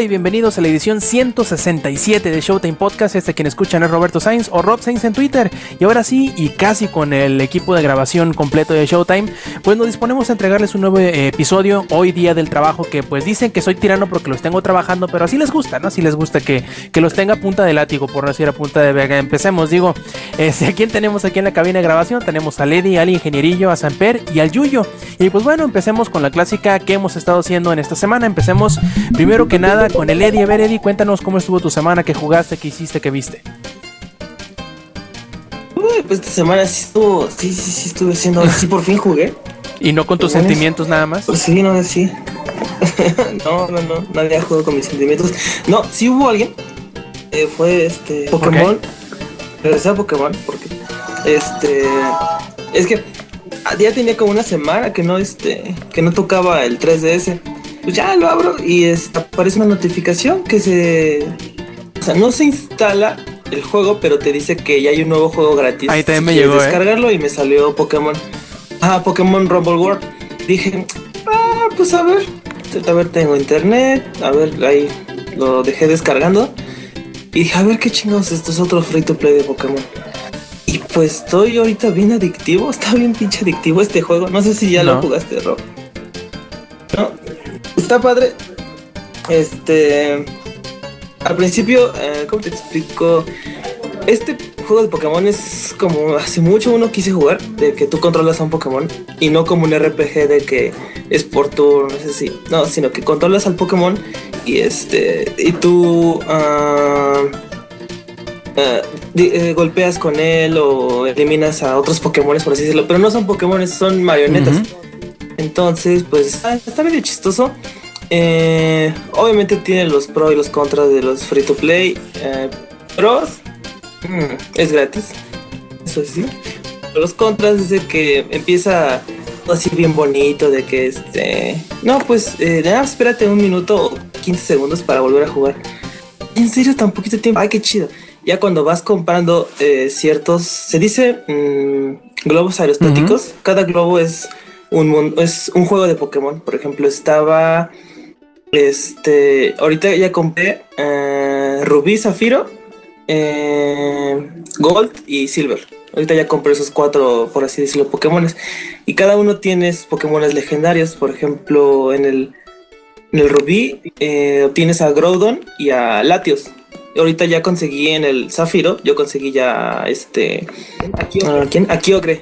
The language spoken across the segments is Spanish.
Y bienvenidos a la edición 167 de Showtime Podcast. Este quien escuchan es Roberto Sainz o Rob Sainz en Twitter. Y ahora sí, y casi con el equipo de grabación completo de Showtime, pues nos disponemos a entregarles un nuevo eh, episodio hoy día del trabajo que pues dicen que soy tirano porque los tengo trabajando, pero así les gusta, ¿no? Así les gusta que, que los tenga punta de látigo, por no decir a punta de vega. Empecemos, digo, este, ¿a quién tenemos aquí en la cabina de grabación? Tenemos a Lady, al ingenierillo, a Samper y al Yuyo. Y pues bueno, empecemos con la clásica que hemos estado haciendo en esta semana. Empecemos primero que nada con el Eddie. A ver, Eddie, cuéntanos cómo estuvo tu semana, qué jugaste, qué hiciste, qué viste. Uy, pues esta semana sí estuvo, sí, sí, sí estuve haciendo, sí por fin jugué. ¿Y no con tus Bueno, sentimientos nada más? Pues sí, no, sí. no, no, no, nadie ha jugado con mis sentimientos. No, sí hubo alguien. eh, fue este Pokémon. Regresé a Pokémon porque este es que ya tenía como una semana que no este que no tocaba el 3DS. Pues ya lo abro y es- aparece una notificación que se o sea, no se instala el juego, pero te dice que ya hay un nuevo juego gratis. Ahí también Si me llegó, ¿eh? descargarlo y me salió Pokémon. Ah, Pokémon Rumble World. Dije, ah, pues a ver. A ver, tengo internet. A ver, ahí lo dejé descargando. Y dije, a ver qué chingados, esto es otro free to play de Pokémon. Y pues estoy ahorita bien adictivo. Está bien pinche adictivo este juego. No sé si ya No. lo jugaste, Rob. No. Está padre. Este. Al principio, eh, ¿cómo te explico? Este juego de Pokémon es como hace mucho uno quise jugar, de que tú controlas a un Pokémon y no como un RPG de que es por turnos, así. No, sino que controlas al Pokémon y este y tú ah, ah, eh, golpeas con él o eliminas a otros Pokémon, por así decirlo. Pero no son Pokémon, son marionetas. Entonces, pues está, está medio chistoso. Eh, obviamente tiene los pros y los contras de los free to play. Eh, pros mm, es gratis, eso sí. Los contras es de que empieza así bien bonito, de que este. No, pues eh, nada, espérate un minuto o 15 segundos para volver a jugar. En serio, tan poquito tiempo. Ay, qué chido. Ya cuando vas comprando eh, ciertos, se dice mm, globos aerostáticos. Cada globo es un, es un juego de Pokémon. Por ejemplo, estaba. Este. Ahorita ya compré eh, Rubí, Zafiro, eh, Gold y Silver. Ahorita ya compré esos cuatro, por así decirlo, Pokémones. Y cada uno tiene Pokémones legendarios. Por ejemplo, en el, en el Rubí eh, obtienes a Groudon y a Latios. Ahorita ya conseguí en el Zafiro, yo conseguí ya este. ¿A quién? A Kyogre.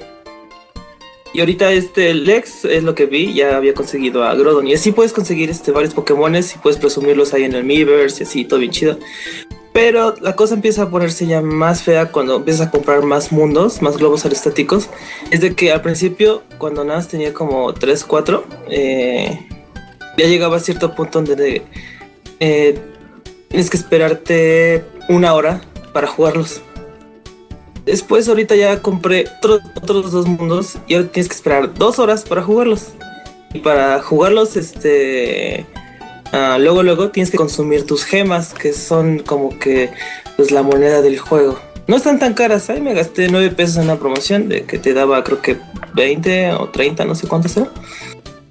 Y ahorita este Lex es lo que vi, ya había conseguido a Groudon. Y así puedes conseguir este, varios Pokémones y puedes presumirlos ahí en el Miiverse y así, todo bien chido. Pero la cosa empieza a ponerse ya más fea cuando empiezas a comprar más mundos, más globos aerostáticos. Es de que al principio, cuando nada tenía como 3, 4, eh, ya llegaba a cierto punto donde eh, tienes que esperarte una hora para jugarlos. Después ahorita ya compré otros, otros dos mundos y ahora tienes que esperar dos horas para jugarlos. Y para jugarlos, este... ah, luego, luego tienes que consumir tus gemas, que son como que pues la moneda del juego. No están tan caras, ahí me gasté 9 pesos en una promoción de que te daba creo que 20 o 30, no sé cuántos eran.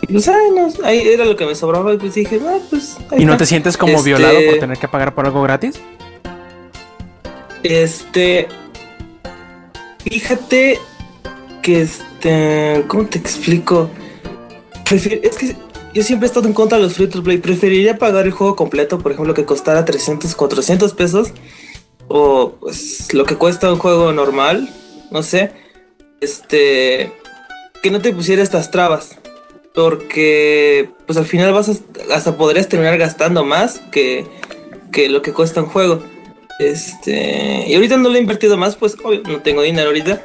Y pues ay, no, ahí era lo que me sobraba y pues dije, ah, pues... ahí ¿Y no está". te sientes como Este- violado por tener que pagar por algo gratis? Este. Fíjate que este. ¿Cómo te explico? Prefiero- es que yo siempre he estado en contra de los free to play. Preferiría pagar el juego completo, por ejemplo, que costara 300, 400 pesos. O pues lo que cuesta un juego normal. No sé. Este. Que no te pusiera estas trabas. Porque pues al final vas a, hasta podrías terminar gastando más que, que lo que cuesta un juego. Este, y ahorita no lo he invertido más, pues obvio, no tengo dinero ahorita.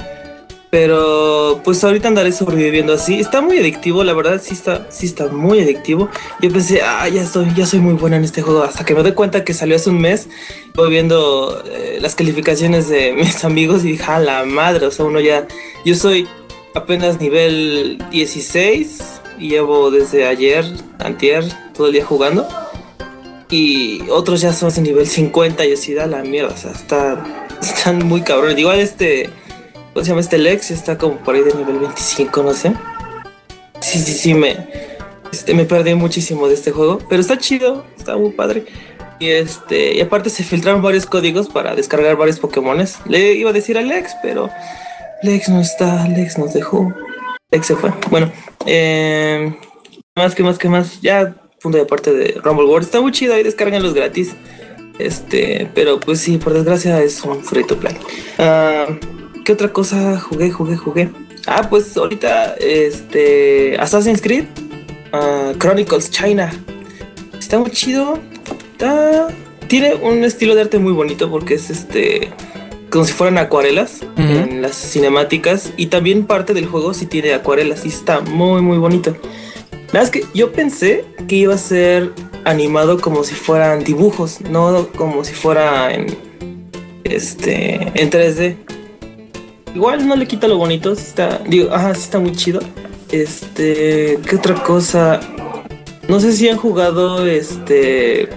Pero pues ahorita andaré sobreviviendo así. Está muy adictivo, la verdad, sí está, sí está muy adictivo. Yo pensé, ah, ya estoy, ya soy muy buena en este juego. Hasta que me doy cuenta que salió hace un mes. Voy viendo eh, las calificaciones de mis amigos y dije, a la madre, o sea, uno ya. Yo soy apenas nivel 16 y llevo desde ayer, antier, todo el día jugando. Y otros ya son de nivel 50 y así da la mierda, o sea, está, están muy cabrones. Igual este ¿Cómo se llama este Lex? Está como por ahí de nivel 25, no sé. Sí, sí, sí, me, este, me perdí muchísimo de este juego. Pero está chido, está muy padre. Y este, y aparte se filtraron varios códigos para descargar varios Pokémones. Le iba a decir a Lex, pero Lex no está, Lex nos dejó. Lex se fue. Bueno, eh, más que más que más, ya punto de parte de Rumble World. Está muy chido, ahí descargan gratis. Este, pero pues sí, por desgracia es un free to play. Ah, ¿Qué otra cosa jugué, jugué, jugué? Ah, pues ahorita, este, Assassin's Creed, ah, Chronicles China. Está muy chido. Está, tiene un estilo de arte muy bonito porque es este, como si fueran acuarelas en las cinemáticas y también parte del juego sí tiene acuarelas y está muy, muy bonito. Nada es que yo pensé que iba a ser animado como si fueran dibujos, no como si fuera en este en 3D. Igual no le quita lo bonito, está, digo, ajá, sí está muy chido. Este, ¿qué otra cosa? No sé si han jugado este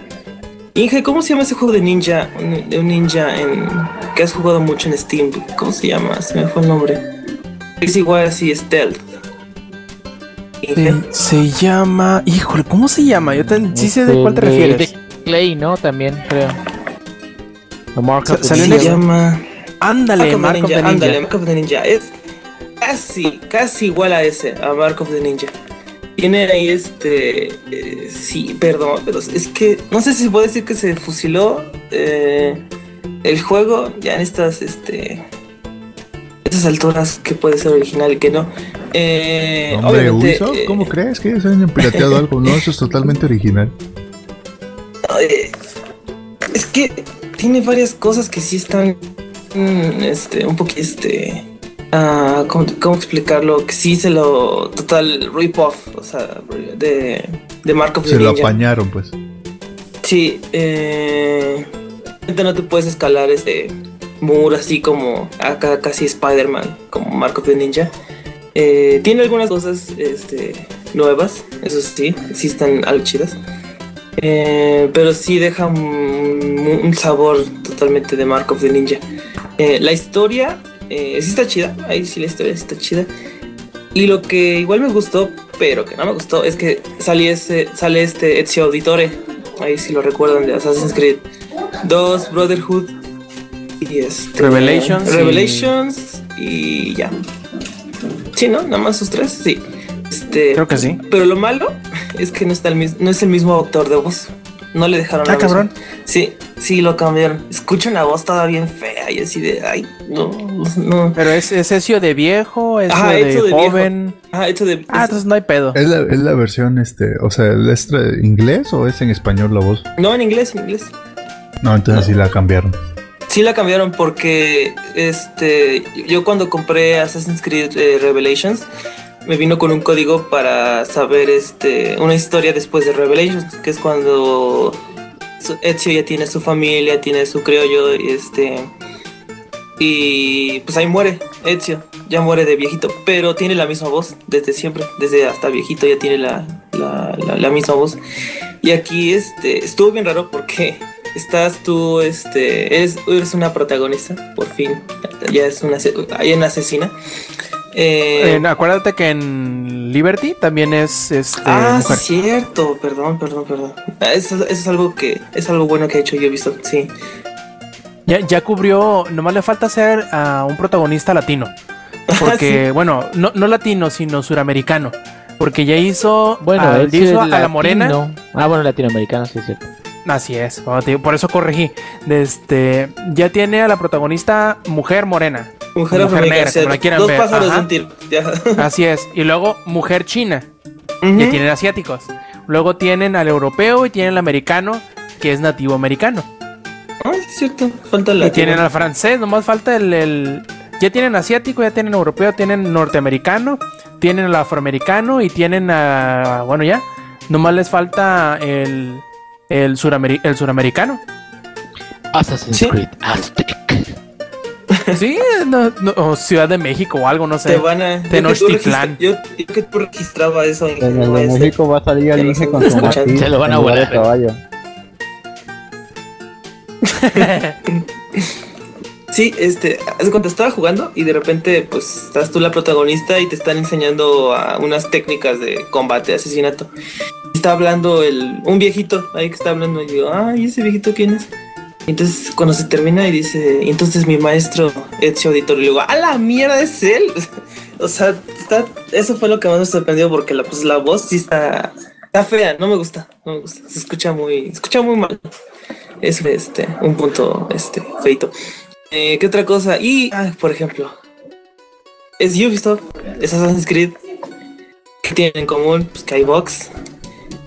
Inge, ¿cómo se llama ese juego de ninja? De un ninja en que has jugado mucho en Steam. ¿Cómo se llama? Se me fue el nombre. Es igual así, Stealth. Se, se, llama. Híjole, ¿cómo se llama? Yo sí sé de cuál te refieres. De Clay, ¿no? También, creo. Se llama. Ándale, Mark of the Ninja. Ándale, Mark of the Ninja. Es casi, casi igual a ese, a Mark of the Ninja. Tiene ahí este. Eh, sí, perdón, pero es que no sé si se puede decir que se fusiló eh, el juego ya en estas, este. Estas alturas que puede ser original y que no. Eh, Hombre, Ubisoft, eh, ¿cómo crees que se hayan pirateado algo? No, eso es totalmente original. es que tiene varias cosas que sí están este, un poquito, este, uh, ¿cómo, explicarlo? Que sí se lo, total, rip off, o sea, de, de Mark of Se lo apañaron, pues. Sí, eh, no te puedes escalar este muro así como acá casi Spider-Man, como Mark of the Ninja. Eh, tiene algunas cosas este, nuevas, eso sí, sí están algo chidas. Eh, pero sí deja un, sabor totalmente de Mark of the Ninja. Eh, la historia sí está chida, ahí sí la historia está chida. Y lo que igual me gustó, pero que no me gustó, es que sale, ese, sale este Ezio Auditore, ahí sí lo recuerdan de Assassin's Creed 2, Brotherhood y este, Revelations. Revelations y... ya. Sí, ¿no? Nada más esos tres, sí. Este, Creo que sí. Pero lo malo es que no, está el, no es el mismo autor de voz. No le dejaron. Ah, cabrón. Sí, sí, lo cambiaron. Escucho una voz toda bien fea y así de, ay, no, no. Pero es, es eso de viejo, es de, joven. Ah, hecho de. Ah, entonces no hay pedo. ¿Es la, es la versión, este, o sea, ¿es inglés o es en español la voz? No, en inglés, en inglés. No, entonces sí la cambiaron. Sí la cambiaron porque, este, yo cuando compré Assassin's Creed eh, Revelations me vino con un código para saber este una historia después de Revelations, que es cuando Ezio ya tiene su familia, tiene su criollo este y pues ahí muere Ezio, ya muere de viejito, pero tiene la misma voz desde siempre, desde hasta viejito ya tiene la, la, misma voz. Y aquí este estuvo bien raro porque estás tú, este, eres, eres una protagonista, por fin, ya es una, hay una asesina eh, acuérdate que en Liberty también es este. Ah, cierto, perdón, perdón, perdón. Ah, eso, es algo que es algo bueno que he hecho yo he visto, sí. Ya, ya cubrió, nomás le falta ser a un protagonista latino. Porque, bueno, no, no latino, sino suramericano. Porque ya hizo, bueno, a, hizo a la morena. Ah, bueno, latinoamericano, sí es cierto. Así es, por eso corregí. Este, ya tiene a la protagonista mujer morena. Mujer, negra, como la quieran dos pájaros tiro. Así es. Y luego mujer china. Que tienen asiáticos. Luego tienen al europeo y tienen al americano, que es nativo americano. Ah, es cierto. Falta el Y tienen al francés, nomás falta el, ya tienen asiático, ya tienen europeo, tienen norteamericano, tienen el afroamericano y tienen a. Bueno, ya. Nomás les falta el, el, surameri- el suramericano. Assassin's Sí. Creed Aztec. Sí, no- no, o Ciudad de México o algo, no sé. Te van a. yo que tú Tenochtitlán. Yo, yo que tú registraba eso en de. México va a salir lo Inge con su martillo Se lo van a volar. caballo. Sí, este, de cuenta, estaba jugando y de repente, pues, estás tú la protagonista y te están enseñando a unas técnicas de combate, de asesinato. Está hablando el, un viejito ahí que está hablando y digo, ay, ese viejito quién es. Y entonces cuando se termina y dice, y entonces mi maestro Ezio Auditorio, y digo, ¡a la mierda es él! o sea, está, eso fue lo que más me sorprendió porque la, pues, la voz sí está, está fea, no me gusta, no me gusta, se escucha muy, se escucha muy mal. Es este, un punto este, feito. Eh, ¿Qué otra cosa? Y, ah, por ejemplo, es Ubisoft, es Assassin's Creed. ¿Qué tienen en común? Pues que hay box.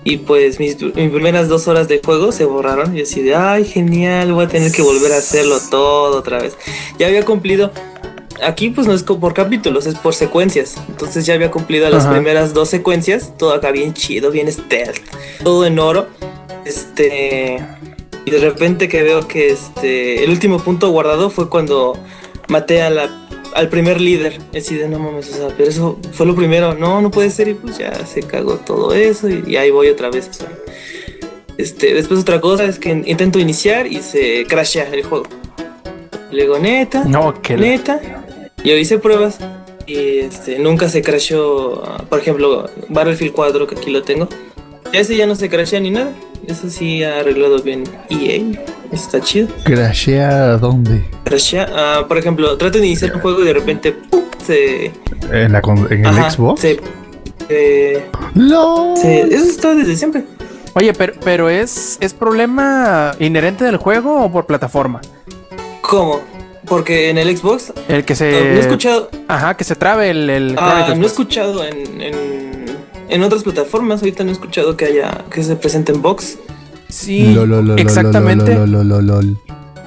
Y pues mis, mis primeras dos horas de juego se borraron. Y así de, ay, genial, voy a tener que volver a hacerlo todo otra vez. Ya había cumplido. Aquí pues no es por capítulos, es por secuencias. Entonces ya había cumplido las primeras dos secuencias. Todo acá bien chido, bien stealth. Todo en oro. Este... Y de repente que veo que este el último punto guardado fue cuando maté a la, al primer líder. Así de no mames, o sea, pero eso fue lo primero. No, no puede ser. Y pues ya se cagó todo eso. Y, y ahí voy otra vez. o sea. Este, después otra cosa es que intento iniciar y se crashea el juego. Le digo, neta, No, que neta. Yo hice pruebas y este, nunca se crashó. Por ejemplo, Battlefield 4, que aquí lo tengo. Ese ya no se crashea ni nada. Eso sí ha arreglado bien EA. Está chido. ¿Crashea dónde? Crashea. ah, por ejemplo, trato de iniciar un juego y de repente ¡pum! se. ¿En, la, con- en el ajá, Xbox? Se, eh, ¡No! se- eso está desde siempre. Oye, pero, pero es, ¿es problema inherente del juego o por plataforma? ¿Cómo? Porque en el Xbox El que no, se. no he escuchado. Ajá, que se trabe el. el ah, no he pues. escuchado en, en, en otras plataformas. Ahorita no he escuchado que haya que se presente en box. Sí, Lo, lo, lo, lo, exactamente.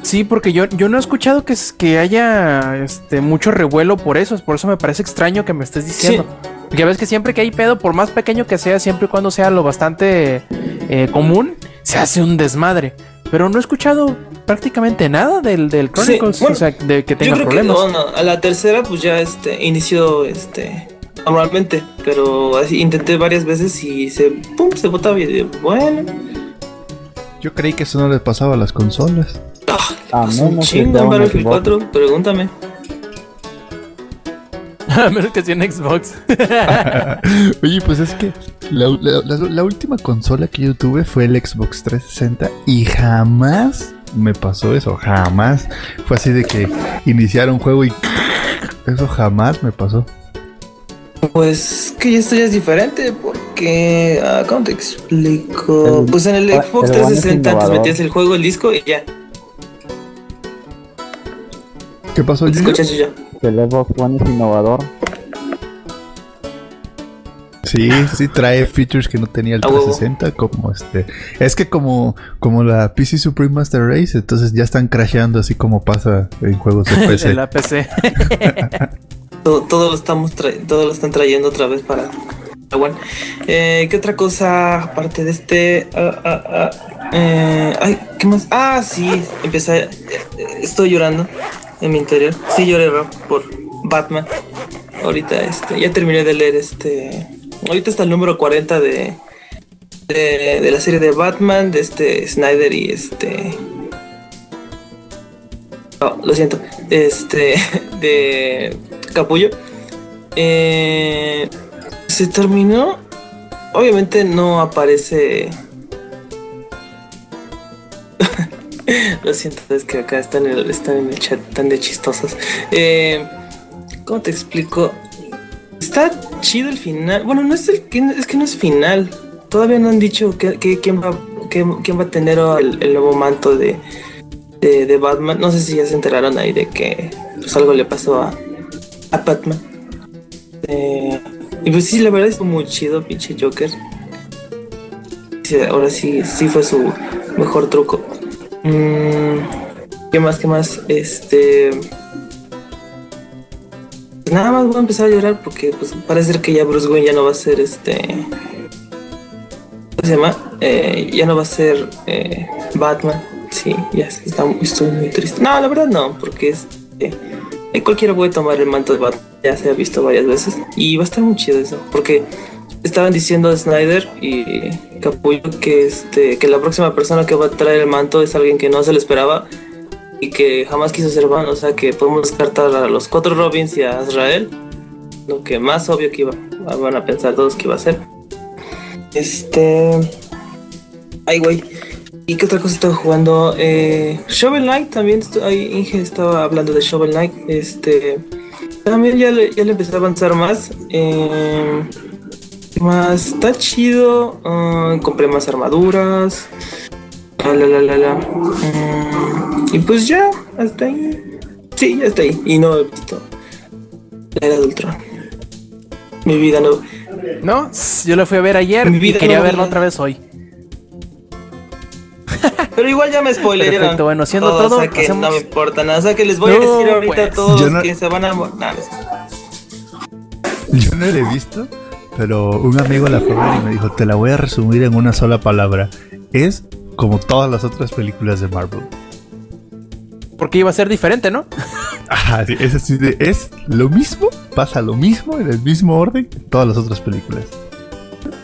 Sí, porque yo, yo no he escuchado que, que haya este, mucho revuelo por eso. Por eso me parece extraño que me estés diciendo. Porque ves que siempre que hay pedo, por más pequeño que sea, siempre y cuando sea lo bastante eh, común, se hace un desmadre. Pero no he escuchado prácticamente nada del, del Sí, Chronicles, bueno, o sea, de que Yo tenga creo problemas. que no, no, a la tercera pues ya este inició este normalmente, pero así intenté varias veces y se pum se botaba y bueno, Yo creí que eso no le pasaba a las consolas. A pues un menos que chingo sea en Battlefield Xbox. 4, pregúntame. A menos que sea en Xbox. Oye, pues es que la, la- la- la última consola que yo tuve fue el Xbox 360 y jamás me pasó eso, jamás. Fue así de que iniciara un juego y eso jamás me pasó. Pues que esto ya es diferente porque ah, ¿cómo te explico? El- pues en el el Xbox es 360 antes metías el juego, el disco y ya. ¿Qué pasó? El Xbox One es innovador. Sí, sí trae features que no tenía el A huevo. 360, como este, es que como como la PC Supreme Master Race, entonces ya están crasheando así como pasa en juegos de de PC. la PC. Todo, lo estamos todo lo están trayendo otra vez para One. Eh, ¿Qué otra cosa aparte de este? Ah, ah, ah, eh, ay, ¿qué más? Ah, sí, empecé. eh, estoy llorando en mi interior. Sí lloré por Batman. Ahorita este, ya terminé de leer este. Ahorita está el número 40 de, de, de la serie de Batman, de este Snyder y este. No, lo siento. Este. De Capullo. Eh, se terminó. Obviamente no aparece. Lo siento, es que acá están en el, están en el chat tan de chistosos. Eh, ¿Cómo te explico? Está chido el final. Bueno, no es el es que no es final. Todavía no han dicho que, que- quién va que- quién va a tener el, el nuevo manto de, de, de Batman. No sé si ya se enteraron ahí de que pues, algo le pasó a, a Batman. Eh, y pues sí, la verdad es muy chido, pinche Joker. Ahora sí, sí fue su mejor truco. Mm, ¿Qué más? ¿Qué más? Este. nada más voy a empezar a llorar porque pues parece que ya Bruce Wayne ya no va a ser este ¿cómo se llama? Eh, ya no va a ser eh, Batman. Sí, ya está, estoy muy triste. No, la verdad no, porque es eh, cualquiera puede tomar el manto de Batman. Ya se ha visto varias veces y va a estar muy chido eso, porque estaban diciendo Snyder y Capullo que este que la próxima persona que va a traer el manto es alguien que no se le esperaba y que jamás quiso ser Batman, o sea que podemos descartar a los cuatro Robins y a Azrael, lo que más obvio que iba, van a pensar todos que iba a ser. Este. Ay, güey. ¿Y qué otra cosa estaba jugando? Eh, Shovel Knight también. Ahí Inge estaba hablando de Shovel Knight. Este. También ya le, ya le empecé a avanzar más. Eh, ¿qué más está chido. ah, compré más armaduras. La la la la la. Mm, y pues ya, hasta ahí. Sí, ya está ahí. Y no he visto. La era de Ultron. Mi vida no. ¿No? Yo la fui a ver ayer Mi y vida quería no, verla otra vez hoy. Pero igual ya me spoilearon. Perfecto, bueno, siendo todo, todo, O sea que hacemos- no me importa nada. O sea que les voy a decir ahorita pues. a todos Yo no- que se van a. Yo no la he visto, pero un amigo la fue y me dijo, te la voy a resumir en una sola palabra. Es como todas las otras películas de Marvel. Porque iba a ser diferente, ¿no? Ajá, sí, es así de, es lo mismo, pasa lo mismo en el mismo orden en todas las otras películas.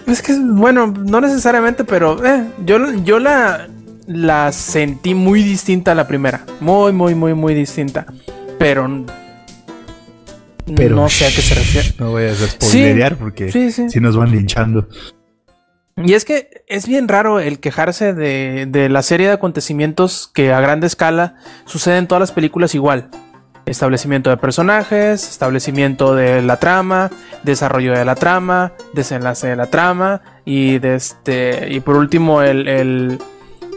Es que, bueno, no necesariamente, pero eh, yo, yo la, la sentí muy distinta a la primera. Muy, muy, muy, muy distinta. Pero, Pero no sé a qué se refiere. No vayas a spoilerear porque Sí, sí. si nos van linchando. Y es que es bien raro el quejarse de, de la serie de acontecimientos que a grande escala suceden en todas las películas igual. Establecimiento de personajes, establecimiento de la trama, desarrollo de la trama, desenlace de la trama y, de este, y por último el, el-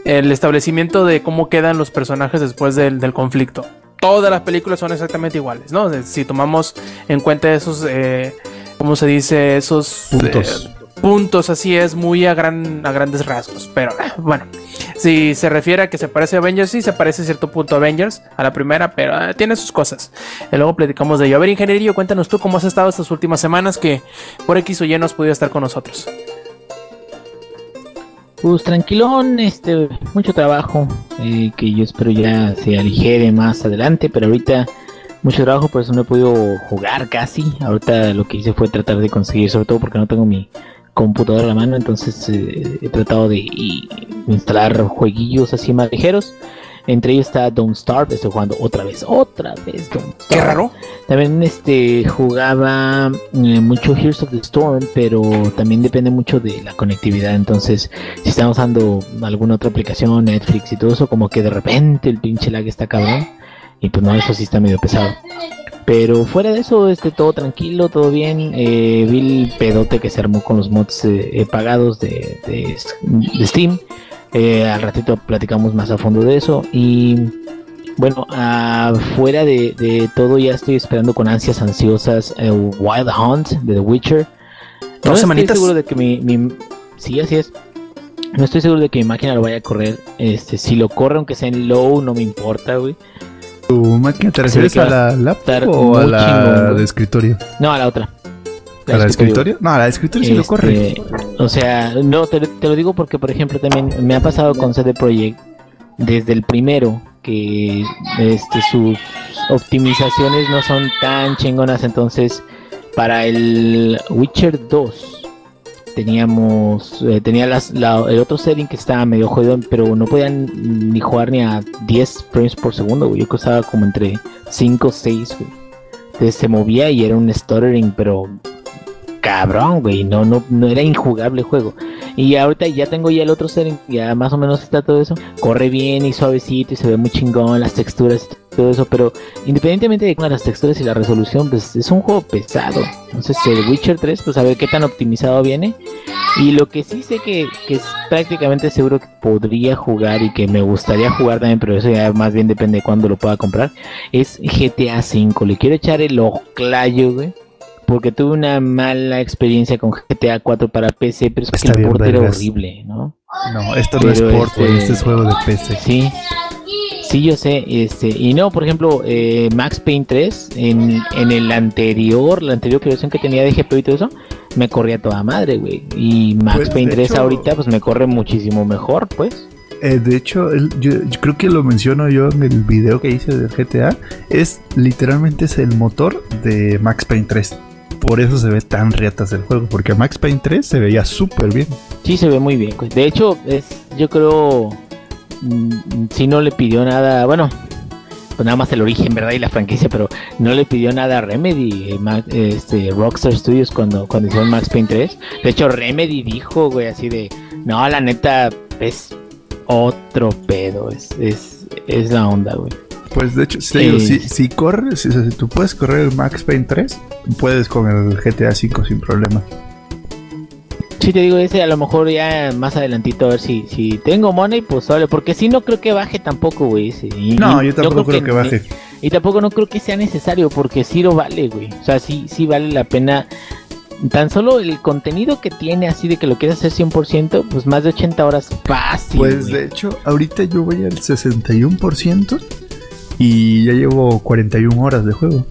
el establecimiento de cómo quedan los personajes después del, del conflicto. Todas las películas son exactamente iguales, ¿no? Si tomamos en cuenta esos, eh, ¿cómo se dice? Esos Puntos. eh, puntos, así es, muy a, gran, a grandes rasgos. Pero eh, bueno, si se refiere a que se parece a Avengers, sí se parece a cierto punto a Avengers, a la primera, pero eh, tiene sus cosas. Y luego platicamos de ello. A ver, ingeniero, cuéntanos tú cómo has estado estas últimas semanas que por X o Y no has podido estar con nosotros. Pues tranquilón, este, mucho trabajo, eh, que yo espero ya se aligere más adelante, pero ahorita mucho trabajo, por eso no he podido jugar casi. Ahorita lo que hice fue tratar de conseguir, sobre todo porque no tengo mi computadora a la mano, entonces eh, he tratado de instalar jueguillos así más ligeros. Entre ellos está Don't Starve, estoy jugando otra vez, otra vez Don't Starve. Qué raro. También este jugaba eh, mucho Heroes of the Storm, pero también depende mucho de la conectividad. Entonces, si estamos usando alguna otra aplicación, Netflix y todo eso, como que de repente el pinche lag está cabrón. Y pues no, eso sí está medio pesado. Pero fuera de eso, este todo tranquilo, todo bien. Eh, vi el pedote que se armó con los mods eh, eh, pagados de, de- de Steam. Eh, al ratito platicamos más a fondo de eso. Y bueno, fuera de, de todo, ya estoy esperando con ansias ansiosas eh, Wild Hunt de The Witcher. Dos No semanitas. estoy seguro de que mi, mi- Sí, así es. No estoy seguro de que mi máquina lo vaya a correr. Este, si lo corre, aunque sea en low, no me importa, güey. ¿Tu máquina te refieres a la laptop o a la chingón, de escritorio? No, a la otra. ¿A la de escritorio? No, a la de escritorio sí lo Este, corre. O sea, no, te, te lo digo porque, por ejemplo, también me ha pasado con CD Projekt desde el primero que este, sus optimizaciones no son tan chingonas. Entonces, para el Witcher 2 teníamos eh, tenía las, la- el otro setting que estaba medio jodido, pero no podían ni jugar ni a 10 frames por segundo. güey. Yo estaba como entre 5 o 6. güey. Entonces se movía y era un stuttering, pero cabrón, güey, no, no, no era injugable el juego. Y ahorita ya tengo ya el otro setting, ya más o menos está todo eso. Corre bien y suavecito y se ve muy chingón, las texturas y todo eso, pero independientemente de las texturas y la resolución, pues es un juego pesado. Entonces el Witcher 3, pues a ver qué tan optimizado viene. Y lo que sí sé que, que es prácticamente seguro que podría jugar y que me gustaría jugar también, pero eso ya más bien depende de cuándo lo pueda comprar, es GTA V. Le quiero echar el ojlayo, güey. Porque tuve una mala experiencia con GTA 4 para PC, pero es que Está el port era horrible, ¿no? No, esto no es Pero port, güey, este- este es juego de PC. Sí. Sí, yo sé, este, y no, por ejemplo, eh, Max Payne 3, en, en el anterior, la anterior versión que tenía de GPU y todo eso, me corría toda madre, güey. Y Max Pues, Payne de 3 hecho- ahorita, pues me corre muchísimo mejor, pues. Eh, de hecho, el- yo, yo creo que lo menciono yo en el video que hice del GTA. Es literalmente es el motor de Max Payne 3. Por eso se ve tan riatas el juego. Porque Max Payne 3 se veía súper bien. Sí, se ve muy bien. güey. De hecho, es, yo creo, mm, si no le pidió nada, bueno, pues nada más el origen, ¿verdad? Y la franquicia, pero no le pidió nada a Remedy, eh, este, Rockstar Studios cuando, cuando hicieron Max Payne 3. De hecho, Remedy dijo, güey, así de, no, la neta, es otro pedo, es, es, es la onda, güey. Pues de hecho, si, te digo, si, si corres, si, si tú puedes correr el Max Payne 3, puedes con el GTA 5 sin problema. Sí, te digo, ese a lo mejor ya más adelantito a ver si, si tengo money, pues sale, porque si no creo que baje tampoco, güey. No, yo tampoco creo que baje. Y tampoco no creo que sea necesario, porque sí lo vale, güey. O sea, sí, sí vale la pena. Tan solo el contenido que tiene, así de que lo quieres hacer 100%, pues más de 80 horas fácil. Pues de hecho, ahorita yo voy al 61% y ya llevo 41 horas de juego.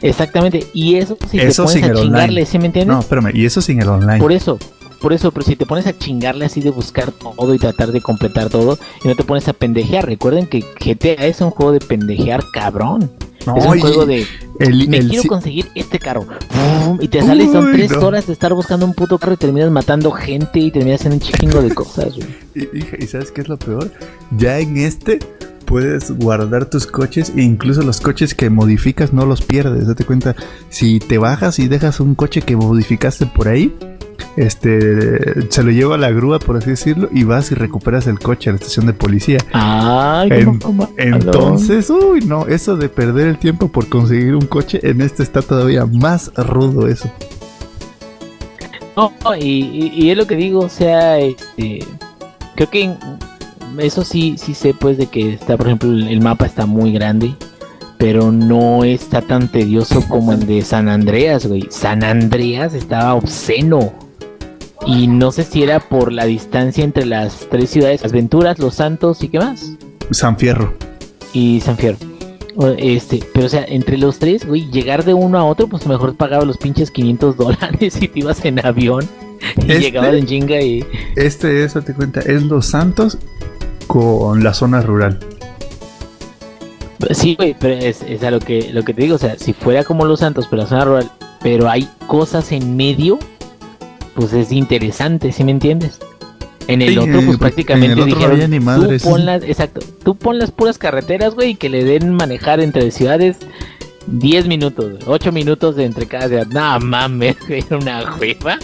Exactamente. Y eso si Eso te sin pones el a online. chingarle, ¿sí me entiendes? No, espérame, y eso sin el online. Por eso, por eso, pero si te pones a chingarle así de buscar todo y tratar de completar todo y no te pones a pendejear, recuerden que GTA es un juego de pendejear cabrón. No, es un juego de el, me el- quiero conseguir este carro. Y te sales, son tres no. horas de estar buscando un puto carro y terminas matando gente y terminas haciendo un chingo de cosas, güey. y, y- y ¿sabes qué es lo peor? Ya en este puedes guardar tus coches e incluso los coches que modificas no los pierdes. Date cuenta, si te bajas y dejas un coche que modificaste por ahí, este se lo lleva a la grúa, por así decirlo, y vas y recuperas el coche a la estación de policía. Ay, En- Entonces, uy, no, eso de perder el tiempo por conseguir un coche en este está todavía más rudo eso. No, y, y- y es lo que digo, o sea, este, creo que eso sí, sí sé pues de que está, por ejemplo, el, mapa está muy grande, pero no está tan tedioso como el de San Andreas, güey. San Andreas estaba obsceno. Y no sé si era por la distancia entre las tres ciudades, Las Venturas, Los Santos y qué más. San Fierro. y San Fierro. Este, pero o sea, entre los tres, güey, llegar de uno a otro, pues mejor pagaba los pinches 500 dólares si te ibas en avión y Este- llegabas en chinga y... Este es, date cuenta, es Los Santos con la zona rural. Sí, güey, pero es, es a lo que, lo que te digo, o sea, si fuera como Los Santos, pero la zona rural, pero hay cosas en medio, pues es interesante, ¿sí me entiendes? En el Sí, otro, eh, pues prácticamente en el otro no dijeron, tú pon las, exacto, tú pon las puras carreteras, güey, y que le den manejar entre ciudades 10 minutos, güey, 8 minutos de entre cada ciudad. No mames, güey, era una hueva.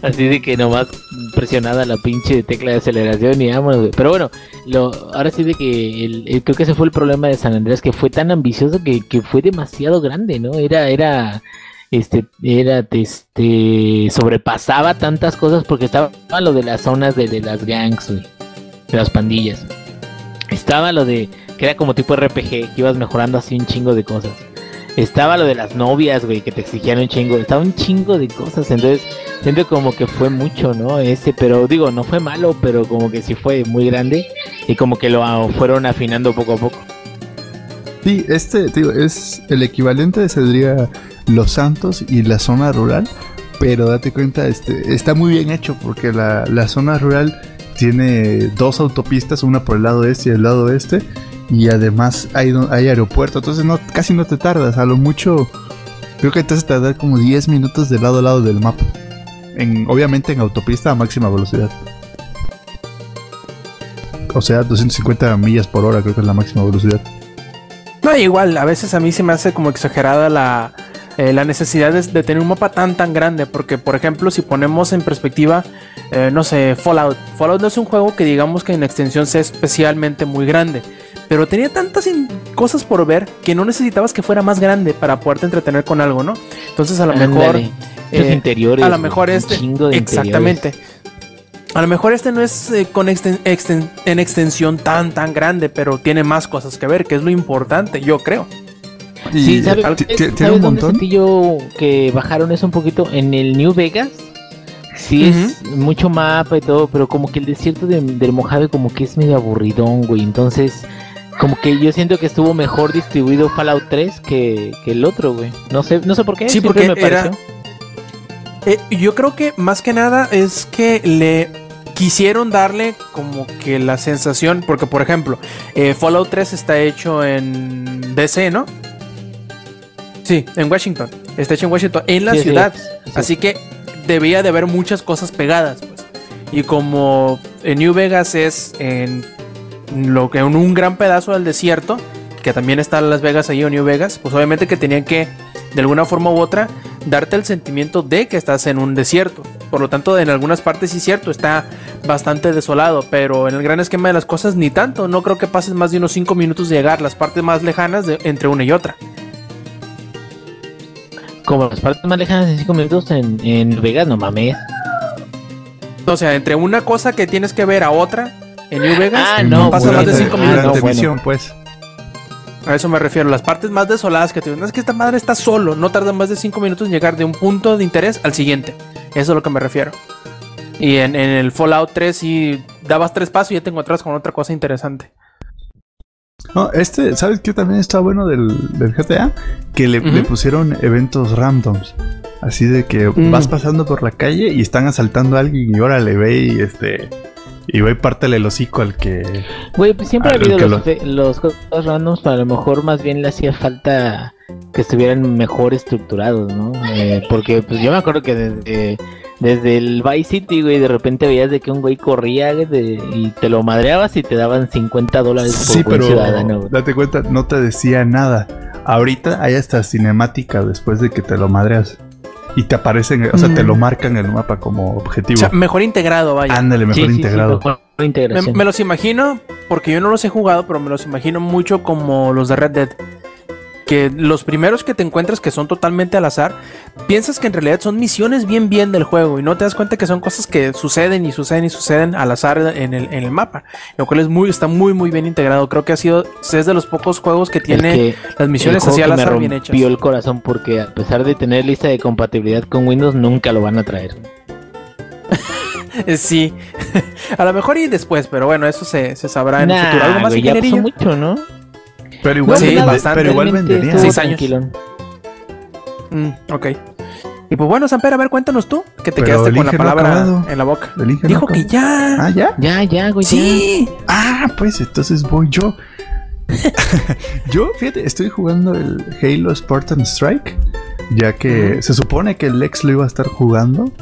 Así de que nomás presionada la pinche tecla de aceleración y vámonos. Pero bueno, lo, ahora sí de que el, creo que ese fue el problema de San Andrés, que fue tan ambicioso que, que fue demasiado grande, ¿no? Era, era, este, era, este, sobrepasaba tantas cosas porque estaba lo de las zonas de, de las gangs, güey, de las pandillas. Estaba lo de, que era como tipo RPG, que ibas mejorando así un chingo de cosas. Estaba lo de las novias, güey, que te exigían un chingo. Estaba un chingo de cosas, entonces siento como que fue mucho, ¿no? Ese, pero digo, no fue malo, pero como que sí fue muy grande y como que lo fueron afinando poco a poco. Sí, este, te digo, es el equivalente sería Los Santos y la zona rural. Pero date cuenta, este, está muy bien hecho porque la, la zona rural tiene dos autopistas, una por el lado este y el lado oeste. Y además hay, hay aeropuerto, entonces no, casi no te tardas. A lo mucho, creo que te hace tardar como 10 minutos de lado a lado del mapa. En, obviamente en autopista a máxima velocidad. O sea, 250 millas por hora creo que es la máxima velocidad. No, igual, a veces a mí se me hace como exagerada la, eh, la necesidad de, de tener un mapa tan tan grande. Porque, por ejemplo, si ponemos en perspectiva, eh, no sé, Fallout. Fallout no es un juego que digamos que en extensión sea especialmente muy grande. Pero tenía tantas cosas por ver que no necesitabas que fuera más grande para poderte entretener con algo, ¿no? Entonces a lo mejor... Los eh, interiores. a lo mejor un este. chingo de Exactamente. A lo mejor este no es eh, con exten- exten- en extensión tan tan grande, pero tiene más cosas que ver, que es lo importante, yo creo. Sí, ¿sabes, ¿sabes tiene un dónde montón. sentí yo que bajaron eso un poquito? En el New Vegas. Sí es mucho mapa y todo, pero como que el desierto de- del Mojave como que es medio aburridón, güey. Entonces, como que yo siento que estuvo mejor distribuido Fallout 3 que, que el otro, güey. No sé, no sé por qué. Sí, porque me era- pareció. Eh, yo creo que más que nada es que le quisieron darle como que la sensación, porque por ejemplo, eh, Fallout 3 está hecho en DC, ¿no? Sí, en Washington. Está hecho en Washington, en la Sí, sí, ciudad. sí. Así que debía de haber muchas cosas pegadas, pues. Y como en New Vegas es en lo que en un gran pedazo del desierto, que también está Las Vegas ahí o New Vegas, pues obviamente que tenían que de alguna forma u otra darte el sentimiento de que estás en un desierto. Por lo tanto, en algunas partes sí cierto, está bastante desolado, pero en el gran esquema de las cosas ni tanto. No creo que pases más de unos 5 minutos de llegar las partes más lejanas de- entre una y otra. Como las partes más lejanas en 5 minutos en, en Vegas, no mames. O sea, entre una cosa que tienes que ver a otra en New Vegas, Ah, no, no, pasa más de bueno, 5 ah, minutos. no, Durante bueno. pues. A eso me refiero. Las partes más desoladas que te no es que esta madre está solo, no tarda más de 5 minutos en llegar de un punto de interés al siguiente. Eso es a lo que me refiero. Y en, en el Fallout 3 si dabas tres pasos y ya te encontrabas con otra cosa interesante. No, este, ¿sabes qué también está bueno del, del GTA? Que le, pusieron eventos randoms. Así de que Mm. vas pasando por la calle y están asaltando a alguien y órale, ve y este. Y ve y pártele el hocico al que. Güey, pues siempre ha habido los, lo- los juegos randoms, pero a lo mejor más bien le hacía falta que estuvieran mejor estructurados, ¿no? Eh, porque pues yo me acuerdo que desde, desde el Vice City, güey, de repente veías de que un güey corría güey, de- y te lo madreabas y te daban 50 dólares por Sí, buen pero ciudadano, güey. date cuenta, no te decía nada. Ahorita hay hasta cinemática después de que te lo madreas. Y te aparecen, o sea, te Mm. lo marcan en el mapa como O objetivo. sea, mejor integrado, vaya. Ándale, mejor Sí, sí, sí, integrado. mejor Me, me los imagino, porque yo no los he jugado, pero me los imagino mucho como los de Red Dead. Que los primeros que te encuentras que son totalmente al azar, piensas que en realidad son misiones bien bien del juego y no te das cuenta que son cosas que suceden y suceden y suceden al azar en el, en el mapa. Lo cual es muy, está muy muy bien integrado. Creo que ha sido, es de los pocos juegos que tiene que las misiones así al me azar bien hechas. el corazón porque a pesar de tener lista de compatibilidad con Windows, nunca lo van a traer. Sí, a lo mejor y después, pero bueno, eso se, se sabrá en el futuro. Algo más güey, ya pasó mucho, ¿no? Pero igual, Sí, bastante. pero igual vendería. Seis años. Mm, ok. Y pues bueno, Samper, a ver, cuéntanos tú, que te Pero quedaste con la no palabra acabado. en la boca. No Dijo que ya. Ah, ¿ya? Ya, ya, güey. ya. sí. Ah, pues entonces voy yo. yo, fíjate, estoy jugando el Halo Spartan Strike, ya que se supone que el Lex lo iba a estar jugando,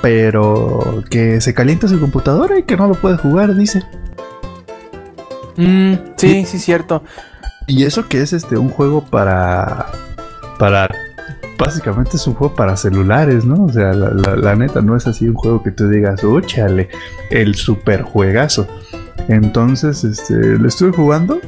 pero que se calienta su computadora y que no lo puede jugar, dice. Mm, sí, sí, cierto. Y eso que es este un juego para para básicamente es un juego para celulares, ¿no? O sea, la, la- neta no es así un juego que tú digas, "Úchale, el super juegazo." Entonces, este lo estuve jugando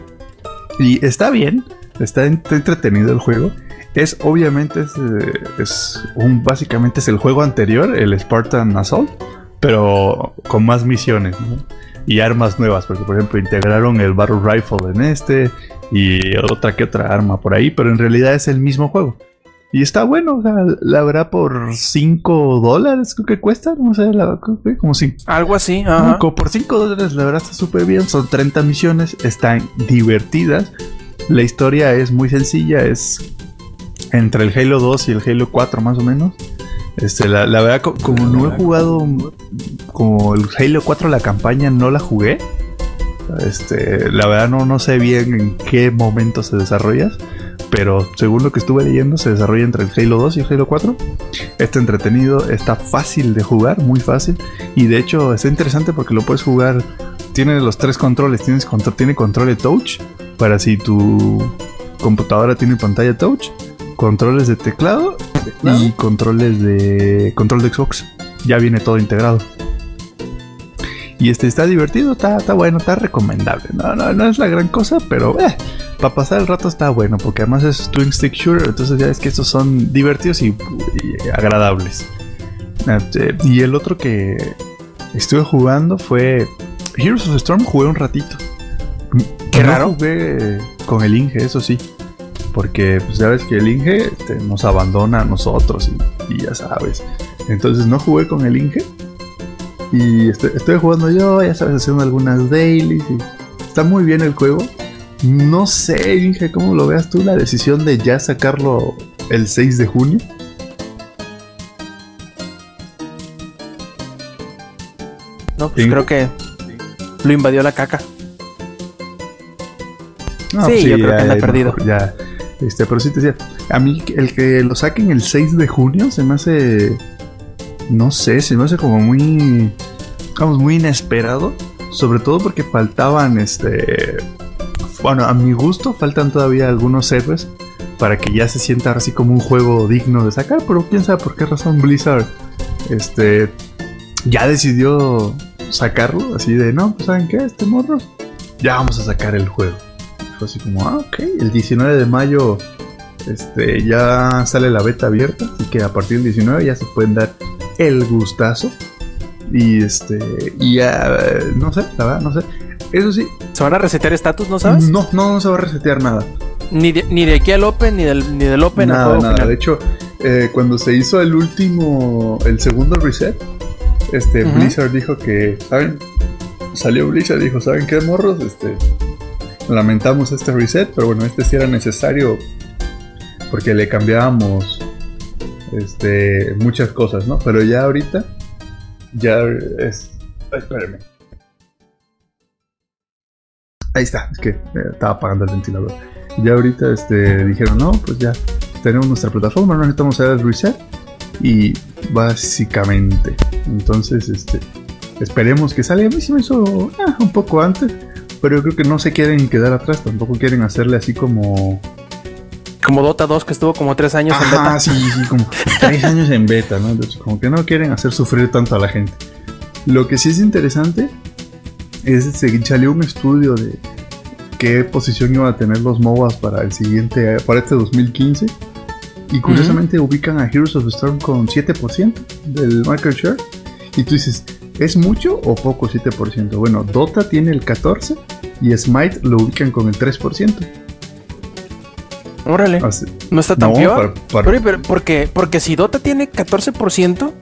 y está bien, está en- está entretenido el juego. Es obviamente es, eh, es un básicamente es el juego anterior, el Spartan Assault, pero con más misiones, ¿no? Y armas nuevas, porque por ejemplo integraron el Battle Rifle en este y otra que otra arma por ahí, pero en realidad es el mismo juego. Y está bueno, o sea, la verdad por 5 dólares creo que cuesta, no sé, la, como si Algo así, ajá. como por 5 dólares, la verdad está súper bien. Son 30 misiones, están divertidas. La historia es muy sencilla, es entre el Halo 2 y el Halo 4 más o menos. Este, la, la verdad, co- como no he jugado como el Halo 4 la campaña, no la jugué. Este, la verdad no, no sé bien en qué momento se desarrolla. Pero según lo que estuve leyendo, se desarrolla entre el Halo 2 y el Halo 4. Está entretenido, está fácil de jugar, muy fácil. Y de hecho está interesante porque lo puedes jugar. Tiene los tres controles. Tienes contro- tiene control de touch. Para si tu computadora tiene pantalla touch. Controles de teclado. Y controles de. Control de Xbox. Ya viene todo integrado. Y este está divertido, está, está bueno, está recomendable. No, no, no es la gran cosa, pero eh, para pasar el rato está bueno, porque además es Twin Stick Shooter, entonces ya es que estos son divertidos y, y agradables. Este, y el otro que estuve jugando fue Heroes of the Storm, jugué un ratito. Qué No raro. jugué con el Inge, eso sí. Porque pues ya ves que el Inge este, nos abandona a nosotros y, y ya sabes. Entonces no jugué con el Inge. Y estoy, estoy jugando yo, ya sabes, haciendo algunas dailies. Y está muy bien el juego. No sé, Inge, ¿cómo lo veas tú la decisión de ya sacarlo el 6 de junio? No, pues Sí. creo que lo invadió la caca. No, Sí, yo creo que anda ya, perdido. Ya, este, pero sí te decía, a mí el que lo saquen el 6 de junio se me hace, no sé, se me hace como muy, vamos, muy inesperado, sobre todo porque faltaban, este, bueno, a mi gusto faltan todavía algunos héroes para que ya se sienta así como un juego digno de sacar, pero quién sabe por qué razón Blizzard, este, ya decidió sacarlo, así de, no, pues saben qué, este morro, ya vamos a sacar el juego. Fue así como, ah, ok, el 19 de mayo este, ya sale la beta abierta, así que a partir del 19 ya se pueden dar el gustazo. Y este, y ya, no sé, la verdad, no sé. Eso sí, ¿Se van a resetear estatus, no sabes? no, no, no se va a resetear nada. Ni, de, ni de aquí al Open, ni del, ni del Open nada, nada. final. De hecho, eh, cuando se hizo el último, el segundo reset, este. Blizzard dijo que, ¿saben? Salió Blizzard y dijo, ¿saben qué, morros? Este, lamentamos este reset, pero bueno, este sí era necesario porque le cambiábamos este, muchas cosas, ¿no? Pero ya ahorita, ya es... Espérenme. Ahí está, es que eh, estaba apagando el ventilador. Ya ahorita este, dijeron, no, pues ya tenemos nuestra plataforma, no necesitamos hacer el reset. Y básicamente, entonces, este, esperemos que salga. A mí sí me hizo ah, un poco antes, pero yo creo que no se quieren quedar atrás, tampoco quieren hacerle así como... Como Dota 2, que estuvo como tres años en Ajá, beta. sí, sí, como tres años en beta, ¿no? Entonces, como que no quieren hacer sufrir tanto a la gente. Lo que sí es interesante es que salió un estudio de qué posición iban a tener los MOBAs para el siguiente, para este 2015. Y curiosamente ubican a Heroes of the Storm con 7% del market share. Y tú dices, ¿es mucho o poco 7%? Bueno, Dota tiene el 14% y Smite lo ubican con el 3%. Órale, Así- no está tan no, peor. para- para- Pero, porque, porque si Dota tiene 14%,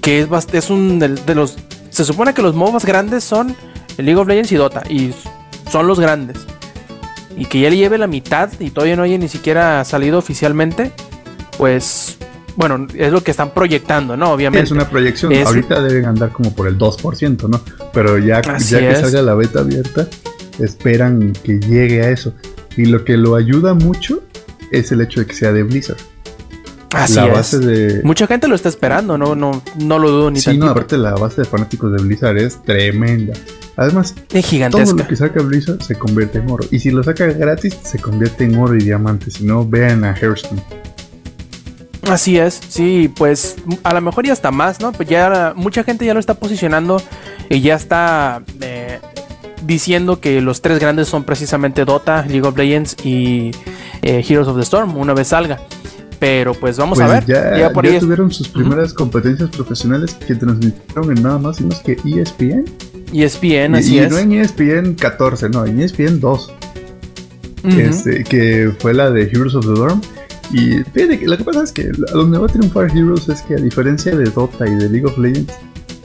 que es, es un del- de, los... Se supone que los MOBAs grandes son el League of Legends y Dota, y son los grandes. Y que ya le lleve la mitad y todavía no haya ni siquiera salido oficialmente, pues... Bueno, es lo que están proyectando, ¿no? Obviamente. Es una proyección. Es- Ahorita deben andar como por el 2%, ¿no? Pero ya, ya que es. salga la beta abierta, esperan que llegue a eso. Y lo que lo ayuda mucho es el hecho de que sea de Blizzard. Así la es. de. Mucha gente lo está esperando, no, no, no lo dudo ni Sí, no, tantito. aparte la base de fanáticos de Blizzard es tremenda. Además, Es todo gigantesca. lo que saca Blizzard se convierte en oro. Y si lo saca gratis, se convierte en oro y diamante. Si no, vean a Hearthstone. Así es, sí, pues a lo mejor ya está más, ¿no? Pues ya mucha gente ya lo está posicionando y ya está eh, diciendo que los tres grandes son precisamente Dota, League of Legends y eh, Heroes of the Storm una vez salga. Pero pues vamos Pues a ver. ya, Ya por ya tuvieron sus primeras competencias profesionales que transmitieron en nada más y más que ESPN. ESPN, Y- así y es. no en ESPN 14, no, en ESPN 2, Ujú. este, que fue la de Heroes of the Dorm. Y fíjate que lo que pasa es que a donde va a triunfar Heroes es que a diferencia de Dota y de League of Legends,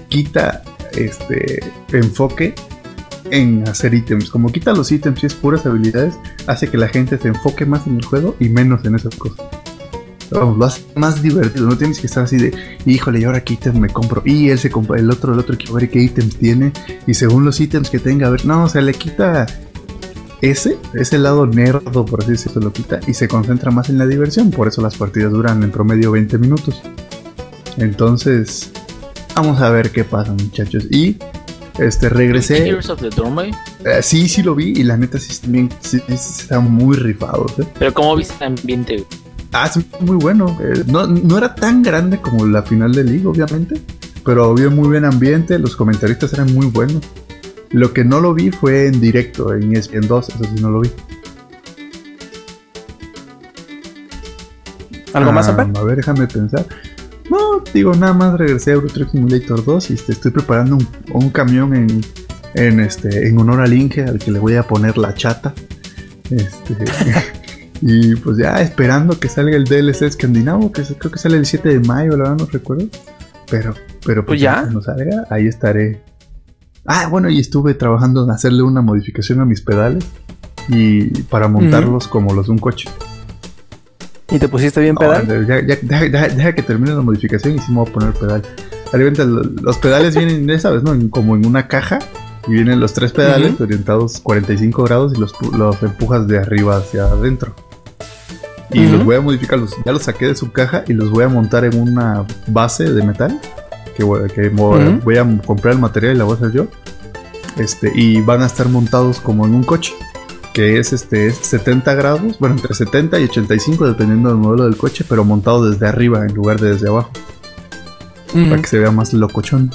quita este enfoque en hacer ítems. Como quita los ítems y es puras habilidades, hace que la gente se enfoque más en el juego y menos en esas cosas. Vamos, lo hace más divertido, no tienes que estar así de, híjole, y ahora qué ítem me compro, y él se compra, el otro, el otro a ver qué ítems tiene, y según los ítems que tenga, a ver, no, o sea, le quita ese, ese lado nerdo, por así decirlo, lo quita, y se concentra más en la diversión, por eso las partidas duran en promedio 20 minutos. Entonces, vamos a ver qué pasa, muchachos, y este, regresé, Heroes of the eh, sí, sí lo vi, y la neta sí, también, sí, están muy rifados, ¿eh? Pero ¿cómo viste el ambiente? Ah, es muy bueno. Eh, no, no era tan grande como la final de League, obviamente. Pero había muy buen ambiente. Los comentaristas eran muy buenos. Lo que no lo vi fue en directo, en ESPN 2. Eso sí no lo vi. ¿Algo más, Ah, Amper? A ver, déjame pensar. No, digo, nada más regresé a Euro Truck Simulator 2 y este, estoy preparando un, un camión en, en, este, en honor al Inge, al que le voy a poner la chata. Este, y pues ya esperando que salga el DLC escandinavo, que creo que sale el 7 de mayo, la verdad no recuerdo. Pero, pero Pues ya. cuando salga, ahí estaré. Ah, bueno, y estuve trabajando en hacerle una modificación a mis pedales y para montarlos como los de un coche. ¿Y te pusiste bien No, pedal? ya, ya- deja, deja- deja que termine la modificación y sí me voy a poner pedal. Realmente lo- los pedales vienen, ya sabes, ¿no? Como en una caja y vienen los tres pedales orientados 45 grados y los, los empujas de arriba hacia adentro. Y los voy a modificar, los, ya los saqué de su caja y los voy a montar en una base de metal que voy, que voy a comprar el material y la voy a hacer yo. Este, y van a estar montados como en un coche que es este es 70 grados, bueno, entre 70 y 85 dependiendo del modelo del coche, pero montado desde arriba en lugar de desde abajo, para que se vea más locochón.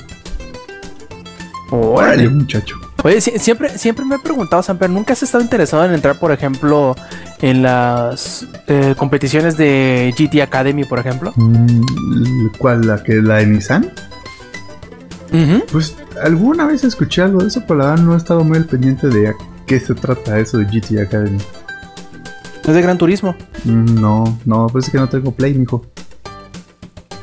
Órale. Órale, muchacho. Oye, sie- siempre, siempre me he preguntado, Samper, ¿nunca has estado interesado en entrar, por ejemplo, en las eh, competiciones de GT Academy, por ejemplo? Mm, ¿Cuál? ¿La que la de Nissan? Pues alguna vez escuché algo de eso, pero la verdad no he estado muy al pendiente de qué se trata eso de GT Academy. Es de Gran Turismo. No, no, pues es que no tengo Play, mijo.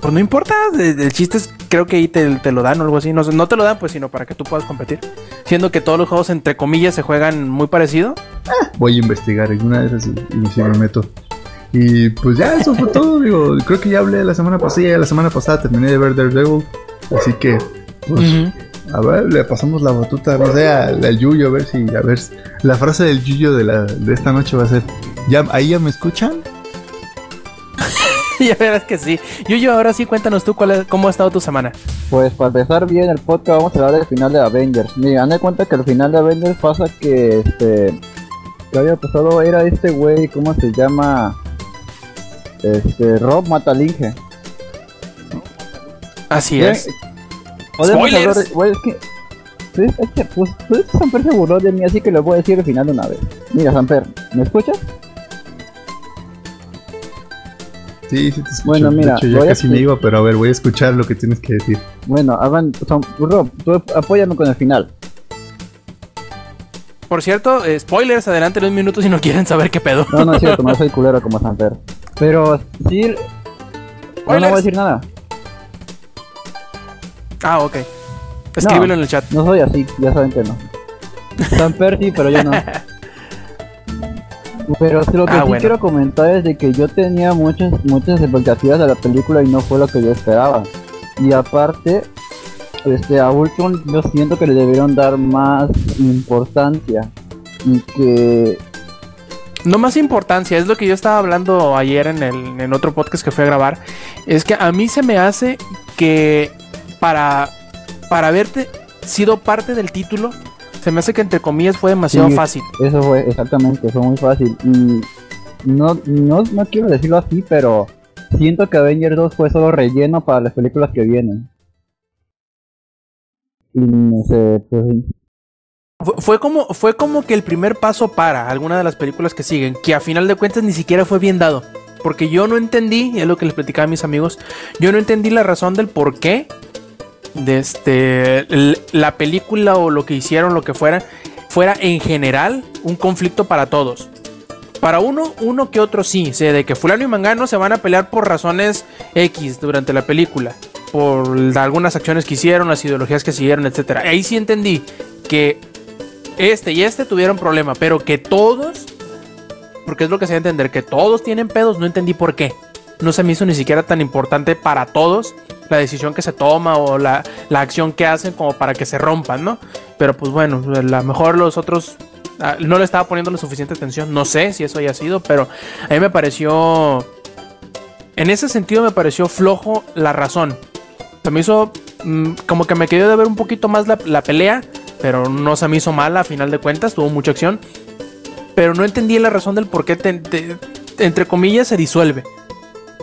Pues no importa, el chiste es, creo que ahí te, te lo dan o algo así. No, te lo dan, pues, sino para que tú puedas competir. Siendo que todos los juegos, entre comillas, se juegan muy parecido. Voy a investigar en una de esas y, y si me meto. Y pues ya, eso fue todo. Digo, creo que ya hablé la semana pasada. Ya la semana pasada terminé de ver Daredevil. Así que, pues. A ver, le pasamos la batuta, no sé, al, al Yuyo, a ver si, a ver. La frase del Yuyo de, la, de esta noche va a ser: ¿ya, ¿Ahí ya me escuchan? ya verás que sí. Yuyo, ahora sí, cuéntanos tú cuál es- cómo ha estado tu semana. Pues para empezar bien el podcast vamos a hablar del final de Avengers. Mira, dan de cuenta que al final de Avengers pasa que este que había pasado era este güey, ¿cómo se llama? Este Rob Matalinge. Así es. Podemos Spoilers. hablar de- güey, es que pues, es que, pues, pues, Samper se burló de mí, así que le voy a decir al final de una vez. Mira, Samper, ¿me escuchas? Sí, sí te escucho. Bueno, De mira, hecho, ya voy a casi me iba, pero a ver, voy a escuchar lo que tienes que decir. Bueno, son, Rob, tú apóyame con el final. Por cierto, eh, spoilers, adelante en un minuto si no quieren saber qué pedo. No, no es cierto, no soy culero como Samper. Pero sí, no, no voy a decir nada. Ah, ok. Escríbelo en el chat. No soy así, ya saben que no. Samper sí, pero yo no. Pero lo que Ah, sí bueno. quiero comentar es de que yo tenía muchas muchas expectativas de la película y no fue lo que yo esperaba. Y aparte, este a Ultron yo siento que le debieron dar más importancia y que No más importancia, es lo que yo estaba hablando ayer en, el, en otro podcast que fui a grabar. Es que a mí se me hace que para, para haberte sido parte del título, se me hace que entre comillas fue demasiado Sí. fácil. eso fue exactamente, fue muy fácil. Y no, no, no quiero decirlo así, pero siento que Avengers 2 fue solo relleno para las películas que vienen. Y no sé, pues, Fue, fue como, fue como que el primer paso para alguna de las películas que siguen, que a final de cuentas ni siquiera fue bien dado. Porque yo no entendí, y es lo que les platicaba a mis amigos, yo no entendí la razón del por qué de este, la película o lo que hicieron, lo que fuera, fuera en general un conflicto para todos. Para uno, uno que otro sí, sé de que fulano y mangano se van a pelear por razones X durante la película, por algunas acciones que hicieron, las ideologías que siguieron, etcétera. Ahí sí entendí que este y este tuvieron problema, pero que todos, porque es lo que se debe entender, que todos tienen pedos, no entendí por qué. No se me hizo ni siquiera tan importante para todos la decisión que se toma o la, la acción que hacen como para que se rompan, ¿no? Pero pues bueno, a lo mejor los otros ah, no le estaba poniendo la suficiente atención, no sé si eso haya sido, pero a mí me pareció, en ese sentido me pareció flojo la razón. Se me hizo mm, como que me quedó de ver un poquito más la, la pelea, pero no se me hizo mala a final de cuentas, tuvo mucha acción. Pero no entendí la razón del por qué, entre comillas, se disuelve.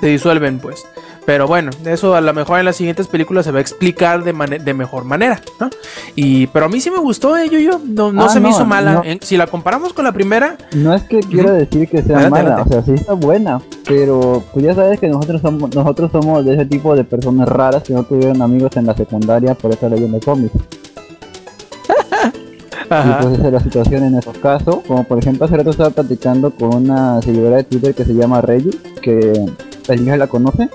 Se disuelven, pues. Pero bueno, eso a lo mejor en las siguientes películas se va a explicar de, mane- de mejor manera, ¿no? Y, pero a mí sí me gustó, eh, yo, yo, no, no Ah, se me no, hizo mala. no. En- si la comparamos con la primera, no es que quiera decir que sea Adelante, mala, adelante. o sea, sí está buena, pero pues ya sabes que nosotros somos, nosotros somos de ese tipo de personas raras que no tuvieron amigos en la secundaria por estar leyendo cómics. Y ajá, pues esa es la situación en esos casos. Como por ejemplo hace rato estaba platicando con una seguidora de Twitter que se llama Reggie, que hija la conoce.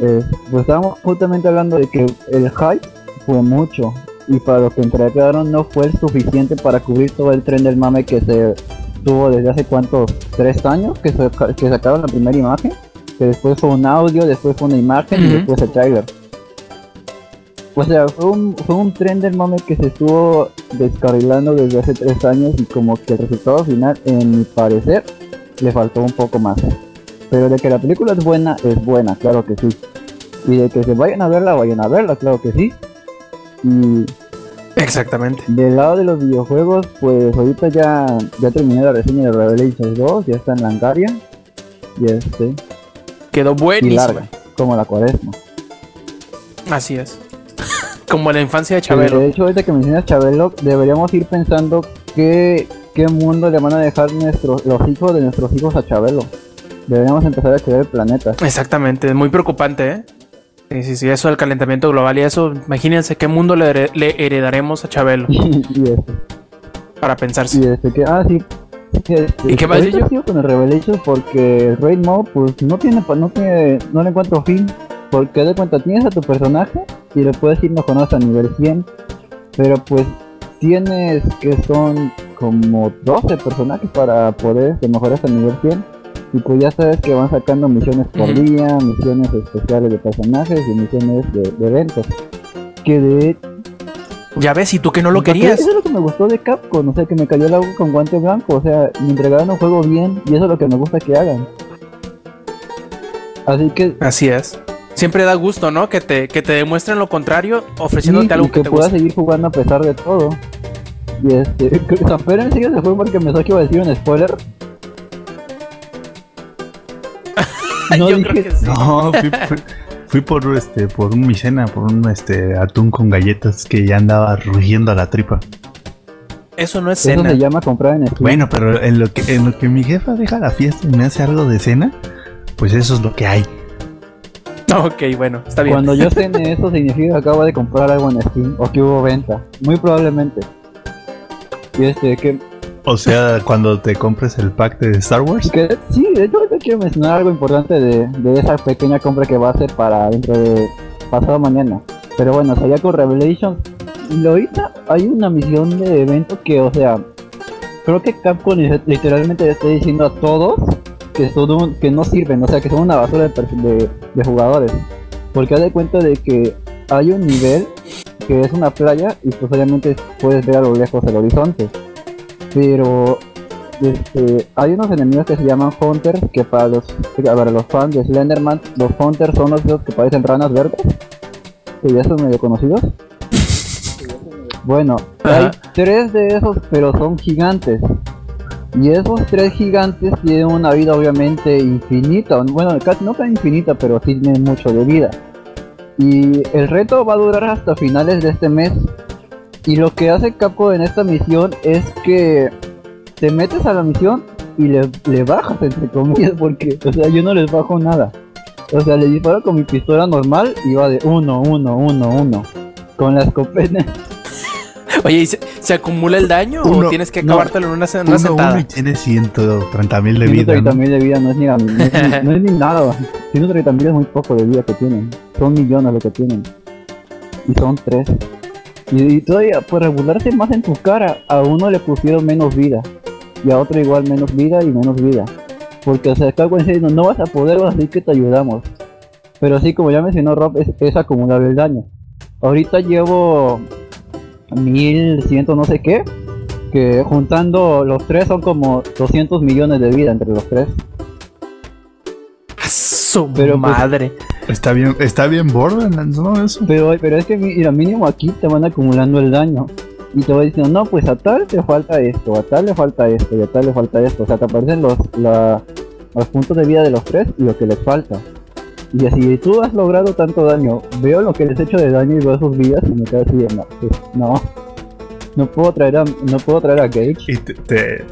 eh, pues estábamos justamente hablando de que el hype fue mucho y para lo que entregaron no fue el suficiente para cubrir todo el tren del mame que se tuvo desde hace cuántos, tres años que, se- que sacaron la primera imagen, que después fue un audio, después fue una imagen y después el trailer. O sea, fue un, fue un tren del mame que se estuvo descarrilando desde hace tres años y como que el resultado final, en mi parecer, le faltó un poco más. Pero de que la película es buena, es buena, claro que sí. Y de que se vayan a verla, vayan a verla, claro que sí. Y Exactamente. del lado de los videojuegos, pues ahorita ya, ya terminé la reseña de Revelations 2, ya está en Langaria. Y este, Quedó y buenísimo. larga, como la cuaresma. Así es. Como la infancia de Chabelo. De hecho, ahorita que mencionas Chabelo, deberíamos ir pensando qué, qué mundo le van a dejar nuestros, los hijos de nuestros hijos a Chabelo. Deberíamos empezar a crear el planeta. Exactamente, muy preocupante, ¿eh? Sí, sí, sí, eso del calentamiento global y eso, imagínense qué mundo le, here- le heredaremos a Chabelo y este, para pensarse. y este que, ah, sí. este, ¿Y qué más, Gillo? sigo con el Revelation porque el Raid Mode, pues no tiene, no tiene, no le encuentro fin. Porque de cuenta, tienes a tu personaje y le puedes ir mejorando hasta nivel 100. Pero pues tienes que son como 12 personajes para poder mejorar hasta nivel 100. Y pues ya sabes que van sacando misiones por día, misiones especiales de personajes y misiones de, de eventos. Que de Ya ves, y tú que no lo querías. Eso es lo que me gustó de Capcom, o sea, que me cayó el agua con guante blanco, o sea, me entregaron un juego bien y eso es lo que me gusta que hagan. Así que Así es. Siempre da gusto, ¿no? Que te, que te demuestren lo contrario, sí, ofreciéndote y algo que, que te pueda gusta. seguir jugando a pesar de todo. Y este, San Pedro en serio se fue porque me que iba a decir un spoiler. No Yo dije, creo que sí. No, fui, fui- fui por este, por un micena, por un este atún con galletas que ya andaba rugiendo a la tripa. Eso no es eso cena. se llama comprar en Steam. Bueno, pero en lo que, en lo que mi jefa deja la fiesta y me hace algo de cena, pues eso es lo que hay. Ok, bueno, está bien. Cuando yo cene eso significa que acabo de comprar algo en Steam o que hubo venta, muy probablemente. Y este, que O sea, cuando te compres el pack de Star Wars. Sí, de hecho ahorita quiero mencionar algo importante de, de esa pequeña compra que va a hacer para dentro de pasado mañana. Pero bueno, o con Revelations, y ahorita hay una misión de evento que, o sea, creo que Capcom li- literalmente le está diciendo a todos que, son que no sirven, o sea, que son una basura de jugadores. Porque haz de cuenta de que hay un nivel que es una playa y pues obviamente puedes ver a lo lejos el horizonte. Pero este, hay unos enemigos que se llaman Hunters, que para los, para los fans de Slenderman, los Hunters son los que parecen ranas verdes, que ya son medio conocidos. Bueno, hay tres de esos, pero son gigantes. Y esos tres gigantes tienen una vida obviamente infinita, bueno, casi no tan infinita, pero sí tienen mucho de vida. Y el reto va a durar hasta finales de este mes. Y lo que hace Capcom en esta misión es que te metes a la misión y le, le bajas, entre comillas, porque, o sea, yo no les bajo nada. O sea, le disparo con mi pistola normal y va de uno, uno, uno, uno. Con la escopeta. Oye, ¿y se, se acumula el daño Uno- o tienes que no, acabártelo en una, en una Uno, sentada? uno y tiene 130 mil de vida. 130 ¿no? mil de vida no es ni, no es no es ni nada. 130 mil es muy poco de vida que tienen. Son millones lo que tienen. Y son tres. Y, y todavía, por regularse más en tu cara, a uno le pusieron menos vida. Y a otro igual menos vida y menos vida. Porque o sea, Capcom dice, no, no vas a poder, así que te ayudamos. Pero sí, como ya mencionó Rob, es, es acumulable el daño. Ahorita llevo 1100 no sé qué. Que juntando los tres son como 200 millones de vida entre los tres. ¡A Su Pero, pues, madre. Está bien, está bien Borderlands, ¿no? Eso. Pero, pero es que mira, mínimo aquí te van acumulando el daño. Y te va diciendo, no, pues a tal te falta esto, a tal le falta esto, y a tal le falta esto. O sea, te aparecen los, la- los puntos de vida de los tres y lo que les falta. Y así, tú has logrado tanto daño, veo lo que les he hecho de daño y veo sus vidas y me quedo así no, pues, no. No puedo traer a, no puedo traer a Gage. Y te, te,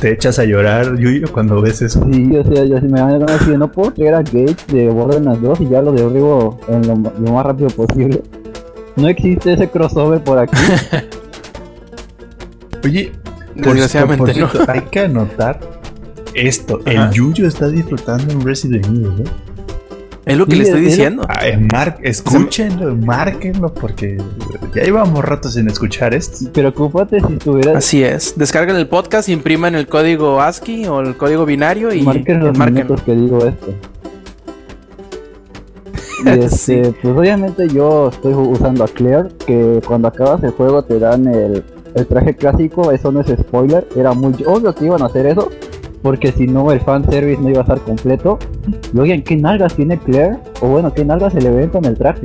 te echas a llorar, Yuyo, cuando ves eso. Sí, o sea, ya se me van a decir, no puedo traer a Gage de Borderlands 2 y ya lo derribo en lo, lo más rápido posible. No existe ese crossover por aquí. Oye, por, Desgraciadamente no. cierto, hay que anotar esto. Ajá. El Yuyo está disfrutando en Resident Evil, ¿eh? Es lo que Sí, le estoy es- es- diciendo. Ay, mar- escúchenlo, márquenlo, porque ya íbamos rato sin escuchar esto. Preocúpate si tuvieras Así es. Descarguen el podcast, impriman el código ASCII o el código binario y marquen los minutos que digo esto. Y este, pues obviamente yo estoy usando a Claire, que cuando acabas el juego te dan el, el traje clásico, eso no es spoiler, era muy obvio que iban a hacer eso, porque si no el fanservice no iba a estar completo. Y oigan, ¿qué nalgas tiene Claire? O bueno, ¿qué nalgas se le ven con el traje?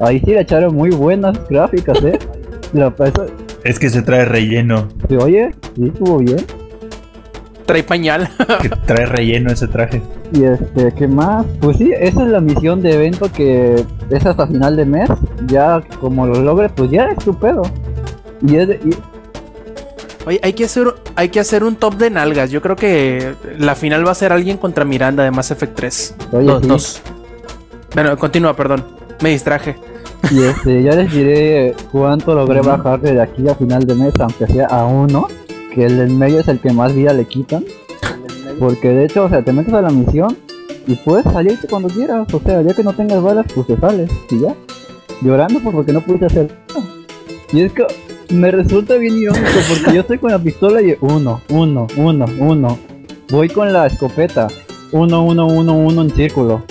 Ahí sí le echaron muy buenas gráficas, eh. La, eso, Es que se trae relleno, se oye, sí, estuvo bien. Trae pañal. que trae relleno ese traje. Y este, ¿qué más? Pues sí, esa es la misión de evento que es hasta final de mes. Ya como lo logre, pues ya es tu pedo. Y es de- y- Oye, hay que hacer, hay que hacer un top de nalgas. Yo creo que la final va a ser alguien contra Miranda de Mass Effect 3. Oye, dos, sí. dos. Bueno, continúa, perdón. Me distraje. y este, ya les diré cuánto logré bajar de aquí a final de mes, aunque sea a uno. Que el del medio es el que más vida le quitan. Porque de hecho, o sea, te metes a la misión y puedes salirte cuando quieras. O sea, ya que no tengas balas, pues te sales y ya. Llorando por porque no pude hacer nada. Y es que me resulta bien irónico porque yo estoy con la pistola y uno, uno, uno, uno. Voy con la escopeta. Uno, uno, uno, uno en círculo.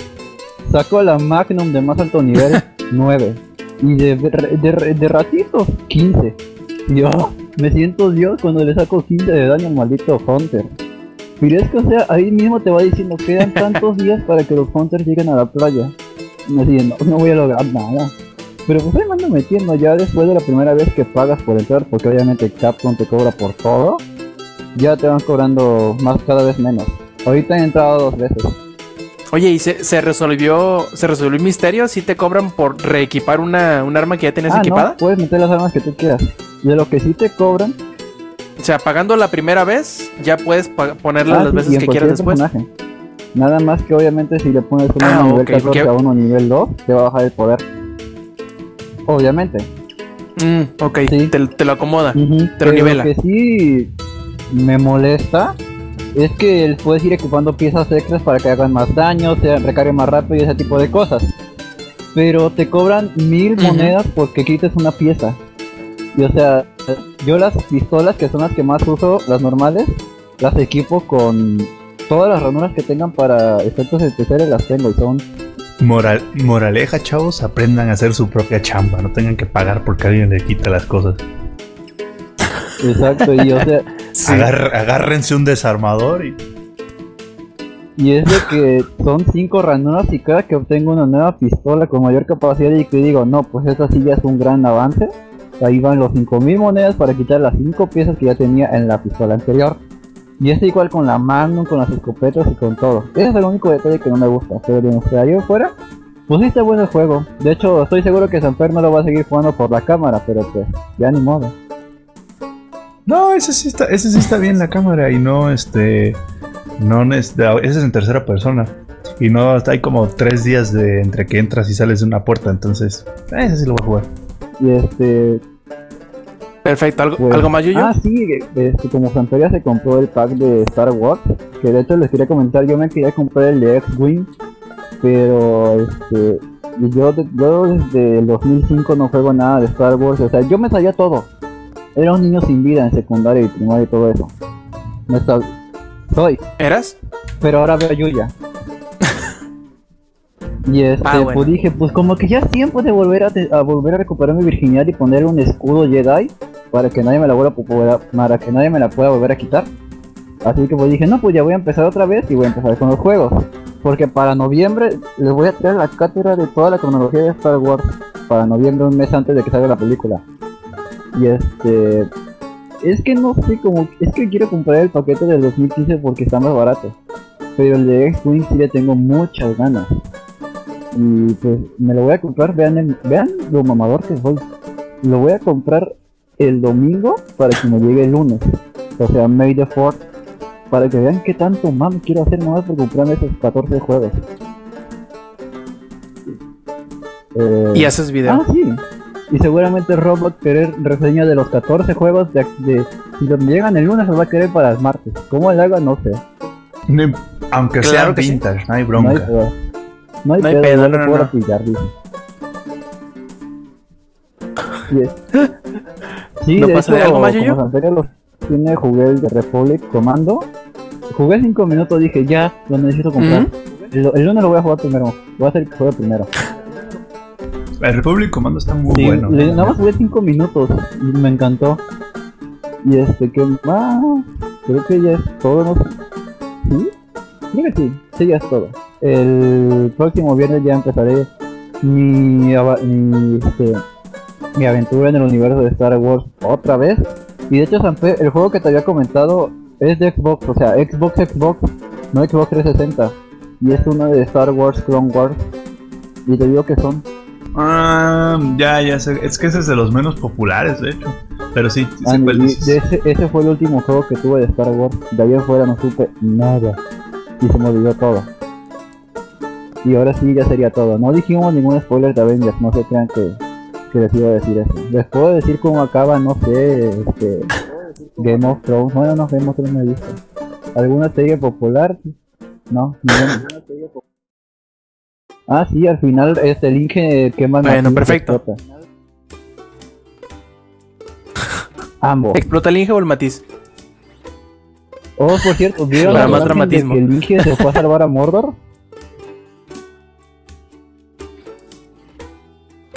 Saco la Magnum de más alto nivel, 9. Y de, de, de- de ratitos, 15. Yo me siento Dios cuando le saco 15 de daño al maldito Hunter. Pero es que, o sea, ahí mismo te va diciendo, quedan tantos días para que los Hunters lleguen a la playa. Me dice, no, no voy a lograr nada. Pero pues ahí me ando metiendo ya después de la primera vez que pagas por entrar, porque obviamente Capcom te cobra por todo, ya te van cobrando más cada vez menos. Ahorita he entrado dos veces. Oye, ¿y se, se resolvió se resolvió el misterio? ¿Sí te cobran por reequipar una, un arma que ya tienes Ah, equipada? no, puedes meter las armas que tú quieras. De lo que sí te cobran, O sea, pagando la primera vez, ya puedes ponerla ah, las sí, veces que quieras después. personaje. Nada más que obviamente si le pones uno Ah, nivel ok, 14 porque- a uno nivel 2, te va a bajar el poder. Obviamente. Mm, ok, Sí. te, te lo acomoda. Te lo pero nivela. Lo que sí me molesta es que puedes ir equipando piezas extras para que hagan más daño, se recarguen más rápido y ese tipo de cosas. Pero te cobran mil monedas porque quites una pieza. Y o sea, yo las pistolas que son las que más uso, las normales, las equipo con todas las ranuras que tengan para efectos especiales las tengo y son Moral, moraleja, chavos, aprendan a hacer su propia chamba, no tengan que pagar porque alguien le quita las cosas. exacto y o sea Sí. Agar- agárrense un desarmador y Y es de que son cinco ranuras y cada que obtengo una nueva pistola con mayor capacidad y que digo, no, pues esta sí ya es un gran avance. Ahí van los 5000 monedas para quitar las cinco piezas que ya tenía en la pistola anterior. Y es igual con la Magnum, con las escopetas y con todo. Ese es el único detalle que no me gusta. Pero de ahí fuera, pues sí está bueno el juego. De hecho, estoy seguro que Sanfer no lo va a seguir jugando por la cámara, pero pues ya ni modo. No, ese sí está, ese sí está bien la cámara y no este. No es, ese es en tercera persona. Y no hay como tres días de entre que entras y sales de una puerta, entonces. Ese sí lo voy a jugar. Y este, Perfecto. ¿Algo, Pues- ¿algo más, Yuyo? Ah, sí, este, como Santeria se compró el pack de Star Wars, que de hecho les quería comentar, yo me quería comprar el de X-Wing, pero este, yo, yo desde el 2005 no juego nada de Star Wars, o sea, yo me sabía todo. Era un niño sin vida en secundaria y primaria y todo eso. Me sab- soy, ¿Eras? pero ahora veo a Yuya. Y este, Ah, bueno. pues dije, pues como que ya es tiempo de volver a, volver a recuperar mi virginidad y ponerle un escudo Jedi para que nadie me la vuelva para que nadie me la pueda volver a quitar. Así que pues dije, no, pues ya voy a empezar otra vez y voy a empezar con los juegos. Porque para noviembre les voy a traer la cátedra de toda la cronología de Star Wars. Para noviembre, un mes antes de que salga la película. Y este... Es que no sé cómo... Es que quiero comprar el paquete del 2015 porque está más barato. Pero el de X-Wing sí le tengo muchas ganas. Y pues me lo voy a comprar, vean, el- vean lo mamador que soy. Lo voy a comprar el domingo para que me llegue el lunes. O sea, May the 4 Para que vean qué tanto mami quiero hacer nomás por comprarme esos 14 juegos. Eh, Y haces video. Ah, sí. Y seguramente Rob va a querer reseña de los 14 juegos de, de si los llegan el lunes los va a querer para el martes. ¿Cómo le haga? No sé. No Aunque Claro sea que sí. no hay No hay bronca. pedo. No hay, No hay pedo, no, le no, puedo no. pillar, dice. Sí, ¿No de pasa hecho, de algo más, como los tiene, jugué el de Republic Comando. Jugué 5 minutos, dije ya, lo necesito comprar. el, el lunes lo voy a jugar primero. Voy a hacer que juegue primero. El Republic Commando está muy Sí, bueno. le- nada más jugué 5 minutos y me encantó. Y este, que más? Creo que ya es todo, ¿no? ¿Sí? Creo que sí, sí, ya es todo. El próximo viernes ya empezaré mi, mi, este, mi aventura en el universo de Star Wars otra vez. Y de hecho, Sanfe, el juego que te había comentado es de Xbox, o sea, Xbox, Xbox, no Xbox 360. Y es uno de Star Wars Clone Wars. Y te digo que son Ah, ya, ya sé. Es que ese es de los menos populares, de hecho. Pero sí, sí Ah, sé cuál y dices. de ese, ese fue el último juego que tuve de Star Wars. De ahí en fuera no supe nada. Y se me olvidó todo. Y ahora sí ya sería todo. No dijimos ningún spoiler de Avengers, no se crean que, que les iba a decir eso. Les puedo decir cómo acaba, no sé, este, Game of Thrones. Bueno, no, Game of Thrones no he visto. ¿Alguna serie popular? No, ninguna. Ah, sí, al final este link quema Bueno, perfecto. Ambos. ¿Explota el Inge o el Matiz? Oh, por cierto, ¿vieron Para más dramatismo. que el Inge se fue a salvar a Mordor?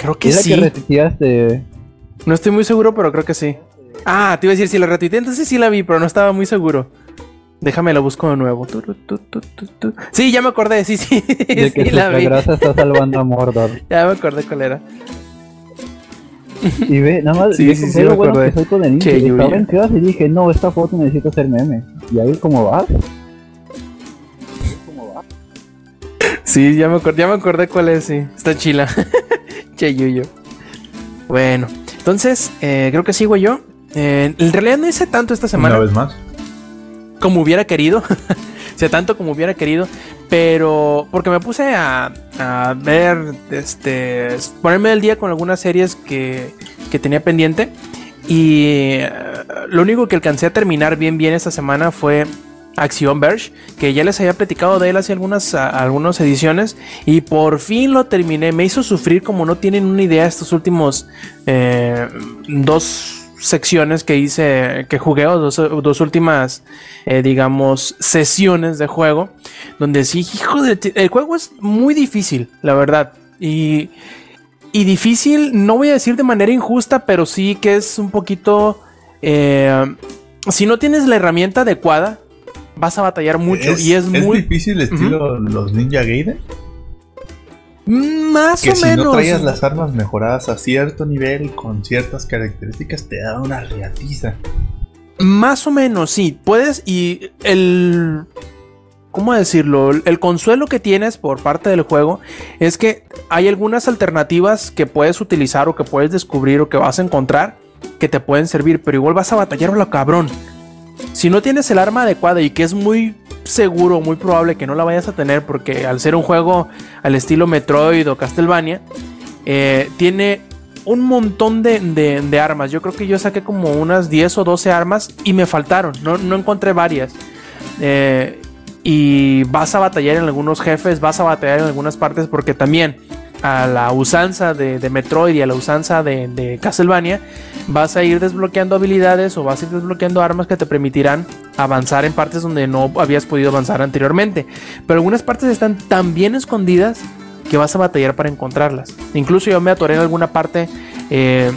Creo que Es la sí. que retuiteaste. No estoy muy seguro, pero creo que sí. Ah, te iba a decir si la retuiteé, entonces sí la vi, pero no estaba muy seguro. Déjame la busco de nuevo. Tu, tu, tu. Sí, ya me acordé, sí, sí. De que sí la vi. grasa está salvando a Mordor. Ya me acordé cuál era. Y ve, nada más, Sí, sí, sí, lo me bueno que soy con el Inge. Che, Estaba en clase y dije, no, esta foto necesito hacer meme. Y ahí, ¿cómo vas? Sí, ya me acordé, ya me acordé cuál es, sí. Está chila. che, Yuyo. Bueno, entonces, eh, creo que sigo yo. Eh, en realidad no hice tanto esta semana. Una vez más. como hubiera querido. o sea, tanto como hubiera querido. Pero porque me puse a, a ver, este, ponerme al día con algunas series que, que tenía pendiente. Y eh, lo único que alcancé a terminar bien, bien esta semana fue Acción Verge, que ya les había platicado de él hace algunas, algunas ediciones. Y por fin lo terminé. Me hizo sufrir como no tienen una idea estos últimos eh, dos secciones que hice, que jugué, o dos, dos últimas, eh, digamos, sesiones de juego, donde sí, hijo de... El juego es muy difícil, la verdad. Y, y difícil, no voy a decir de manera injusta, pero sí que es un poquito... eh, si no tienes la herramienta adecuada, vas a batallar mucho. y es, muy... difícil estilo los Ninja Gaiden. Más Que o si menos. no traías las armas mejoradas a cierto nivel con ciertas características, te da una riatiza. Más o menos, sí. Puedes y el... ¿Cómo decirlo? El consuelo que tienes por parte del juego es que hay algunas alternativas que puedes utilizar o que puedes descubrir o que vas a encontrar que te pueden servir, pero igual vas a batallar a lo cabrón. Si no tienes el arma adecuada y que es muy seguro, muy probable que no la vayas a tener porque al ser un juego al estilo Metroid o Castlevania, eh, tiene un montón de, de- armas. Yo creo que yo saqué como unas 10 o 12 armas y me faltaron. No, no encontré varias. Eh, y vas a batallar en algunos jefes, vas a batallar en algunas partes porque también a la usanza de, Metroid y a la usanza de, de Castlevania vas a ir desbloqueando habilidades o vas a ir desbloqueando armas que te permitirán avanzar en partes donde no habías podido avanzar anteriormente. Pero algunas partes están tan bien escondidas que vas a batallar para encontrarlas. Incluso yo me atoré en alguna parte, eh,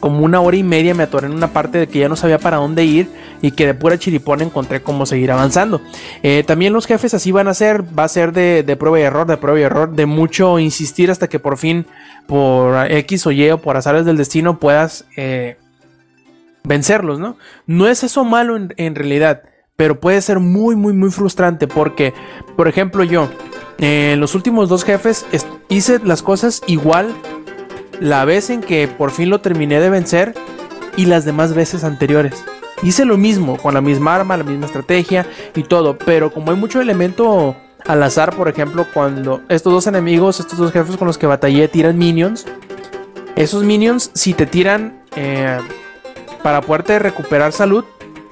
como una hora y media me atoré en una parte de que ya no sabía para dónde ir y que de pura chiripón encontré cómo seguir avanzando. Eh, también los jefes así van a ser, va a ser de, prueba y error, de prueba y error, de mucho insistir hasta que por fin, por X o Y o por azares del destino, puedas eh, vencerlos, ¿no? No es eso malo en, realidad, pero puede ser muy, muy, muy frustrante porque, por ejemplo, yo, en los últimos dos jefes hice las cosas igual la vez en que por fin lo terminé de vencer y las demás veces anteriores. Hice lo mismo, con la misma arma, la misma estrategia y todo, pero como hay mucho elemento al azar, por ejemplo, cuando estos dos enemigos, estos dos jefes con los que batallé tiran minions, esos minions si te tiran eh, para poderte recuperar salud,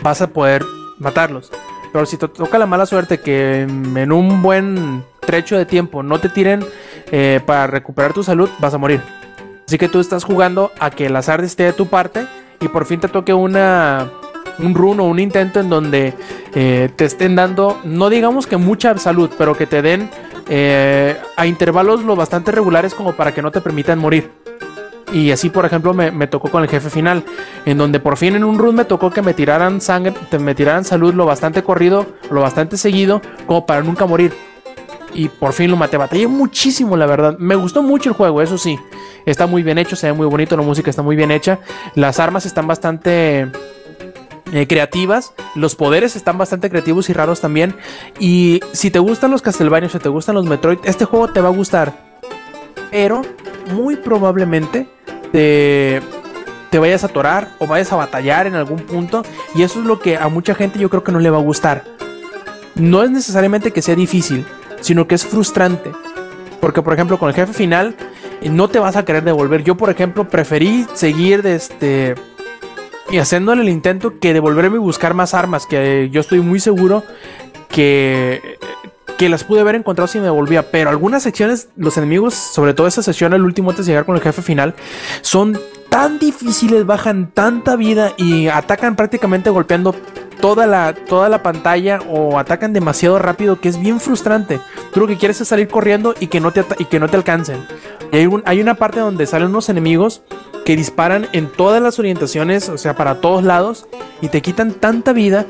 vas a poder matarlos. Pero si te toca la mala suerte que en un buen trecho de tiempo no te tiren eh, para recuperar tu salud, vas a morir. Así que tú estás jugando a que el azar esté de tu parte y por fin te toque una un run o un intento en donde eh, te estén dando, no digamos que mucha salud, pero que te den eh, a intervalos lo bastante regulares como para que no te permitan morir. Y así, por ejemplo, me, me tocó con el jefe final, en donde por fin en un run me tocó que me tiraran sangre, te- me tiraran salud lo bastante corrido, lo bastante seguido, como para nunca morir. Y por fin lo maté. Batallé muchísimo, la verdad. Me gustó mucho el juego, eso sí. Está muy bien hecho, se ve muy bonito, la música está muy bien hecha. Las armas están bastante eh, creativas. Los poderes están bastante creativos y raros también. Y si te gustan los Castlevania, si te gustan los Metroid, este juego te va a gustar. Pero muy probablemente te, te vayas a atorar o vayas a batallar en algún punto. Y eso es lo que a mucha gente yo creo que no le va a gustar. No es necesariamente que sea difícil, sino que es frustrante. Porque, por ejemplo, con el jefe final, eh, no te vas a querer devolver. Yo, por ejemplo, preferí seguir de este. Y haciéndole el intento que devolverme y buscar más armas. Que yo estoy muy seguro que. Que las pude haber encontrado si me devolvía. Pero algunas secciones, los enemigos, sobre todo esa sección, el último antes de llegar con el jefe final, son tan difíciles, bajan tanta vida y atacan prácticamente golpeando toda la, toda la pantalla o atacan demasiado rápido que es bien frustrante. Tú lo que quieres es salir corriendo y que no te, y que no te alcancen. Y hay, un- hay una parte donde salen unos enemigos que disparan en todas las orientaciones, o sea, para todos lados, y te quitan tanta vida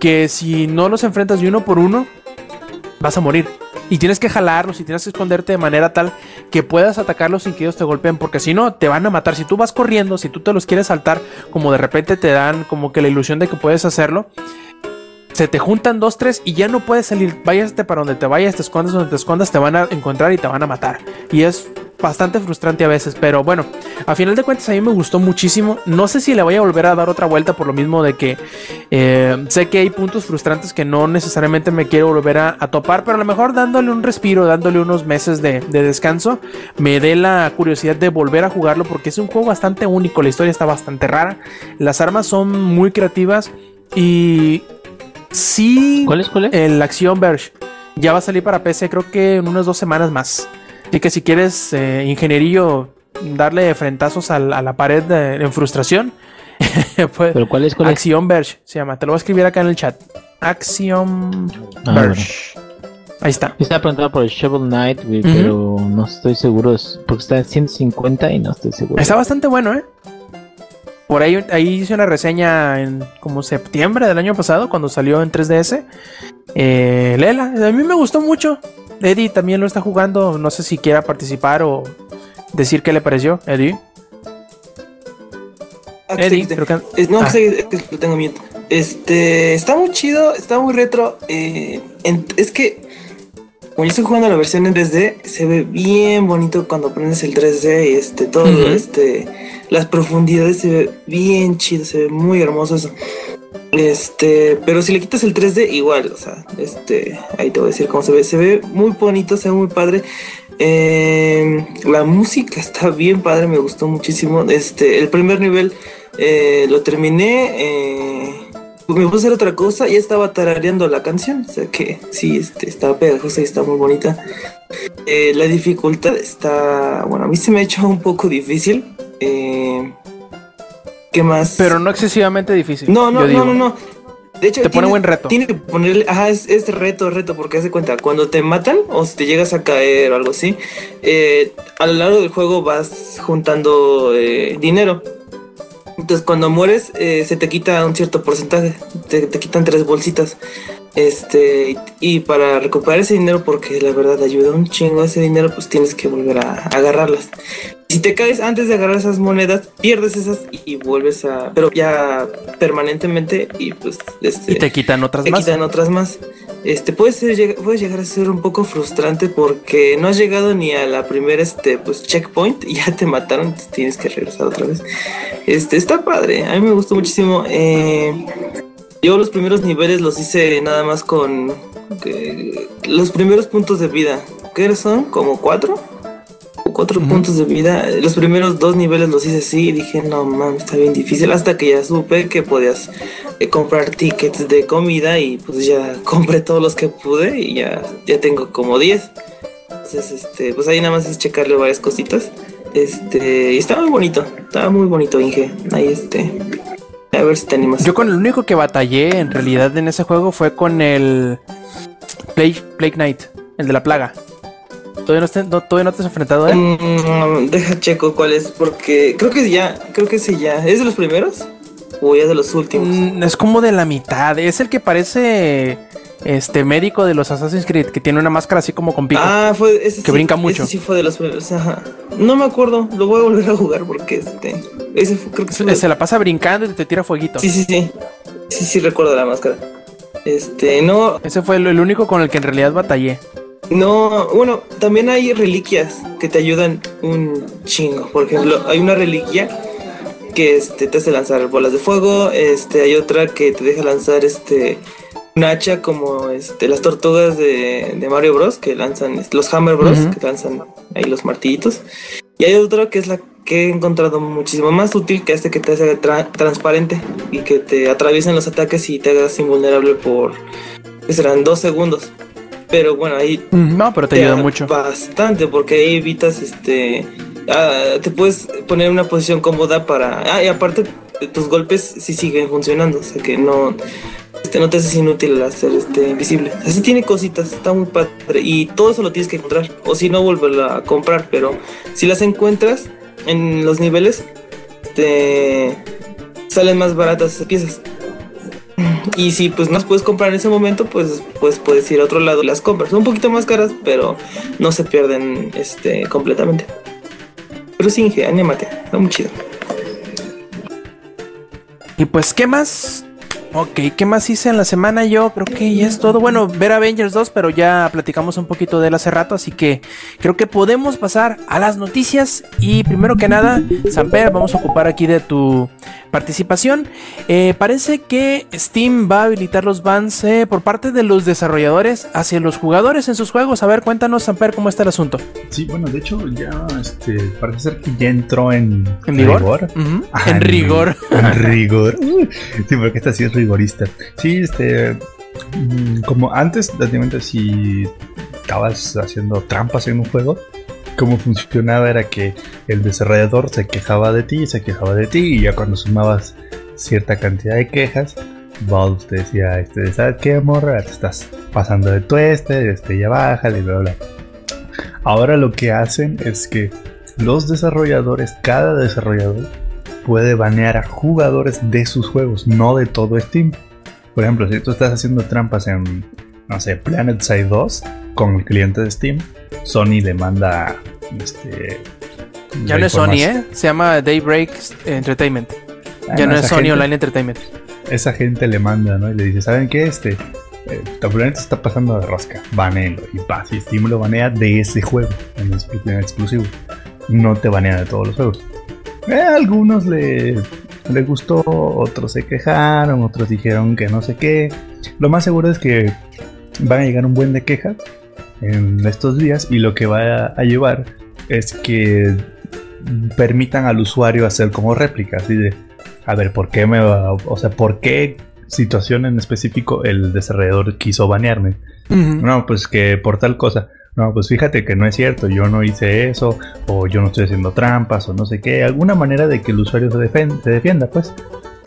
que si no los enfrentas de uno por uno, vas a morir. Y tienes que jalarlos y tienes que esconderte de manera tal que puedas atacarlos sin que ellos te golpeen, porque si no, te van a matar. Si tú vas corriendo, si tú te los quieres saltar, como de repente te dan como que la ilusión de que puedes hacerlo, se te juntan dos, tres y ya no puedes salir. Váyate para donde te vayas, te escondas donde te escondas, te van a encontrar y te van a matar. Y es bastante frustrante a veces, pero bueno, a final de cuentas a mí me gustó muchísimo. No sé si le voy a volver a dar otra vuelta por lo mismo de que eh, sé que hay puntos frustrantes que no necesariamente me quiero volver a, topar, pero a lo mejor dándole un respiro, dándole unos meses de descanso, me dé la curiosidad de volver a jugarlo porque es un juego bastante único, la historia está bastante rara, las armas son muy creativas y sí... ¿Cuál es? ¿Cuál es? El Action Verge ya va a salir para PC, creo que en unas dos semanas más. Así que si quieres, eh, ingenierillo, darle frentazos al- a, la pared de- en frustración, pues, ¿Pero cuál es? ¿Cuál es? Action Verge se llama. Te lo voy a escribir acá en el chat. Action Ah, Verge. Ahí está. Estaba preguntando por el Shovel Knight, güey, pero no estoy seguro. es- Porque está en 150 y no estoy seguro. Está bastante bueno, ¿eh? Por ahí, ahí hice una reseña en como septiembre del año pasado, cuando salió en 3DS. Eh, Lela, a mí me gustó mucho. Eddie también lo está jugando. No sé si quiera participar o decir qué le pareció, Eddie. Ah, Eddie, que creo que. no, Ah. que lo tengo mute. Este, está muy chido, está muy retro. eh, en- es que, como yo estoy jugando la versión en 3D, se ve bien bonito cuando prendes el 3D y este, todo, este, las profundidades se ve bien chido, se ve muy hermoso eso. Este, pero si le quitas el 3D, igual, o sea, este, ahí te voy a decir cómo se ve. Se ve muy bonito, se ve muy padre. Eh, la música está bien padre, me gustó muchísimo. Este, el primer nivel eh, lo terminé. eh, me puse a hacer otra cosa y estaba tarareando la canción. O sea que sí, este, está pegajosa y está muy bonita. Eh, la dificultad está. Bueno, a mí se me ha hecho un poco difícil. Eh, ¿Qué más? Pero no excesivamente difícil. No, no, no, no, no. De hecho, Te pone tiene- buen reto. Tiene que ponerle, ajá, es, es reto, reto, porque hace cuenta, cuando te matan o si te llegas a caer o algo así, eh, a lo largo del juego vas juntando eh, dinero. Entonces cuando mueres eh, se te quita un cierto porcentaje, te, te quitan tres bolsitas. Este, y, para recuperar ese dinero, porque la verdad ayuda un chingo ese dinero, pues tienes que volver a agarrarlas. Si te caes antes de agarrar esas monedas, pierdes esas y vuelves a. Pero ya permanentemente y pues. Este, Y te quitan otras te más. quitan otras más. Este, puede, ser, puede llegar a ser un poco frustrante porque no has llegado ni a la primera este, pues, checkpoint y ya te mataron, tienes que regresar otra vez. Este, está padre, a mí me gustó muchísimo. Eh, yo los primeros niveles los hice nada más con los primeros puntos de vida. ¿Qué son? ¿Como cuatro? Cuatro puntos de vida. Los primeros dos niveles los hice así y dije, no mames, está bien difícil. Hasta que ya supe que podías eh, comprar tickets de comida y pues ya compré todos los que pude y ya, ya tengo como 10. Entonces, este, pues ahí nada más es checarle varias cositas. Este, y está muy bonito, estaba muy bonito, Inge. Ahí este, a ver si te animas. Yo con el único que batallé en realidad en ese juego fue con el Plague, Plague Knight, el de la plaga. ¿Todavía no, te, no- todavía no te has enfrentado a él? Mm, deja checo cuál es, porque creo que ya, creo que sí ya. ¿Es de los primeros? O ya de los últimos. Mm, es como de la mitad. Es el que parece este médico de los Assassin's Creed, que tiene una máscara así como con pico. Ah, fue ese Que sí, brinca mucho. Ese sí fue de los primeros. Ajá. No me acuerdo, lo voy a volver a jugar porque este. Ese fue, creo que se, se la pasa brincando y te tira fueguito. Sí, sí, sí. Sí, sí, recuerdo la máscara. Este, no, Ese fue el, el único con el que en realidad batallé. No, bueno, también hay reliquias que te ayudan un chingo. Por ejemplo, hay una reliquia que este, te hace lanzar bolas de fuego. Este, hay otra que te deja lanzar este un hacha como este las tortugas de, de Mario Bros. que lanzan los Hammer Bros. Que lanzan ahí los martillitos. Y hay otra que es la que he encontrado muchísimo más útil que este que te hace tra- transparente y que te atraviesen los ataques y te hagas invulnerable por que serán dos segundos. Pero bueno, ahí No, pero te ayuda mucho. Bastante, porque ahí evitas este. ah, te puedes poner en una posición cómoda para. Ah, y aparte, tus golpes sí siguen funcionando. O sea que no. Este, no te haces inútil hacer este invisible. Así tiene cositas, está muy padre. Y todo eso lo tienes que encontrar. O si no, volverlo a comprar. Pero si las encuentras en los niveles, te salen más baratas esas piezas. Y si pues no las puedes comprar en ese momento, pues, pues puedes ir a otro lado y las compras. Son un poquito más caras, pero no se pierden este completamente. Pero sí, Inge, anímate, está muy chido. Y pues, ¿qué más? Ok, ¿qué más hice en la semana? Yo creo que ya es todo. Bueno, ver Avengers 2, pero ya platicamos un poquito de él hace rato, así que creo que podemos pasar a las noticias. Y primero que nada, Samper, vamos a ocupar aquí de tu participación. Eh, parece que Steam va a habilitar los bans eh, por parte de los desarrolladores hacia los jugadores en sus juegos. A ver, cuéntanos, Samper, cómo está el asunto. Sí, bueno, de hecho ya este, parece ser que ya entró en, ¿En? Ujú, Ajá, En rigor. En rigor. Sí, porque esta sí es rigorista. Sí, este. mm, Como antes, prácticamente, si estabas haciendo trampas en un juego, cómo funcionaba era que el desarrollador se quejaba de ti, se quejaba de ti, y ya cuando sumabas cierta cantidad de quejas, Valve te decía, este, ¿sabes qué, morra? Te estás pasando de tueste, este, ya bájale, bla, bla. Ahora lo que hacen es que los desarrolladores, cada desarrollador, puede banear a jugadores de sus juegos, no de todo Steam. Por ejemplo, si tú estás haciendo trampas en, no sé, Planet Side 2 con el cliente de Steam, Sony le manda este. Ya no es Sony. ¿eh? Se llama Daybreak Entertainment. Ah, Ya no es Sony gente- Online Entertainment. Esa gente le manda, ¿no? Y le dice, ¿saben qué? Este. eh, está pasando de rosca, banéelo. Y paz, y Steam lo banea de ese juego, en exclusivo. No te banea de todos los juegos. Eh, algunos le, le gustó, otros se quejaron, otros dijeron que no sé qué. Lo más seguro es que van a llegar un buen de quejas en estos días y lo que va a, llevar es que permitan al usuario hacer como réplicas así de a ver por qué me va, o sea por qué situación en específico el desarrollador quiso banearme no, pues que por tal cosa. No, pues fíjate que no es cierto, yo no hice eso, o yo no estoy haciendo trampas, o no sé qué. Alguna manera de que el usuario se, se defienda, pues.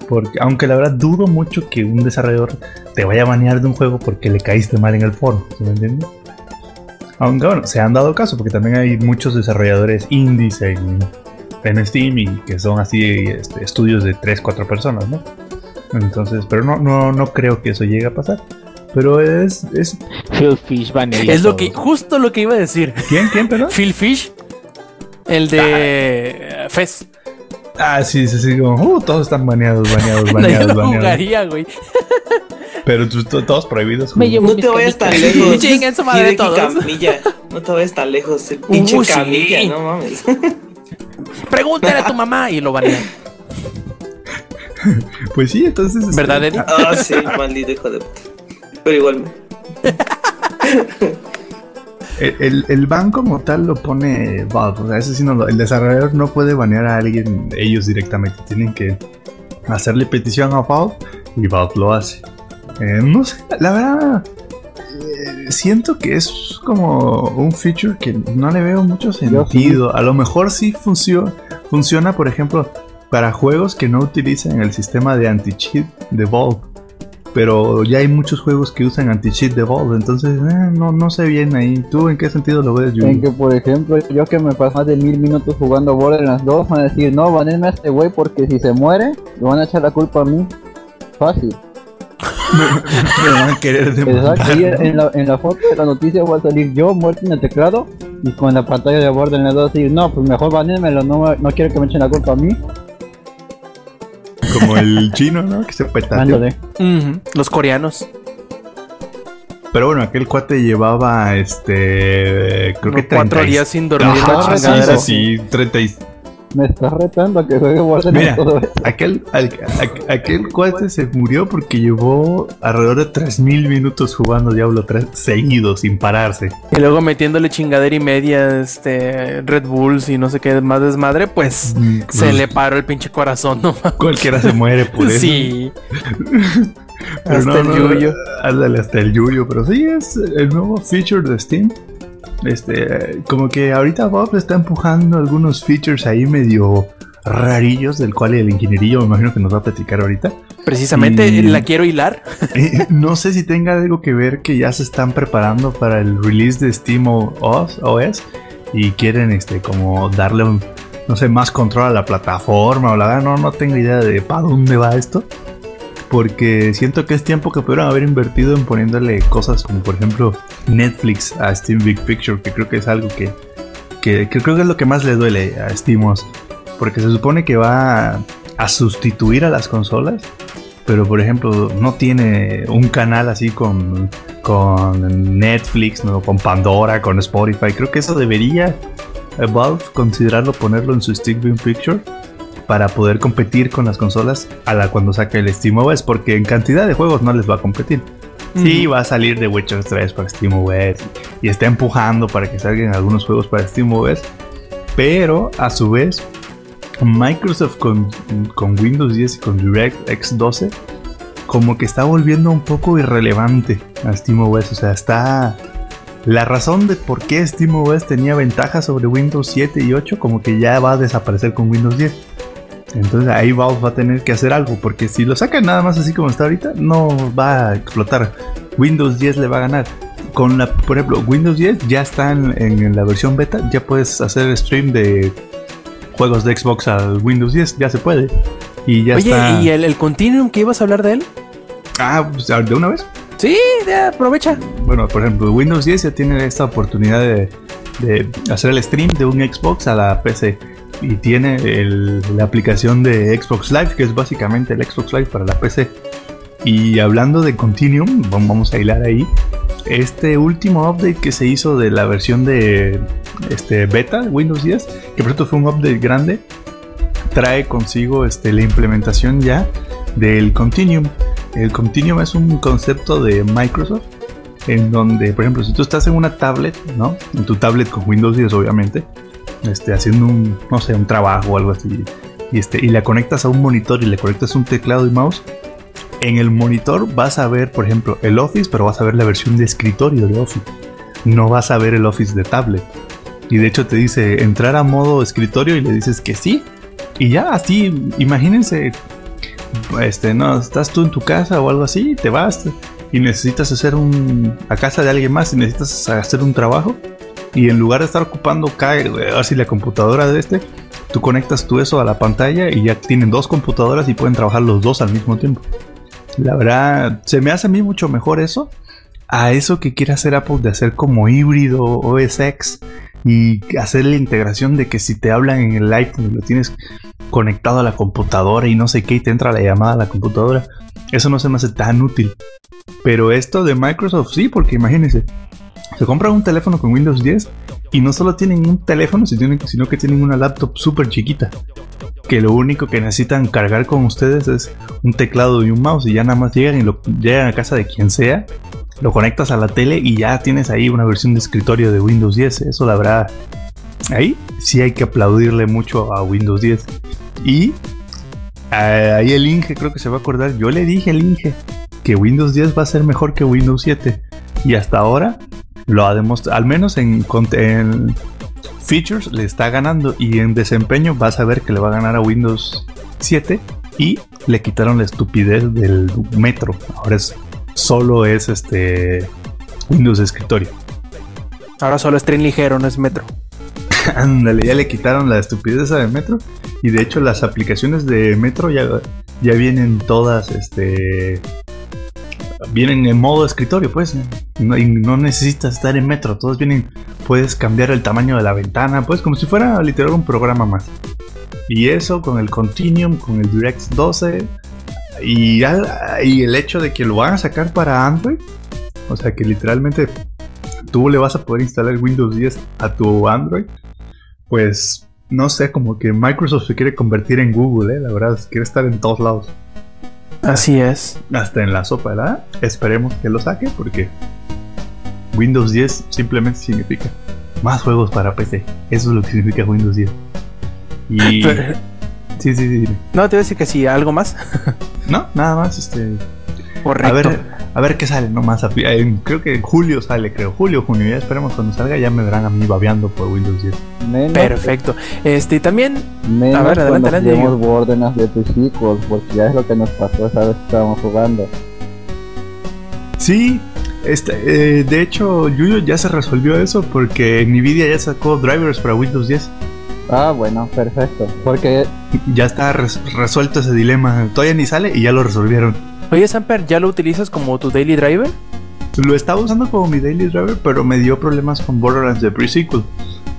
Porque, aunque la verdad dudo mucho que un desarrollador te vaya a banear de un juego porque le caíste mal en el foro, ¿sí me entiendes? Aunque bueno, se han dado caso, porque también hay muchos desarrolladores indies en, en Steam y que son así este, estudios de 3, 4 personas, ¿no? Entonces, pero no, no, no creo que eso llegue a pasar. Pero es, es Phil Fish banearía Es lo que, justo lo que iba a decir. ¿Quién? ¿Quién, perdón? Phil Fish, el de Fez. Ah, sí, sí, sí, como, uh, todos están baneados, baneados, baneados, lo baneados. jugaría, güey. Pero todos prohibidos. Me jugar. llevo No te vayas tan lejos. Chinguen su madre todos. Camilla. No te vayas tan lejos. El pinche Uh, sí. Camilla, no mames. Pregúntale a tu mamá y lo banean. Pues sí, entonces. este, ¿Verdad, Eddie? Ah, sí, maldito hijo de puta. Pero igual. El, el, el ban como tal lo pone Valve. O sea, eso sí no lo- el desarrollador no puede banear a alguien ellos directamente. Tienen que hacerle petición a Valve y Valve lo hace. Eh, no sé, la verdad, eh, siento que es como un feature que no le veo mucho sentido. A lo mejor sí funciona, funciona, por ejemplo, para juegos que no utilizan el sistema de anti-cheat de Valve. Pero ya hay muchos juegos que usan anti-cheat de Valve, entonces eh, no, no sé bien ahí. ¿Tú en qué sentido lo ves, Yuri? En que, por ejemplo, yo que me paso más de mil minutos jugando Borderlands 2, van a decir, no, banenme a este güey porque si se muere, le van a echar la culpa a mí. Fácil. Me van a querer demandar, Exacto. En la, en la foto de la noticia va a salir yo muerto en el teclado y con la pantalla de Borderlands 2 decir, no, pues mejor banémelo, no, no quiero que me echen la culpa a mí. Como el chino, ¿no? Que se petateó. Ándale. Ujú, Los coreanos. Pero bueno, aquel cuate llevaba este. Creo que Como cuatro 30 y- días sin dormir. Ajá, una sí, sí, sí, 30 y- Me estás retando a que juegue Borderlands Mira, todo esto. aquel, al- a- aquel cuate se murió porque llevó alrededor de 3000 minutos jugando Diablo 3 seguidos, sin pararse. Y luego metiéndole chingadera y media, este, Red Bulls y no sé qué más desmadre, pues Mm, se pues, le paró el pinche corazón, ¿no? Cualquiera se muere por eso. Sí. Pero hasta no, el no, yuyo. Ándale, hasta el yuyo. Pero sí, es el nuevo feature de Steam. Este, como que ahorita Bob está empujando algunos features ahí medio rarillos, del cual el ingenierillo me imagino que nos va a platicar ahorita. Precisamente Y- la quiero hilar. Eh, no sé si tenga algo que ver que ya se están preparando para el release de Steam OS, OS y quieren este como darle un, no sé, más control a la plataforma o la verdad no, no tengo idea de para dónde va esto. Porque siento que es tiempo que pudieron haber invertido en poniéndole cosas como por ejemplo Netflix a Steam Big Picture, que creo que es algo que, que, que creo que es lo que más le duele a SteamOS. Porque se supone que va a, a sustituir a las consolas pero por ejemplo no tiene un canal así con, con Netflix, ¿no? con Pandora, con Spotify. Creo que eso debería Valve considerarlo ponerlo en su Stick Beam Picture para poder competir con las consolas a la cuando saque el SteamOS, porque en cantidad de juegos no les va a competir. Sí, va a salir The Witcher 3 para SteamOS y está empujando para que salgan algunos juegos para SteamOS, pero a su vez Microsoft con, con Windows 10 y con DirectX 12 como que está volviendo un poco irrelevante a SteamOS, o sea, está la razón de por qué SteamOS tenía ventaja sobre Windows 7 y 8 como que ya va a desaparecer con Windows 10. Entonces ahí Valve va a tener que hacer algo, porque si lo sacan nada más así como está ahorita, no va a explotar. Windows 10 le va a ganar. Con la, por ejemplo, Windows 10 ya está en, en la versión beta, ya puedes hacer stream de juegos de Xbox al Windows 10, ya se puede. Y ya Oye, está. ¿y el, el Continuum que ibas a hablar de él? Ah, pues, de una vez. Sí, ya, aprovecha. Bueno, por ejemplo, Windows 10 ya tiene esta oportunidad de, de hacer el stream de un Xbox a la PC. Y tiene la aplicación de Xbox Live, que es básicamente el Xbox Live para la PC. Y hablando de Continuum, vam- vamos a hilar ahí. Este último update que se hizo de la versión de este, beta Windows 10, que por cierto fue un update grande, trae consigo este, la implementación ya del Continuum. El Continuum es un concepto de Microsoft en donde, por ejemplo, si tú estás en una tablet, ¿no? En tu tablet con Windows 10, obviamente, este, haciendo un, no sé, un trabajo o algo así, y, este, y la conectas a un monitor y le conectas un teclado y mouse, en el monitor vas a ver, por ejemplo, el Office, pero vas a ver la versión de escritorio de Office. No vas a ver el Office de tablet. Y de hecho te dice entrar a modo escritorio y le dices que sí. Y ya así, imagínense, este, no, estás tú en tu casa o algo así, te vas y necesitas hacer un a casa de alguien más y necesitas hacer un trabajo y en lugar de estar ocupando cae así la computadora de este, tú conectas tú eso a la pantalla y ya tienen dos computadoras y pueden trabajar los dos al mismo tiempo. La verdad, se me hace a mí mucho mejor eso a eso que quiere hacer Apple de hacer como híbrido OS X y hacer la integración de que si te hablan en el iPhone lo tienes conectado a la computadora y no sé qué y te entra la llamada a la computadora, eso no se me hace tan útil. Pero esto de Microsoft sí, porque imagínense, se compran un teléfono con Windows 10 y no solo tienen un teléfono, sino que- tienen una laptop súper chiquita. Que lo único que necesitan cargar con ustedes es un teclado y un mouse y ya nada más llegan y lo llegan a casa de quien sea, lo conectas a la tele y ya tienes ahí una versión de escritorio de Windows 10. Eso la verdad, ahí sí hay que aplaudirle mucho a Windows 10. Y eh, ahí el Inge creo que se va a acordar. Yo le dije al Inge que Windows 10 va a ser mejor que Windows 7. Y hasta ahora lo ha demostrado. Al menos en, features le está ganando. Y en desempeño vas a ver que le va a ganar a Windows 7. Y le quitaron la estupidez del Metro. Ahora es solo es este Windows de escritorio. Ahora solo es tren ligero, no es metro. Ándale, ya le quitaron la estupidez esa de Metro. Y de hecho las aplicaciones de Metro ya, ya vienen todas, este... Vienen en modo escritorio, pues. No, y no necesitas estar en Metro. Todos vienen... Puedes cambiar el tamaño de la ventana. Pues como si fuera literal un programa más. Y eso con el Continuum, con el DirectX 12. Y, y el hecho de que lo van a sacar para Android. O sea que literalmente tú le vas a poder instalar Windows 10 a tu Android, pues no sé, como que Microsoft se quiere convertir en Google, ¿eh? la verdad, quiere estar en todos lados, Así es. hasta en la sopa, ¿verdad? Esperemos que lo saque porque Windows 10 simplemente significa más juegos para PC, eso es lo que significa Windows 10. Y... Sí, sí, sí. dime. no, te voy a decir que sí, algo más. No, nada más, este... Correcto. A ver, a ver qué sale nomás. creo que en julio sale, creo. Julio, junio. Ya esperemos cuando salga. Ya me verán a mí babeando por Windows 10. Menos, Perfecto. Este, también, menos A ver, adelante, adelante. Borderlands de tus hijos, porque ya es lo que nos pasó esa vez que estábamos jugando. Sí, este, eh, de hecho, Yuyo ya se resolvió eso porque Nvidia ya sacó drivers para Windows 10. Ah, bueno, perfecto. Porque Ya está res- resuelto ese dilema. Todavía ni sale y ya lo resolvieron. oye, Samper, ¿ya lo utilizas como tu daily driver? Lo estaba usando como mi daily driver, pero me dio problemas con Borderlands de pre-sequel.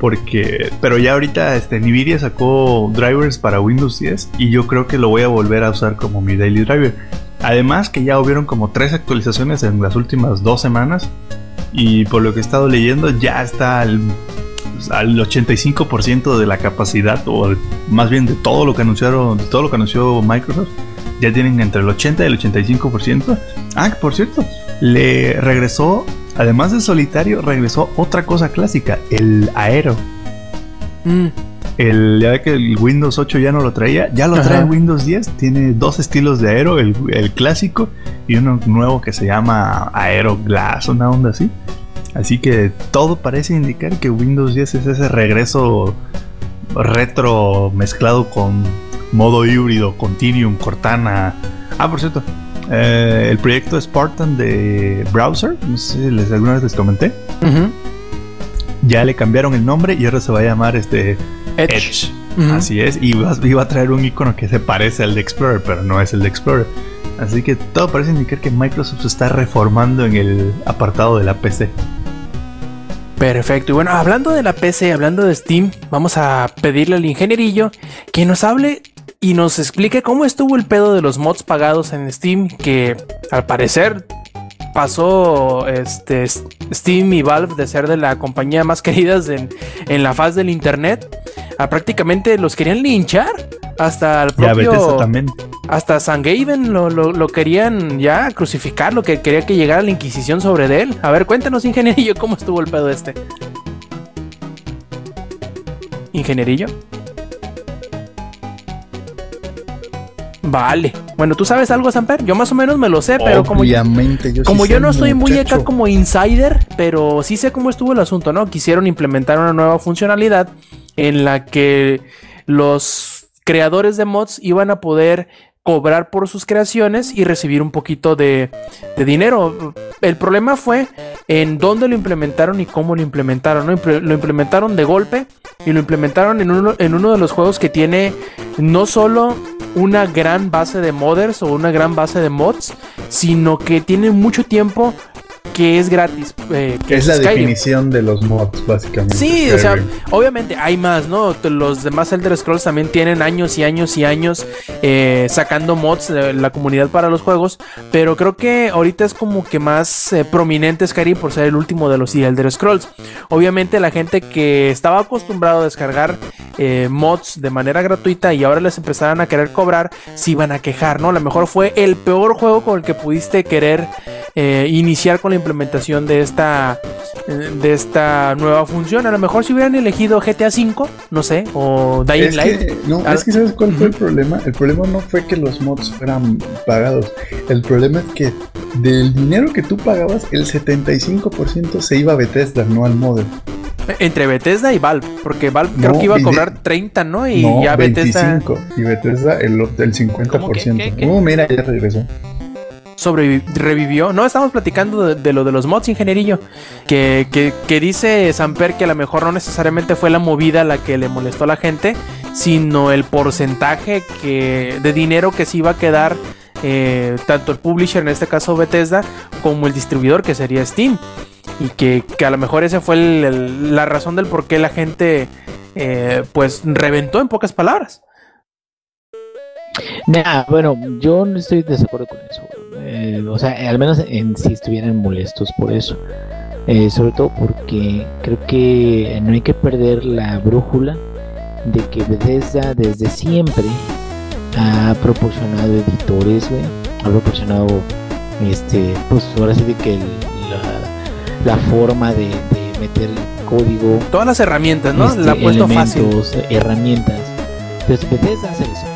Porque, pero ya ahorita este, Nvidia sacó drivers para Windows 10 y yo creo que lo voy a volver a usar como mi daily driver. Además que ya hubieron como tres actualizaciones en las últimas dos semanas y por lo que he estado leyendo ya está al, al 85% de la capacidad o más bien de todo lo que anunciaron, de todo lo que anunció Microsoft. Ya tienen entre el 80 y el 85%. Ah, por cierto, le regresó, además del solitario, regresó otra cosa clásica, el aero. Mm, El, ya ve que el Windows 8 ya no lo traía, ya lo trae Ajá. Windows 10. Tiene dos estilos de aero, el, el clásico y uno nuevo que se llama Aero Glass, una onda así. Así que todo parece indicar que Windows 10 es ese regreso retro mezclado con modo híbrido, Continuum, Cortana. Ah, por cierto, eh, el proyecto Spartan de Browser, no sé si les, alguna vez les comenté, ya le cambiaron el nombre y ahora se va a llamar este Edge. Así es, y va, iba a traer un icono que se parece al de Explorer, pero no es el de Explorer. Así que todo parece indicar que Microsoft se está reformando en el apartado de la PC. Perfecto. Y bueno, hablando de la PC, hablando de Steam, vamos a pedirle al ingenierillo que nos hable y nos explique cómo estuvo el pedo de los mods pagados en Steam, que al parecer pasó este Steam y Valve de ser de la compañía más queridas en, en la faz del internet a prácticamente los querían linchar hasta el propio también. hasta San Gaben lo, lo- lo querían ya crucificar, lo que quería que llegara la Inquisición sobre él. A ver, cuéntanos, ingenierillo, cómo estuvo el pedo este. Ingenierillo. Vale. Bueno, ¿tú sabes algo, Samper? Yo más o menos me lo sé, pero como yo, sí como yo no soy muy acá como insider, pero sí sé cómo estuvo el asunto, ¿no? Quisieron implementar una nueva funcionalidad en la que los creadores de mods iban a poder cobrar por sus creaciones y recibir un poquito de, dinero. El problema fue en dónde lo implementaron y cómo lo implementaron. ¿no? Lo implementaron de golpe y lo implementaron en uno, en uno de los juegos que tiene no solo una gran base de modders o una gran base de mods, sino que tiene mucho tiempo que es gratis. eh, que Es la Skyrim. definición de los mods, básicamente. Sí, o sea, obviamente hay más, ¿no? Los demás Elder Scrolls también tienen años y años y años eh, sacando mods de la comunidad para los juegos, pero creo que ahorita es como que más eh, prominente Skyrim por ser el último de los Elder Scrolls. Obviamente la gente que estaba acostumbrado a descargar eh, mods de manera gratuita y ahora les empezaran a querer cobrar, se iban a quejar, ¿no? A lo mejor fue el peor juego con el que pudiste querer iniciar con la implementación de esta de esta nueva función. A lo mejor si hubieran elegido GTA V, no sé, o Dying Es Light. que, no, Ah, es que ¿sabes cuál fue el problema? El problema no fue que los mods fueran pagados. El problema es que del dinero que tú pagabas, el 75% se iba a Bethesda, no al modem. Entre Bethesda y Valve, porque Valve creo que iba a y de- cobrar 30, ¿no? Y no, ya Bethesda 25. Y Bethesda el, el 50%. ¿Qué? ¿Qué? No, mira, ya regresó. Sobrevi- revivió. No, estamos platicando de, lo de los mods, ingenierillo. Que, que, dice Samper que a lo mejor no necesariamente fue la movida la que le molestó a la gente, sino el porcentaje que, de dinero que se iba a quedar eh, tanto el publisher, en este caso Bethesda, como el distribuidor, que sería Steam. Y que, que a lo mejor esa fue la razón del por qué la gente eh, pues reventó en pocas palabras. Nah, bueno, yo no estoy de desacuerdo con eso. Eh, o sea, al menos en si estuvieran molestos por eso. Eh, sobre todo porque creo que no hay que perder la brújula de que Bethesda desde siempre ha proporcionado editores, güey. Ha proporcionado, este, pues ahora sí de que el- la, la forma de, de meter código Todas las herramientas, ¿no? este, la ha puesto fácil. herramientas. Entonces Bethesda hace eso.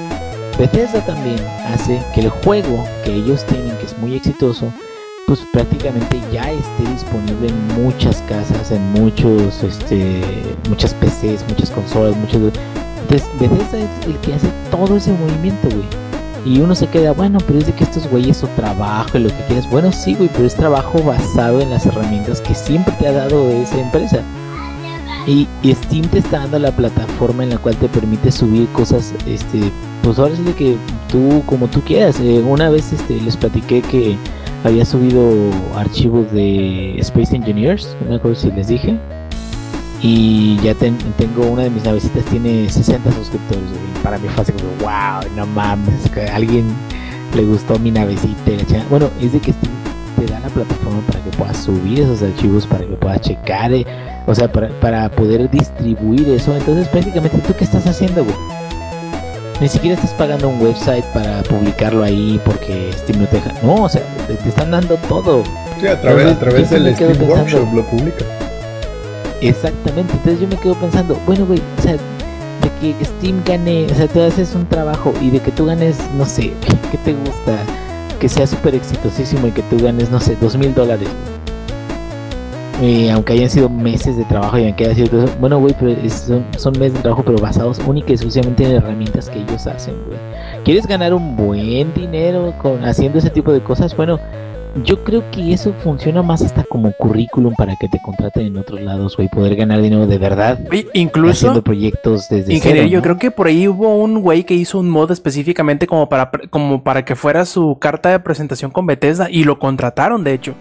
Bethesda también hace que el juego que ellos tienen, que es muy exitoso, pues prácticamente ya esté disponible en muchas casas, en muchos, este, muchas PCs, muchas consolas, muchos. Entonces Bethesda es el que hace todo ese movimiento, güey. Y uno se queda, bueno, pero es de que estos güeyes su trabajo y lo que quieras. Bueno, sí, güey, pero es trabajo basado en las herramientas que siempre te ha dado esa empresa. Y, y Steam te está dando la plataforma en la cual te permite subir cosas, este, pues ahora sí de que tú, como tú quieras. Eh, una vez este, les platiqué que había subido archivos de Space Engineers, no me acuerdo si les dije. Y ya ten- tengo una de mis navecitas, tiene 60 suscriptores. güey. Para mí fue así como, wow, no mames, que alguien le gustó mi navecita. y la chingada". Bueno, es de que Steam te da la plataforma para que puedas subir esos archivos, para que puedas checar, eh, o sea, para, para poder distribuir eso. Entonces, prácticamente, ¿tú qué estás haciendo, güey? Ni siquiera estás pagando un website para publicarlo ahí porque Steam no te deja. No, o sea, te, te están dando todo. Sí, a través, a Entonces, través yo sí del Steam pensando- Workshop lo publica. Exactamente, entonces yo me quedo pensando, bueno, güey, o sea, de que Steam gane, o sea, tú haces un trabajo y de que tú ganes, no sé, ¿qué, qué te gusta? Que sea súper exitosísimo y que tú ganes, no sé, dos mil dólares. Eh, aunque hayan sido meses de trabajo y aunque haya sido todo eso, bueno, güey, pero es- son, son meses de trabajo, pero basados única y exclusivamente en herramientas que ellos hacen, güey. ¿Quieres ganar un buen dinero con, haciendo ese tipo de cosas? Bueno, yo creo que eso funciona más hasta como currículum para que te contraten en otros lados, güey, poder ganar dinero de verdad Oye, Incluso, haciendo proyectos desde ingeniero, cero, yo ¿no? creo que por ahí hubo un güey que hizo un mod específicamente como para, como para que fuera su carta de presentación con Bethesda y lo contrataron, de hecho.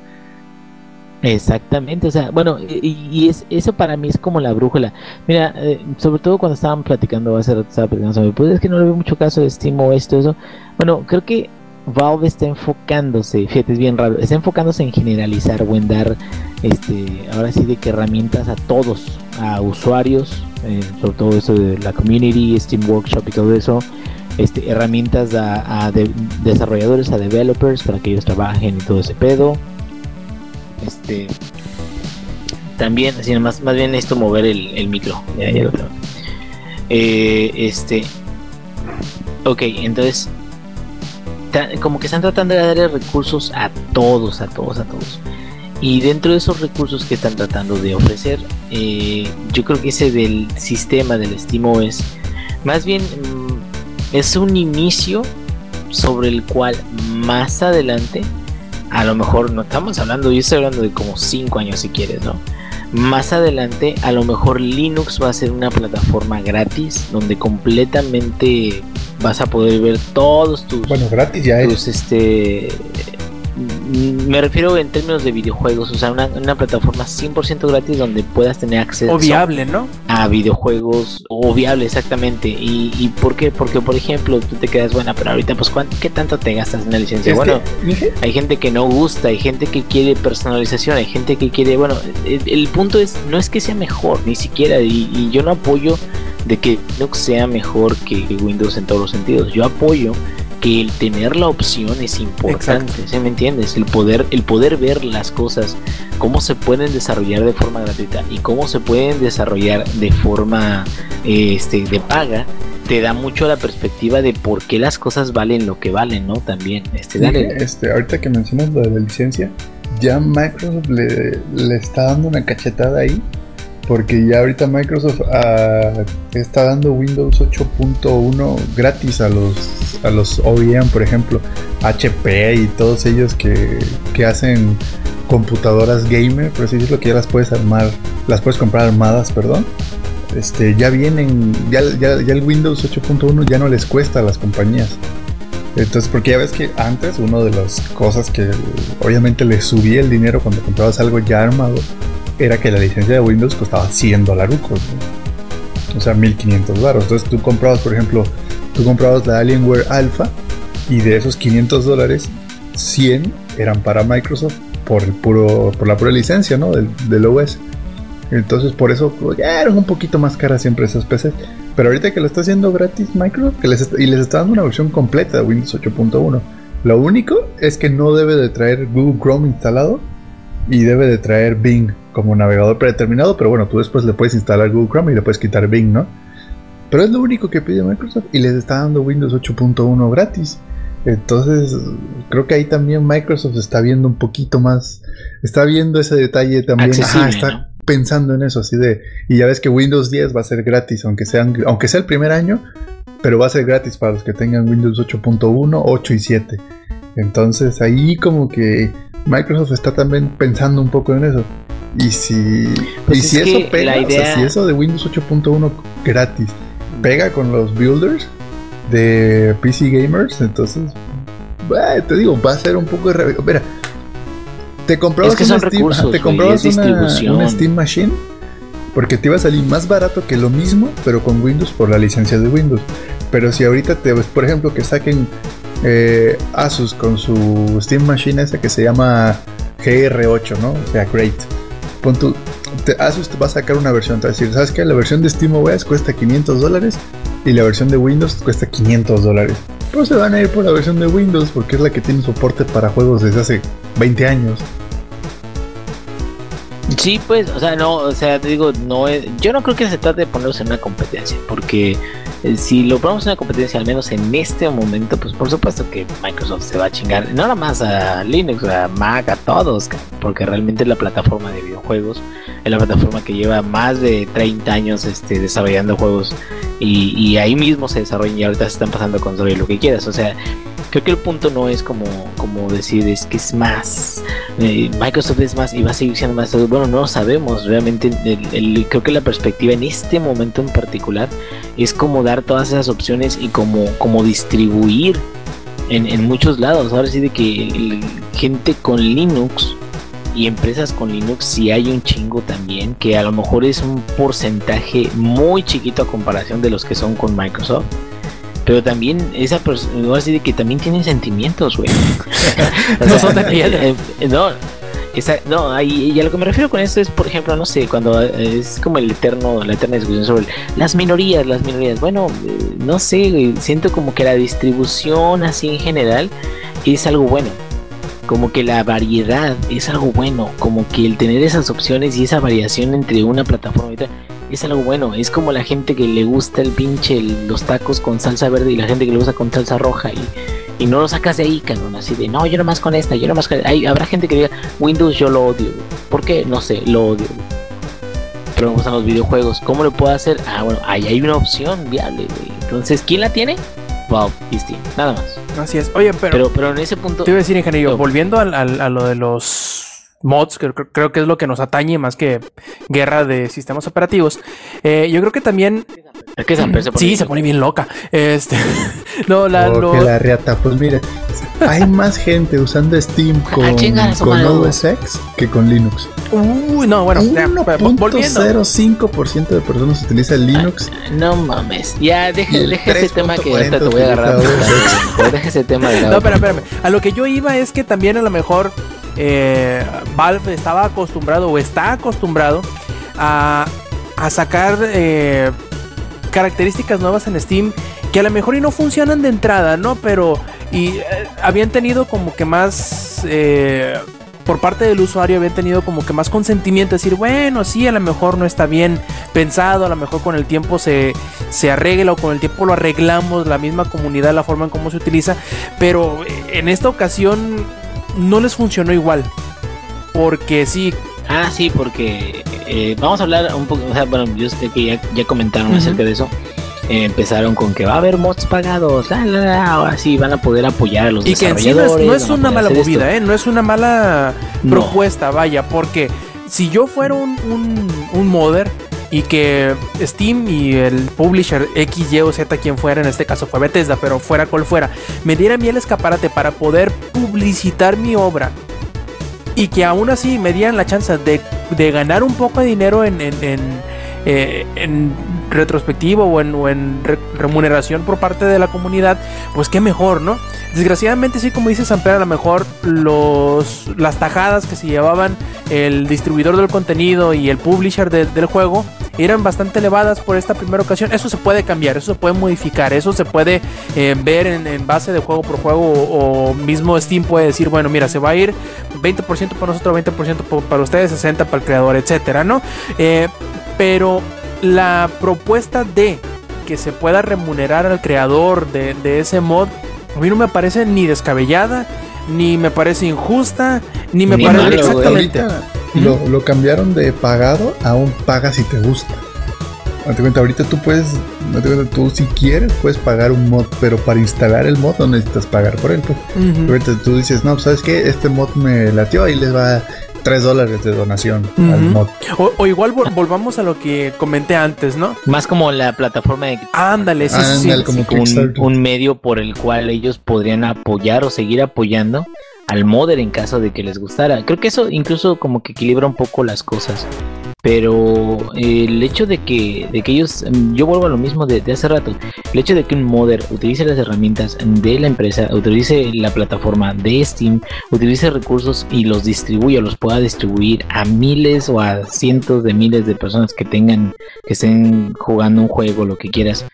Exactamente, o sea, bueno, y, es, eso para mí es como la brújula. Mira, eh, sobre todo cuando estaban platicando hace rato, estaba platicando pues es que no le veo mucho caso de Steam o esto, eso. Bueno, creo que Valve está enfocándose, fíjate, es bien raro, está enfocándose en generalizar o en dar, este, ahora sí de que herramientas a todos, a usuarios, eh, sobre todo eso de la community, Steam Workshop y todo eso, este, herramientas a, a de- desarrolladores, a developers para que ellos trabajen y todo ese pedo. Este, también, así más, más bien necesito mover el, el micro. Eh, este, ok, entonces, como que están tratando de darle recursos a todos, a todos, a todos. Y dentro de esos recursos que están tratando de ofrecer, eh, yo creo que ese del sistema del SteamOS, más bien mm, es un inicio sobre el cual más adelante, a lo mejor no estamos hablando, yo estoy hablando de como 5 años si quieres, ¿no? Más adelante, a lo mejor Linux va a ser una plataforma gratis donde completamente vas a poder ver todos tus, Bueno, gratis ya es. tus este mm, me refiero en términos de videojuegos, o sea, una, una plataforma 100% gratis donde puedas tener acceso O viable, ¿no? a videojuegos o viable exactamente. ¿Y, y por qué? Porque, por ejemplo, tú te quedas, bueno, pero ahorita, pues, ¿cuánto, ¿qué tanto te gastas en una licencia? Bueno, hay gente que no gusta, hay gente que quiere personalización, hay gente que quiere, bueno, el, el punto es, no es que sea mejor, ni siquiera, y, y yo no apoyo de que Linux sea mejor que Windows en todos los sentidos, yo apoyo que el tener la opción es importante, Exacto. ¿sí me entiendes? El poder, el poder ver las cosas, cómo se pueden desarrollar de forma gratuita y cómo se pueden desarrollar de forma este, de paga, te da mucho la perspectiva de por qué las cosas valen lo que valen, ¿no? También, este, dale. Este, ahorita que mencionas lo de la licencia, ya Microsoft le, le está dando una cachetada ahí. Porque ya ahorita Microsoft ah, está dando Windows 8.1 gratis a los, a los OEM, por ejemplo, HP y todos ellos que, que hacen computadoras gamer, por así decirlo, que ya las puedes armar, las puedes comprar armadas, perdón. Este, ya vienen, ya, ya, ya el Windows 8.1 ya no les cuesta a las compañías. Entonces, porque ya ves que antes una de las cosas que obviamente le subía el dinero cuando comprabas algo ya armado era que la licencia de Windows costaba 100 dolarucos, ¿no? o sea, 1500 baros. Entonces tú comprabas, por ejemplo, tú comprabas la Alienware Alpha y de esos 500 dólares, 100 eran para Microsoft por, el puro, por la pura licencia ¿no? del, del OS. Entonces por eso ya eran un poquito más caras siempre esas PCs. Pero ahorita que lo está haciendo gratis Microsoft y les está dando una versión completa de Windows 8.1. Lo único es que no debe de traer Google Chrome instalado y debe de traer Bing como navegador predeterminado. Pero bueno, tú después le puedes instalar Google Chrome y le puedes quitar Bing, ¿no? Pero es lo único que pide Microsoft y les está dando Windows 8.1 gratis. Entonces, creo que ahí también Microsoft está viendo un poquito más, está viendo ese detalle también, Ajá, está ¿no? pensando en eso, así de, y ya ves que Windows 10 va a ser gratis, aunque, sean, aunque sea el primer año, pero va a ser gratis para los que tengan Windows 8.1, 8 y 7. Entonces ahí como que Microsoft está también pensando un poco en eso. Y si, Pues y es si eso pega, la o sea, si eso de Windows 8.1 gratis pega con los builders de PC Gamers, entonces, bah, te digo, va a ser un poco de... Mira, te comprabas, Es que una Steam, recursos, te comprabas una, una Steam Machine porque te iba a salir más barato que lo mismo, pero con Windows por la licencia de Windows. Pero si ahorita te ves, por ejemplo, que saquen eh, Asus con su Steam Machine esa que se llama GR8, ¿no? O sea, Great. Asus te va a sacar una versión, te va a decir, ¿sabes qué? La versión de SteamOS cuesta 500 dólares y la versión de Windows cuesta 500 dólares. Pero se van a ir por la versión de Windows porque es la que tiene soporte para juegos desde hace 20 años. Sí, pues, o sea, no, o sea, te digo, no es, yo no creo que se trate de ponerlos en una competencia, porque si lo ponemos en una competencia, al menos en este momento, pues por supuesto que Microsoft se va a chingar, no nada más a Linux, a Mac, a todos, porque realmente es la plataforma de videojuegos, es la plataforma que lleva más de 30 años este, desarrollando juegos y, y ahí mismo se desarrollan y ahorita se están pasando con sobre lo que quieras, o sea, creo que el punto no es como, como decir es que es más, eh, Microsoft es más y va a seguir siendo más. Bueno, no lo sabemos. Realmente, el- creo que la perspectiva en este momento en particular es como dar todas esas opciones y como, como distribuir en, en muchos lados. Ahora sí, de que gente con Linux y empresas con Linux sí hay un chingo también, que a lo mejor es un porcentaje muy chiquito a comparación de los que son con Microsoft. Pero también esa persona, ahora sí de que también tienen sentimientos, güey. No son de piedra. eh, eh, no, esa- no, ahí- y a lo que me refiero con esto es, por ejemplo, no sé, cuando eh, es como el eterno, la eterna discusión sobre las minorías, las minorías. Bueno, no sé, siento como que la distribución así en general es algo bueno. Como que la variedad es algo bueno, como que el tener esas opciones y esa variación entre una plataforma y otra es algo bueno. Es como la gente que le gusta el pinche, el- los tacos con salsa verde y la gente que le gusta con salsa roja y, y no lo sacas de ahí, cabrón. Así de, no, yo nomás con esta, yo nomás con Hay, Habrá gente que diga, Windows yo lo odio. ¿Por qué? No sé, lo odio. Pero me gustan los videojuegos. ¿Cómo lo puedo hacer? Ah, bueno, ahí hay una opción viable, güey. Entonces, ¿quién la tiene? Y Steam, nada más. Así es. Oye, pero, Pero, pero en ese punto... te iba a decir, ingeniero, No. volviendo al- al- a lo de los mods, que creo, creo que es lo que nos atañe más que guerra de sistemas operativos. eh, yo creo que también. Es que Samper se pone Sí, bien se pone bien loca. Este. No, la. Oh, lo- que la reata. Pues mire, hay más gente usando Steam con, Ah, con madre. OS X que con Linux. Uy, no, bueno, ya, volviendo. 1.05% de personas utiliza Linux. No mames. Ya, deja, deja ese tema que ahorita te 3.40 voy a agarrar. deja ese tema de la No, espera, espérame. A lo que yo iba es que también a lo mejor eh, Valve estaba acostumbrado o está acostumbrado a, a sacar eh, características nuevas en Steam que a lo mejor y no funcionan de entrada, ¿no? Pero y eh, habían tenido como que más eh, por parte del usuario habían tenido como que más consentimiento, decir, bueno, sí, a lo mejor no está bien pensado, a lo mejor con el tiempo se, se arregla o con el tiempo lo arreglamos, la misma comunidad, la forma en cómo se utiliza, pero en esta ocasión no les funcionó igual, porque sí. Ah, sí, porque eh, vamos a hablar un poco, o sea, bueno, yo sé que ya, ya comentaron acerca de eso. Eh, empezaron con que va a haber mods pagados, la, la, la, ahora sí van a poder apoyar a los y que en sí no es, no es una mala movida, ¿eh? no es una mala No. propuesta, vaya, porque si yo fuera un, un, un modder y que Steam y el publisher X, Y o Z, quien fuera, en este caso fue Bethesda, pero fuera cual fuera, me diera a el escaparate para poder publicitar mi obra y que aún así me dieran la chance de, de ganar un poco de dinero en, eh, en retrospectivo o en, remuneración por parte de la comunidad, pues qué mejor, ¿no? Desgraciadamente sí, como dice Samper, a lo mejor los, las tajadas que se llevaban el distribuidor del contenido y el publisher de- del juego eran bastante elevadas por esta primera ocasión. Eso se puede cambiar, eso se puede modificar, eso se puede eh, ver en, base de juego por juego o, mismo Steam puede decir, bueno, mira, se va a ir 20% para nosotros, 20% po- para ustedes, 60% para el creador, etcétera, ¿no? Eh, pero la propuesta de que se pueda remunerar al creador de, de ese mod, a mí no me parece ni descabellada, ni me parece injusta, ni me Ni parece malo, exactamente. Ahorita lo, lo cambiaron de pagado a un paga si te gusta. Date cuenta, ahorita tú puedes, date cuenta, tú si quieres puedes pagar un mod, pero para instalar el mod no necesitas pagar por él. Pues. Ujú. Ahorita tú dices, no, pues, ¿sabes qué? Este mod me latió, ahí les va 3 dólares de donación al mod. O, o igual vol- volvamos a lo que comenté antes, ¿no? Más como la plataforma de Ándale, sí, sí, sí. Como un, un medio por el cual ellos podrían apoyar o seguir apoyando al modder en caso de que les gustara. Creo que eso incluso como que equilibra un poco las cosas. Pero eh, el hecho de que, de que ellos, yo vuelvo a lo mismo de, de hace rato, el hecho de que un modder utilice las herramientas de la empresa, utilice la plataforma de Steam, utilice recursos y los distribuya, los pueda distribuir a miles o a cientos de miles de personas que tengan, que estén jugando un juego, lo que quieras,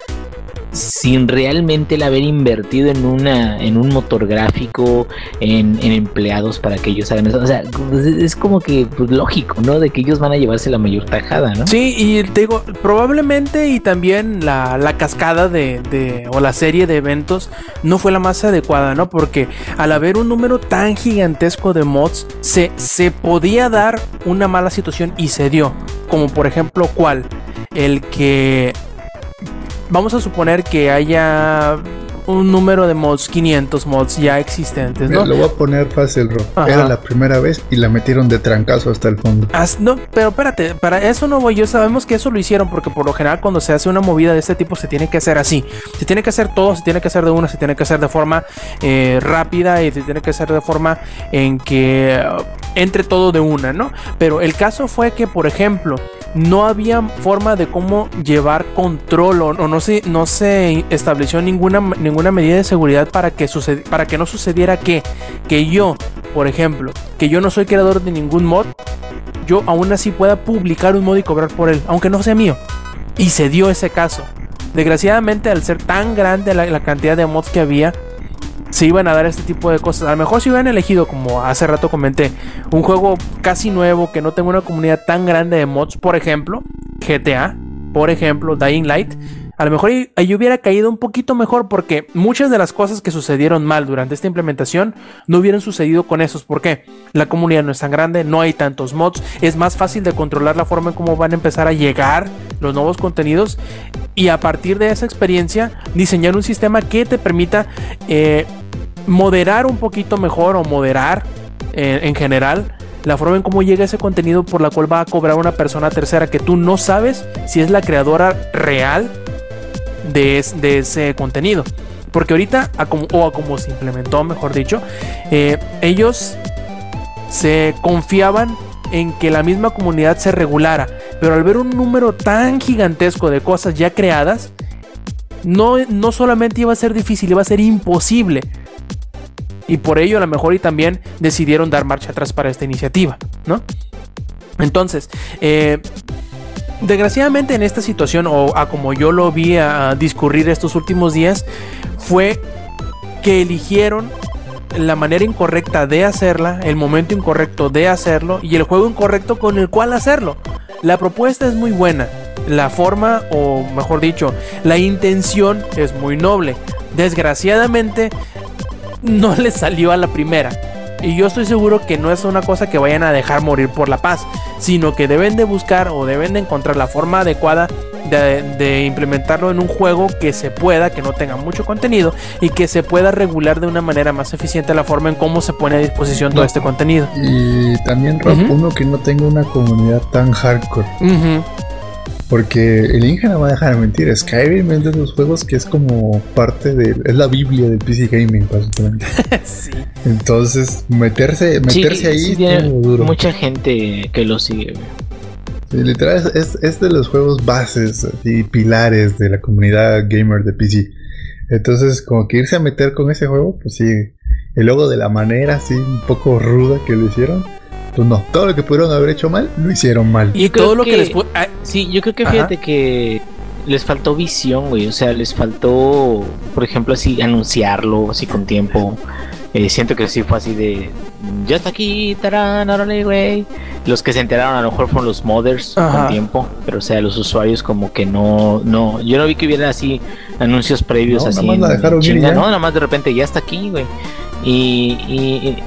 sin realmente el haber invertido en una en un motor gráfico en, empleados para que ellos hagan eso o sea pues, es es como que pues, lógico no de que ellos van a llevarse la mayor tajada no Sí, y te digo, probablemente y también la, la cascada de, de- o la serie de eventos no fue la más adecuada, ¿no? Porque al haber un número tan gigantesco de mods, se, se podía dar una mala situación y se dio. Como por ejemplo, ¿cuál? El que... Vamos a suponer que haya un número de mods, 500 mods ya existentes, Mira, ¿no? Lo voy a poner fácil, Rob. Ajá. Era la primera vez y la metieron de trancazo hasta el fondo. As- no, pero espérate, para eso no voy yo. Sabemos que eso lo hicieron porque por lo general cuando se hace una movida de este tipo se tiene que hacer así. Se tiene que hacer todo, se tiene que hacer de una, se tiene que hacer de forma eh, rápida y se tiene que hacer de forma en que uh, entre todo de una, ¿no? Pero el caso fue que, por ejemplo, no había forma de cómo llevar control o, o no, se, no se estableció ninguna, ninguna medida de seguridad para que, para que no sucediera que, que yo, por ejemplo, que yo no soy creador de ningún mod, yo aún así pueda publicar un mod y cobrar por él, aunque no sea mío. Y se dio ese caso. Desgraciadamente, al ser tan grande la, la cantidad de mods que había, se iban a dar este tipo de cosas. A lo mejor si hubieran elegido, como hace rato comenté, un juego casi nuevo que no tenga una comunidad tan grande de mods, por ejemplo, GTA, por ejemplo, Dying Light. A lo mejor ahí- hubiera caído un poquito mejor porque muchas de las cosas que sucedieron mal durante esta implementación no hubieran sucedido con esos. ¿Por qué? La comunidad no es tan grande, no hay tantos mods, es más fácil de controlar la forma en cómo van a empezar a llegar los nuevos contenidos y a partir de esa experiencia diseñar un sistema que te permita eh, moderar un poquito mejor o moderar eh, en general la forma en cómo llega ese contenido por la cual va a cobrar una persona tercera que tú no sabes si es la creadora real de, es- de ese contenido. Porque ahorita, o a como se implementó, mejor dicho, eh, ellos se confiaban en que la misma comunidad se regulara. Pero al ver un número tan gigantesco de cosas ya creadas, no, no solamente iba a ser difícil, iba a ser imposible. Y por ello a lo mejor y también decidieron dar marcha atrás para esta iniciativa, ¿no? Entonces, eh, Desgraciadamente en esta situación, o a como yo lo vi a discurrir estos últimos días, fue que eligieron la manera incorrecta de hacerla, el momento incorrecto de hacerlo y el juego incorrecto con el cual hacerlo. La propuesta es muy buena, la forma, o mejor dicho, la intención es muy noble. Desgraciadamente, no le salió a la primera. Y yo estoy seguro que no es una cosa que vayan a dejar morir por la paz, sino que deben de buscar o deben de encontrar la forma adecuada de, de, implementarlo en un juego que se pueda, que no tenga mucho contenido y que se pueda regular de una manera más eficiente la forma en cómo se pone a disposición todo este contenido. Y también, Rob, uno que no tenga una comunidad tan hardcore. Porque el Inge no va a dejar de mentir. Skyrim es de los juegos que es como parte de. Es la Biblia del PC Gaming, básicamente. Sí. Entonces, meterse, meterse Sí, ahí sí es tiene duro. mucha gente que lo sigue. güey. Sí, literal, es, es, es de los juegos bases y pilares de la comunidad gamer de PC. Entonces, como que irse a meter con ese juego, pues sí. Y luego de la manera así, un poco ruda que lo hicieron, pues no. Todo lo que pudieron haber hecho mal, lo hicieron mal. Y todo lo que, que- les ah, Sí, yo creo que Ajá. fíjate que les faltó visión, güey. O sea, les faltó, por ejemplo, así anunciarlo, así con tiempo. Eh, siento que sí fue así de. Ya está aquí, tarán, órale, güey. Los que se enteraron a lo mejor fueron los modders Ajá. con tiempo. Pero, o sea, los usuarios como que no. no Yo no vi que hubiera así anuncios previos No, así. nada más la en dejaron ir y chinga, ya. No, nada más de repente ya está aquí, güey. Y, y- y me-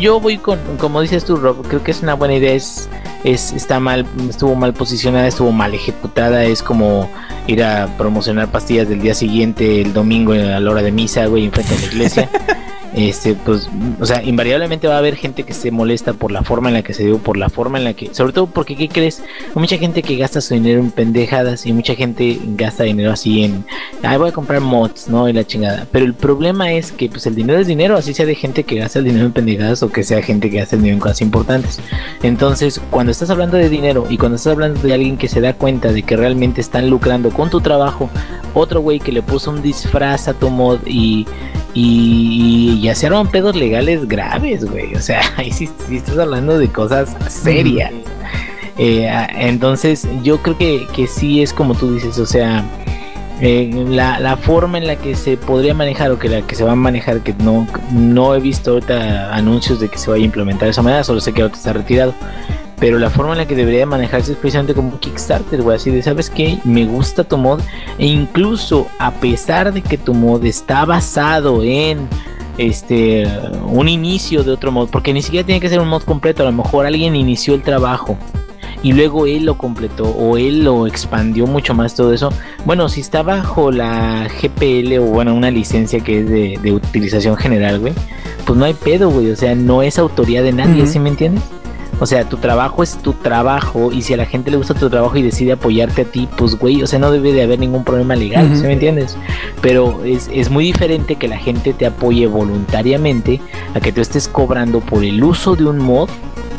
yo voy con, como dices tú, Rob, creo que es una buena idea. Es, es está mal, estuvo mal posicionada, estuvo mal ejecutada. Es como ir a promocionar pastillas del día siguiente, el domingo a la hora de misa, güey, enfrente de la iglesia. Este, pues, o sea, invariablemente va a haber gente que se molesta por la forma en la que se dio, por la forma en la que, sobre todo porque, ¿qué crees? Hay mucha gente que gasta su dinero en pendejadas y mucha gente gasta dinero así en, ay, voy a comprar mods, ¿no? Y la chingada. Pero el problema es que, pues, el dinero es dinero, así sea de gente que gasta el dinero en pendejadas o que sea gente que gasta el dinero en cosas importantes. Entonces, cuando estás hablando de dinero y cuando estás hablando de alguien que se da cuenta de que realmente están lucrando con tu trabajo, otro güey que le puso un disfraz a tu mod y, y, ya se arman pedos legales graves, güey. O sea, ahí sí, sí estás hablando de cosas serias. Eh, entonces, yo creo que, que sí es como tú dices, o sea, eh, la, la forma en la que se podría manejar o que la que se va a manejar, que no, no he visto ahorita anuncios de que se vaya a implementar de esa manera, solo sé que ahorita está retirado. Pero la forma en la que debería manejarse es precisamente como un Kickstarter, güey. Así de, ¿sabes qué? Me gusta tu mod. E incluso a pesar de que tu mod está basado en este un inicio de otro mod, porque ni siquiera tiene que ser un mod completo, a lo mejor alguien inició el trabajo y luego él lo completó o él lo expandió mucho más todo eso. Bueno, si está bajo la GPL o bueno, una licencia que es de, de utilización general, güey, pues no hay pedo, güey. O sea, no es autoría de nadie. ¿sí me entiendes? O sea, tu trabajo es tu trabajo y si a la gente le gusta tu trabajo y decide apoyarte a ti, pues güey, o sea, no debe de haber ningún problema legal. ¿sí me entiendes? Pero es, es muy diferente que la gente te apoye voluntariamente a que tú estés cobrando por el uso de un mod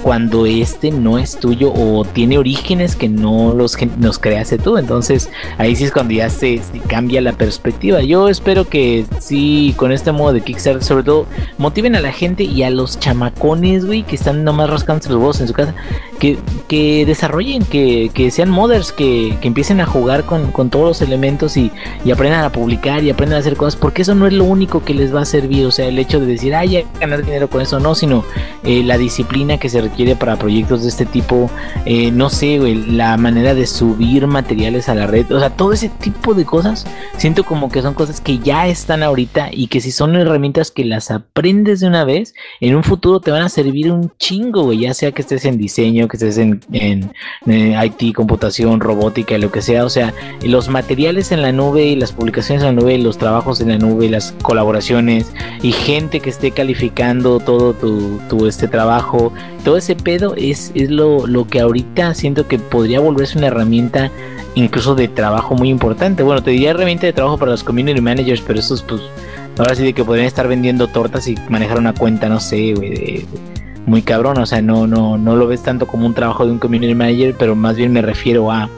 cuando este no es tuyo o tiene orígenes que no los, los creaste tú. Entonces ahí sí es cuando ya se, se cambia la perspectiva. Yo espero que sí, con este modo de Kickstarter, sobre todo, motiven a la gente y a los chamacones, güey, que están nomás rascándose los huevos en su casa, que, que desarrollen, que, que sean modders, que, que empiecen a jugar con, con todos los elementos y, y aprendan a publicar y aprendan a hacer cosas, porque eso no es lo único que les va a servir. O sea, el hecho de decir, ay, ya ganar dinero con eso, no, sino eh, la disciplina que se requiere para proyectos de este tipo, eh, no sé, güey, la manera de subir materiales a la red, o sea, todo ese tipo de cosas, siento como que son cosas que ya están ahorita y que si son herramientas que las aprendes de una vez, en un futuro te van a servir un chingo, güey, ya sea que estés en diseño, que estés en, en, IT, computación, robótica, lo que sea, o sea, los materiales en la nube y las publicaciones en la nube, los trabajos en la nube, las colaboraciones y gente que esté calificando todo tu, tu este trabajo, todo ese pedo es, es lo, lo que ahorita siento que podría volverse una herramienta incluso de trabajo muy importante. Bueno, te diría herramienta de trabajo para los community managers, pero esos pues ahora sí de que podrían estar vendiendo tortas y manejar una cuenta, no sé, güey, de- muy cabrón, o sea, no, no, no lo ves tanto como un trabajo de un community manager, pero más bien me refiero a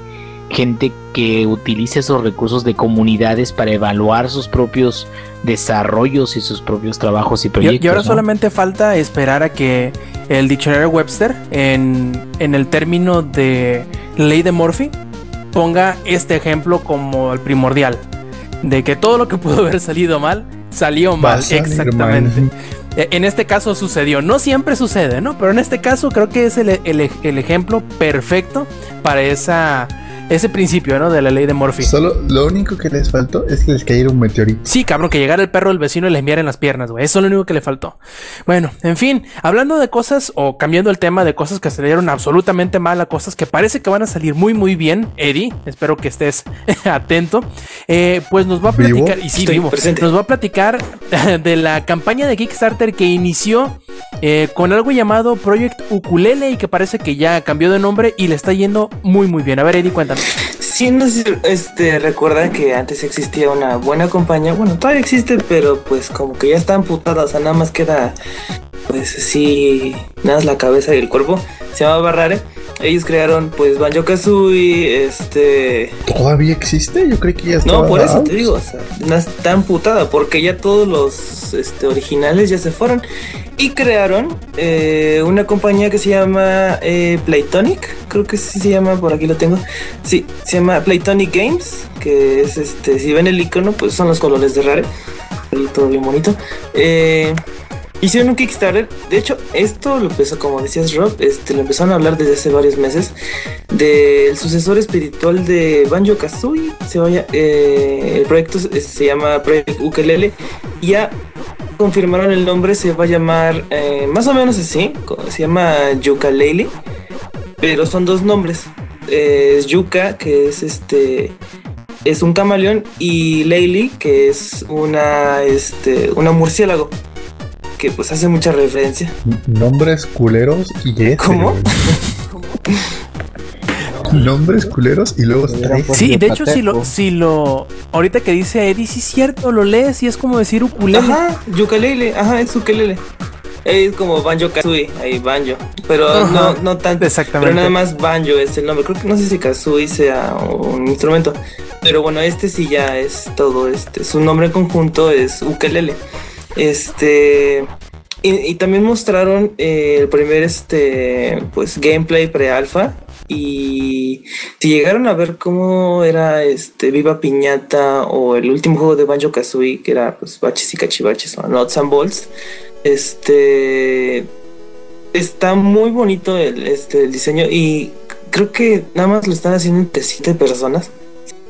gente que utilice esos recursos de comunidades para evaluar sus propios desarrollos y sus propios trabajos y proyectos. y ahora ¿no? solamente falta esperar a que el diccionario Webster, en, en el término de ley de Murphy, ponga este ejemplo como el primordial. De que todo lo que pudo haber salido mal, salió mal. Exactamente. mal. E- En este caso sucedió. No siempre sucede, ¿no? Pero en este caso creo que es el, el- el ejemplo perfecto para esa, ese principio, ¿no? De la ley de Murphy. Solo lo único que les faltó es que les cayera un meteorito. Sí, cabrón, que llegara el perro del vecino y le enviara en las piernas, güey. Eso es lo único que le faltó. Bueno, en fin, hablando de cosas o cambiando el tema de cosas que salieron absolutamente mal a cosas que parece que van a salir muy, muy bien, Eddie, espero que estés atento. eh, pues nos va a ¿Vivo? platicar, y sí, Estoy vivo, presente. nos va a platicar de la campaña de Kickstarter que inició eh, con algo llamado Project Ukulele y que parece que ya cambió de nombre y le está yendo muy, muy bien. A ver, Eddie, cuéntanos. Sí, no sé este, recuerdan que antes existía una buena compañía. Bueno, todavía existe, pero pues como que ya está amputada. O sea, nada más queda, pues así, nada más la cabeza y el cuerpo. Se llamaba Rare. Ellos crearon, pues, Banjo Kazooie, este. ¿Todavía existe? Yo creí que ya estaba. No, por eso te digo, o sea, está amputada, porque ya todos los este, originales ya se fueron. Y crearon eh, una compañía que se llama eh, Playtonic, creo que sí se llama, por aquí lo tengo. Sí, se llama Playtonic Games, que es este, si ven el icono, pues son los colores de Rare. Ahí todo bien bonito. Eh, hicieron un Kickstarter. De hecho, esto lo empezó, como decías Rob, este, lo empezaron a hablar desde hace varios meses. Del sucesor espiritual de Banjo Kazooie. Se vaya, eh, el proyecto se, se llama Project Ukelele. Ya confirmaron el nombre. Se va a llamar eh, más o menos así. Se llama Yooka-Laylee. Pero son dos nombres. Eh, es Yuka, que es este es un camaleón y Laylee que es una este una murciélago que pues hace mucha referencia Nombres culeros y ese, ¿Cómo? Nombres culeros y luego puesto Sí, de hecho, si lo, si lo. Ahorita que dice Eddie, sí es cierto, lo lees y es como decir ukulele. ajá Yooka-Laylee ajá es ukelele es como Banjo Kazooie ahí Banjo pero Ajá. no no tanto Exactamente. pero nada más Banjo es el nombre creo que no sé si Kazooie sea un instrumento pero bueno este sí ya es todo este su nombre en conjunto es ukelele este y, también mostraron eh, el primer este pues gameplay pre-alpha. Y si llegaron a ver cómo era este Viva Piñata o el último juego de Banjo Kazooie que era pues baches y cachivaches o Nuts and Bolts este está muy bonito el, este, el diseño. Y creo que nada más lo están haciendo entre siete personas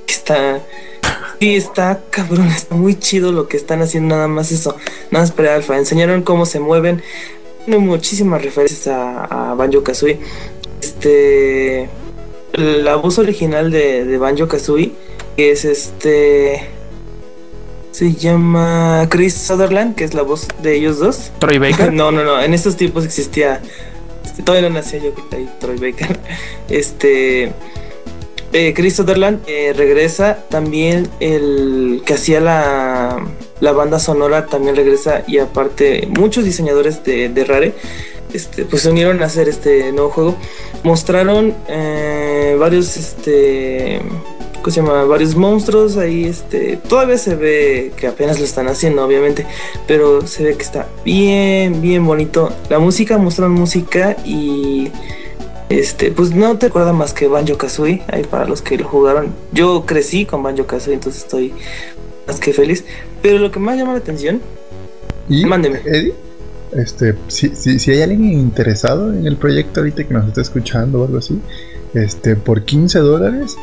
está Sí, está cabrón, está muy chido lo que están haciendo, nada más eso, nada más pre-alfa. Enseñaron cómo se mueven, tiene muchísimas referencias a, a Banjo Kazooie. Este, la voz original de, de Banjo Kazooie, que es este, se llama Chris Sutherland, que es la voz de ellos dos. Troy Baker. No, no, no. En estos tiempos existía. este, todavía no nacía yo, Troy Baker. Este. Eh, Chris Sutherland eh, regresa. También el que hacía la, la banda sonora también regresa. Y aparte, muchos diseñadores de, de Rare este, pues se unieron a hacer este nuevo juego. Mostraron eh, varios. Este. ¿Cómo se llama? Varios monstruos ahí, este, todavía se ve que apenas lo están haciendo, obviamente, pero se ve que está bien, bien bonito. La música, mostraron música y este, pues no te acuerdas más que Banjo Kazooie, ahí para los que lo jugaron. Yo crecí con Banjo Kazooie, entonces estoy más que feliz. Pero lo que más llama la atención, Y, Mándeme. Eddie, este, si, si, si hay alguien interesado en el proyecto ahorita que nos está escuchando o algo así, este, por 15 dólares,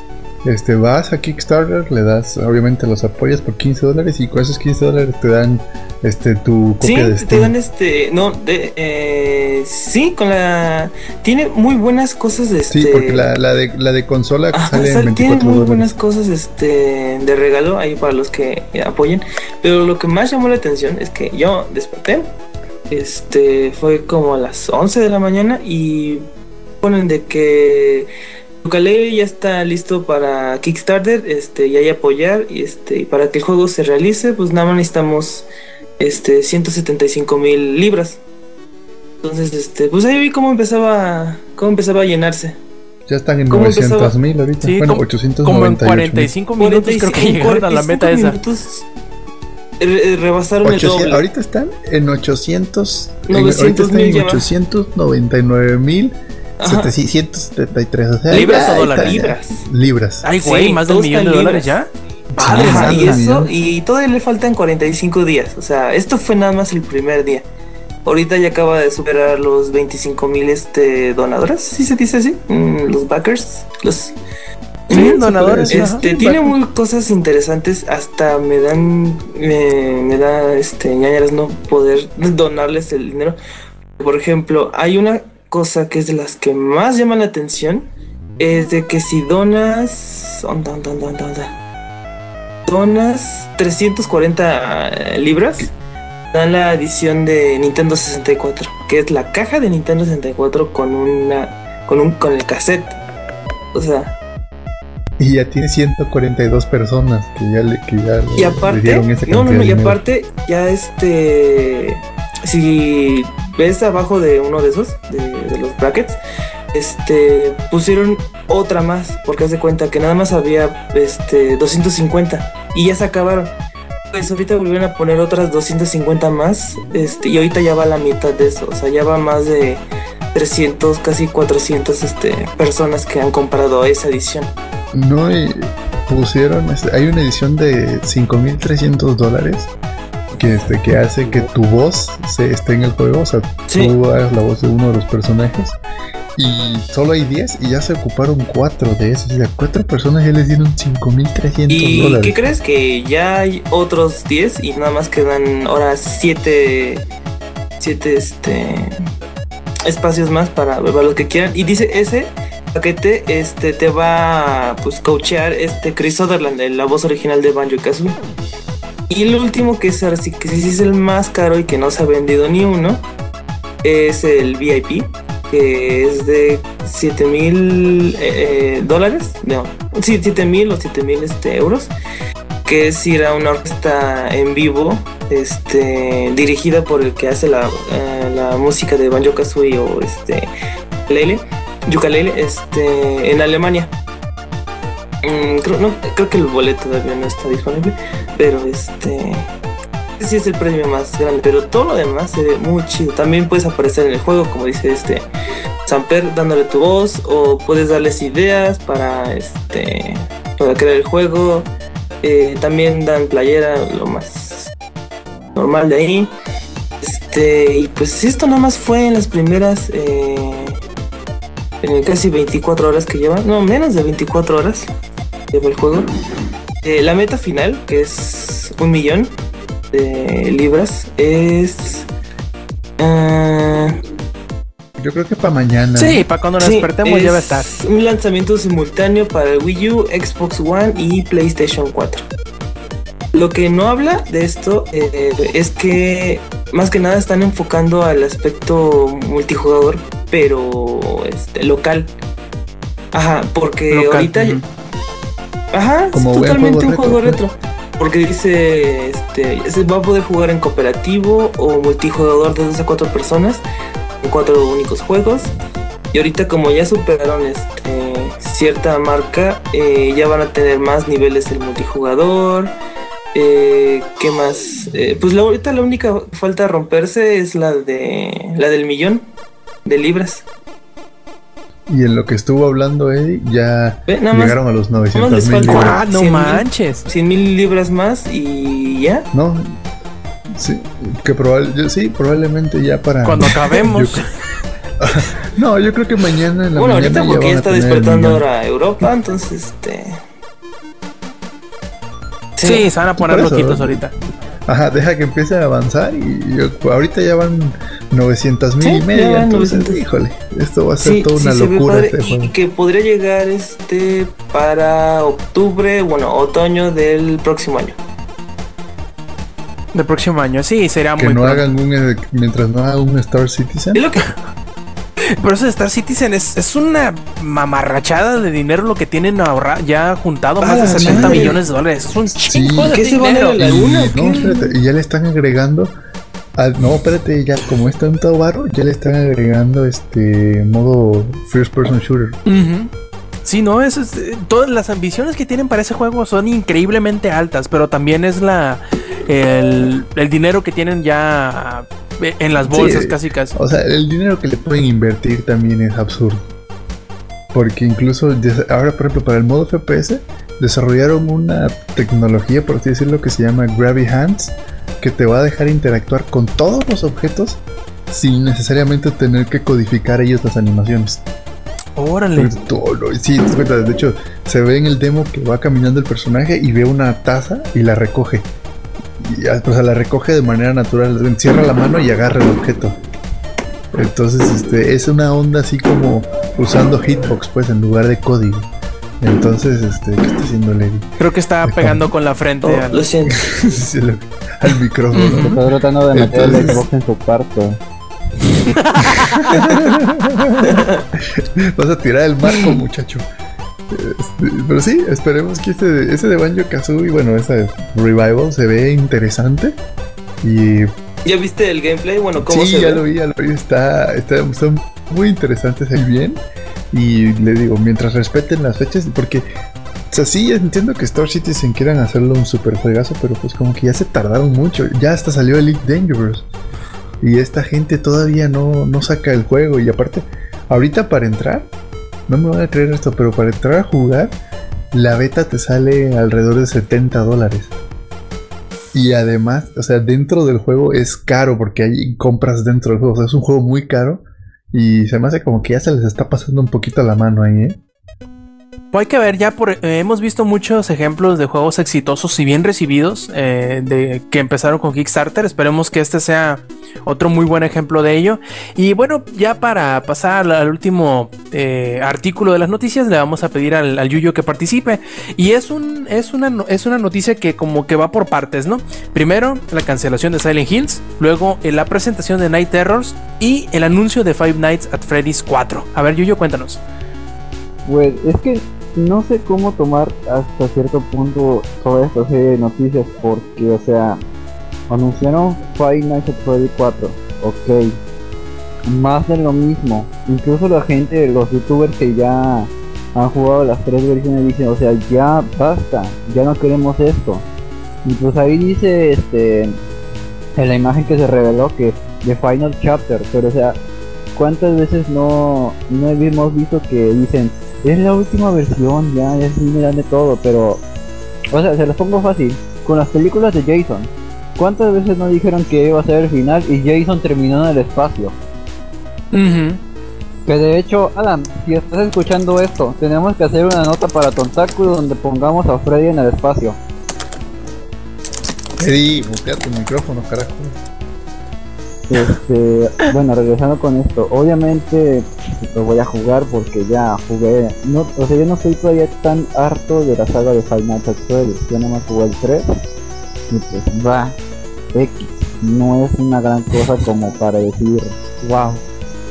este, vas a Kickstarter, le das, obviamente los apoyas por 15 dólares y con esos 15 dólares te dan, este, tu sí, copia de te Steam. dan este, no, de, eh, sí, con la, tiene muy buenas cosas de este. Sí, porque la, la, de, la de consola sale sal- en tiene 24 muy dólares. buenas cosas este de regalo ahí para los que apoyen. Pero lo que más llamó la atención es que yo desperté. Este fue como a las 11 de la mañana y ponen de que Ukulele ya está listo para Kickstarter, este, y hay apoyar y este y para que el juego se realice, pues nada más necesitamos este 175 mil libras. Entonces, este, pues ahí vi cómo empezaba, cómo empezaba a llenarse. Ya están en ¿Cómo 900 mil ahorita. Sí, bueno, como, 898 como en mil. 45 minutos creo que llegaron a la meta 45 esa. minutos, eh, rebasaron el 800 doble. ahorita están en 800. en- 900 ahorita están mil en ya va. 899 mil Ajá. 773. O sea, ¿Libras ya o dólares? Libras. Libras. Ay, güey, Sí, más de un millón de dólares ya. Y eso, y todavía le faltan 45 días. O sea, esto fue nada más el primer día. Ahorita ya acaba de superar los 25 mil este, donadoras, ¿sí se dice así? Mm, los backers. Los, Sí, donadores. ajá. Este, tiene muy cosas interesantes, hasta me dan, me, me da, este, ñañaras no poder donarles el dinero. Por ejemplo, hay una cosa que es de las que más llaman la atención, es de que si donas, onda, onda, onda, donas 340 libras, dan la edición de Nintendo 64, que es la caja de Nintendo 64 con una, con un, con el cassette. O sea, Y ya tiene 142 personas que ya le, que ya Y le aparte, dieron esa no, no, no, y aparte, ya este, si ves abajo de uno de esos, de, los brackets, este, pusieron otra más, porque haz de cuenta que nada más había, este, 250 y ya se acabaron. Pues ahorita volvieron a poner otras 250 más, este, y ahorita ya va la mitad de eso, o sea, ya va más de 300, casi 400, este, personas que han comprado esa edición. No, y pusieron, este, hay una edición de 5.300 dólares que, este, que hace que tu voz se esté en el juego, o sea, Sí. tú hagas la voz de uno de los personajes. Y solo hay 10 y ya se ocuparon 4 de esos. O sea, 4 personas ya les dieron 5.300 ¿Y dólares. qué crees? Que ya hay otros 10 y nada más quedan ahora 7 7 este espacios más para, para los que quieran. Y dice ese paquete este te va a pues coachear este Chris Sutherland, la voz original de Banjo Kazooie. Y el último que es ahora sí que sí es el más caro y que no se ha vendido ni uno es el VIP que es de 7 mil eh, dólares, no, sí, 7 mil o 7 mil este, euros, que es ir a una orquesta en vivo, este, dirigida por el que hace la, eh, la música de Banjo Kazooie o este, Lele, Yukalele, este, en Alemania. Mm, creo, no, creo que el boleto todavía no está disponible, pero este sí es el premio más grande, pero todo lo demás se ve muy chido. También puedes aparecer en el juego, como dice este Samper, dándole tu voz, o puedes darles ideas para este para crear el juego. Eh, también dan playera, lo más normal de ahí. Este, y pues esto nada más fue en las primeras eh, en casi 24 horas que lleva, no, menos de 24 horas lleva el juego. Eh, la meta final, que es un millón, de libras es ah, Yo creo que para mañana. Sí, para cuando nos sí, despertemos ya va a estar. es un lanzamiento simultáneo para el Wii U, Xbox One y PlayStation 4. Lo que no habla de esto eh, es que más que nada están enfocando al aspecto multijugador, pero este, local. Ajá, porque Local, ahorita. Ajá, Como es totalmente juego un juego retro, retro. Porque dice, este, se va a poder jugar en cooperativo o multijugador de 2 a 4 personas en cuatro únicos juegos. Y ahorita como ya superaron este, cierta marca, eh, ya van a tener más niveles el multijugador. Eh, ¿Qué más? Eh, pues la, ahorita la única falta de romperse es la de la del millón de libras. Y en lo que estuvo hablando Eddie, ya Ve, nada más llegaron a los más 900 les mil libras. ¡Ah, no 100,000. manches! 100 mil libras más y ya. No, sí, que probable, sí, probablemente ya para. Cuando acabemos. Yo- no, yo creo que mañana en la Bueno, mañana ahorita porque ya está despertando ahora Europa, entonces este. Sí, se van a poner loquitos ahorita. Ajá, deja que empiece a avanzar y yo- ahorita ya van 900 mil Sí, y media. Entonces, 900. híjole, esto va a ser Sí, toda una locura este y juego. que podría llegar este para octubre, bueno, otoño del próximo año. Del próximo año. Sí, será Que muy no pronto. hagan un, eh, mientras no haga un Star Citizen. Es lo que Por eso Star Citizen es, es una mamarrachada de dinero lo que tienen ahorra ya juntado más de 70 madre. millones de dólares. Es un chingo de ¿Qué se van a dinero. la luna? Y, no, espérate, y ya le están agregando Ah, no, espérate, ya como está en todo barro, ya le están agregando este modo first person shooter. Sí, no, es, es- eh, todas las ambiciones que tienen para ese juego son increíblemente altas, pero también es la el, el dinero que tienen ya en las bolsas Sí. casi casi. O sea, el dinero que le pueden invertir también es absurdo. Porque incluso ahora, por ejemplo, para el modo FPS, desarrollaron una tecnología, por así decirlo, que se llama Gravity Hands, que te va a dejar interactuar con todos los objetos sin necesariamente tener que codificar ellos las animaciones. Órale. Lo- sí, te das cuenta, de hecho, se ve en el demo que va caminando el personaje y ve una taza y la recoge. O sea, la recoge de manera natural, encierra la mano y agarra el objeto. Entonces, este, es una onda así como usando hitbox, pues, en lugar de código. Entonces, este, ¿qué está haciendo Lady? Creo que está pegando con la frente. Oh, al- lo siento. Al micrófono. Ujú. Estoy tratando de meter el Xbox en su cuarto. Vas a tirar el marco, muchacho. Este, pero sí, esperemos que este, ese de Banjo Kazooie, bueno, ese revival se ve interesante. Y ¿Ya viste el gameplay? Bueno, ¿cómo sí, se ya ve? lo vi, ya lo vi. Está, está, son muy interesantes el bien. Y le digo, mientras respeten las fechas, porque, o sea, sí, entiendo que Star Citizen quieran hacerlo un super juegazo, pero pues como que ya se tardaron mucho. Ya hasta salió Elite Dangerous. Y esta gente todavía no, no saca el juego. Y aparte, ahorita para entrar, no me van a creer esto, pero para entrar a jugar, la beta te sale alrededor de 70 dólares. Y además, o sea, dentro del juego es caro porque hay compras dentro del juego. O sea, es un juego muy caro. Y se me hace como que ya se les está pasando un poquito la mano ahí, ¿eh? Pues hay que ver, ya por, eh, hemos visto muchos ejemplos de juegos exitosos y bien recibidos eh, de que empezaron con Kickstarter. Esperemos que este sea otro muy buen ejemplo de ello. Y bueno, ya para pasar al, último eh, artículo de las noticias, le vamos a pedir al, Yuyo que participe. Y es, un, es, una, es una noticia que como que va por partes, ¿no? Primero, la cancelación de Silent Hills. Luego, la presentación de Night Terrors. Y el anuncio de Five Nights at Freddy's 4. A ver, Yuyo, cuéntanos. Pues es que no sé cómo tomar hasta cierto punto toda esta serie de noticias porque, o sea, anunciaron Five Nights at Freddy 4, ok, más de lo mismo. Incluso la gente, los youtubers que ya han jugado las tres versiones dicen, o sea, ya basta, ya no queremos esto. Pues ahí dice, este, en la imagen que se reveló que The Final Chapter, pero o sea, ¿cuántas veces no, no hemos visto que dicen, es la última versión, ya, ya sí me dan de todo, pero, o sea, se los pongo fácil, con las películas de Jason, ¿cuántas veces no dijeron que iba a ser el final y Jason terminó en el espacio? Ujú. Que de hecho, Adam, si estás escuchando esto, tenemos que hacer una nota para Tontaku donde pongamos a Freddy en el espacio. Eddie, mutea tu micrófono, carajo. Este, bueno, regresando con esto, obviamente lo voy a jugar porque ya jugué, no, o sea, yo no estoy todavía tan harto de la saga de Final Freddy's, yo nada más jugué el 3 y pues va, X, no es una gran cosa como para decir, wow,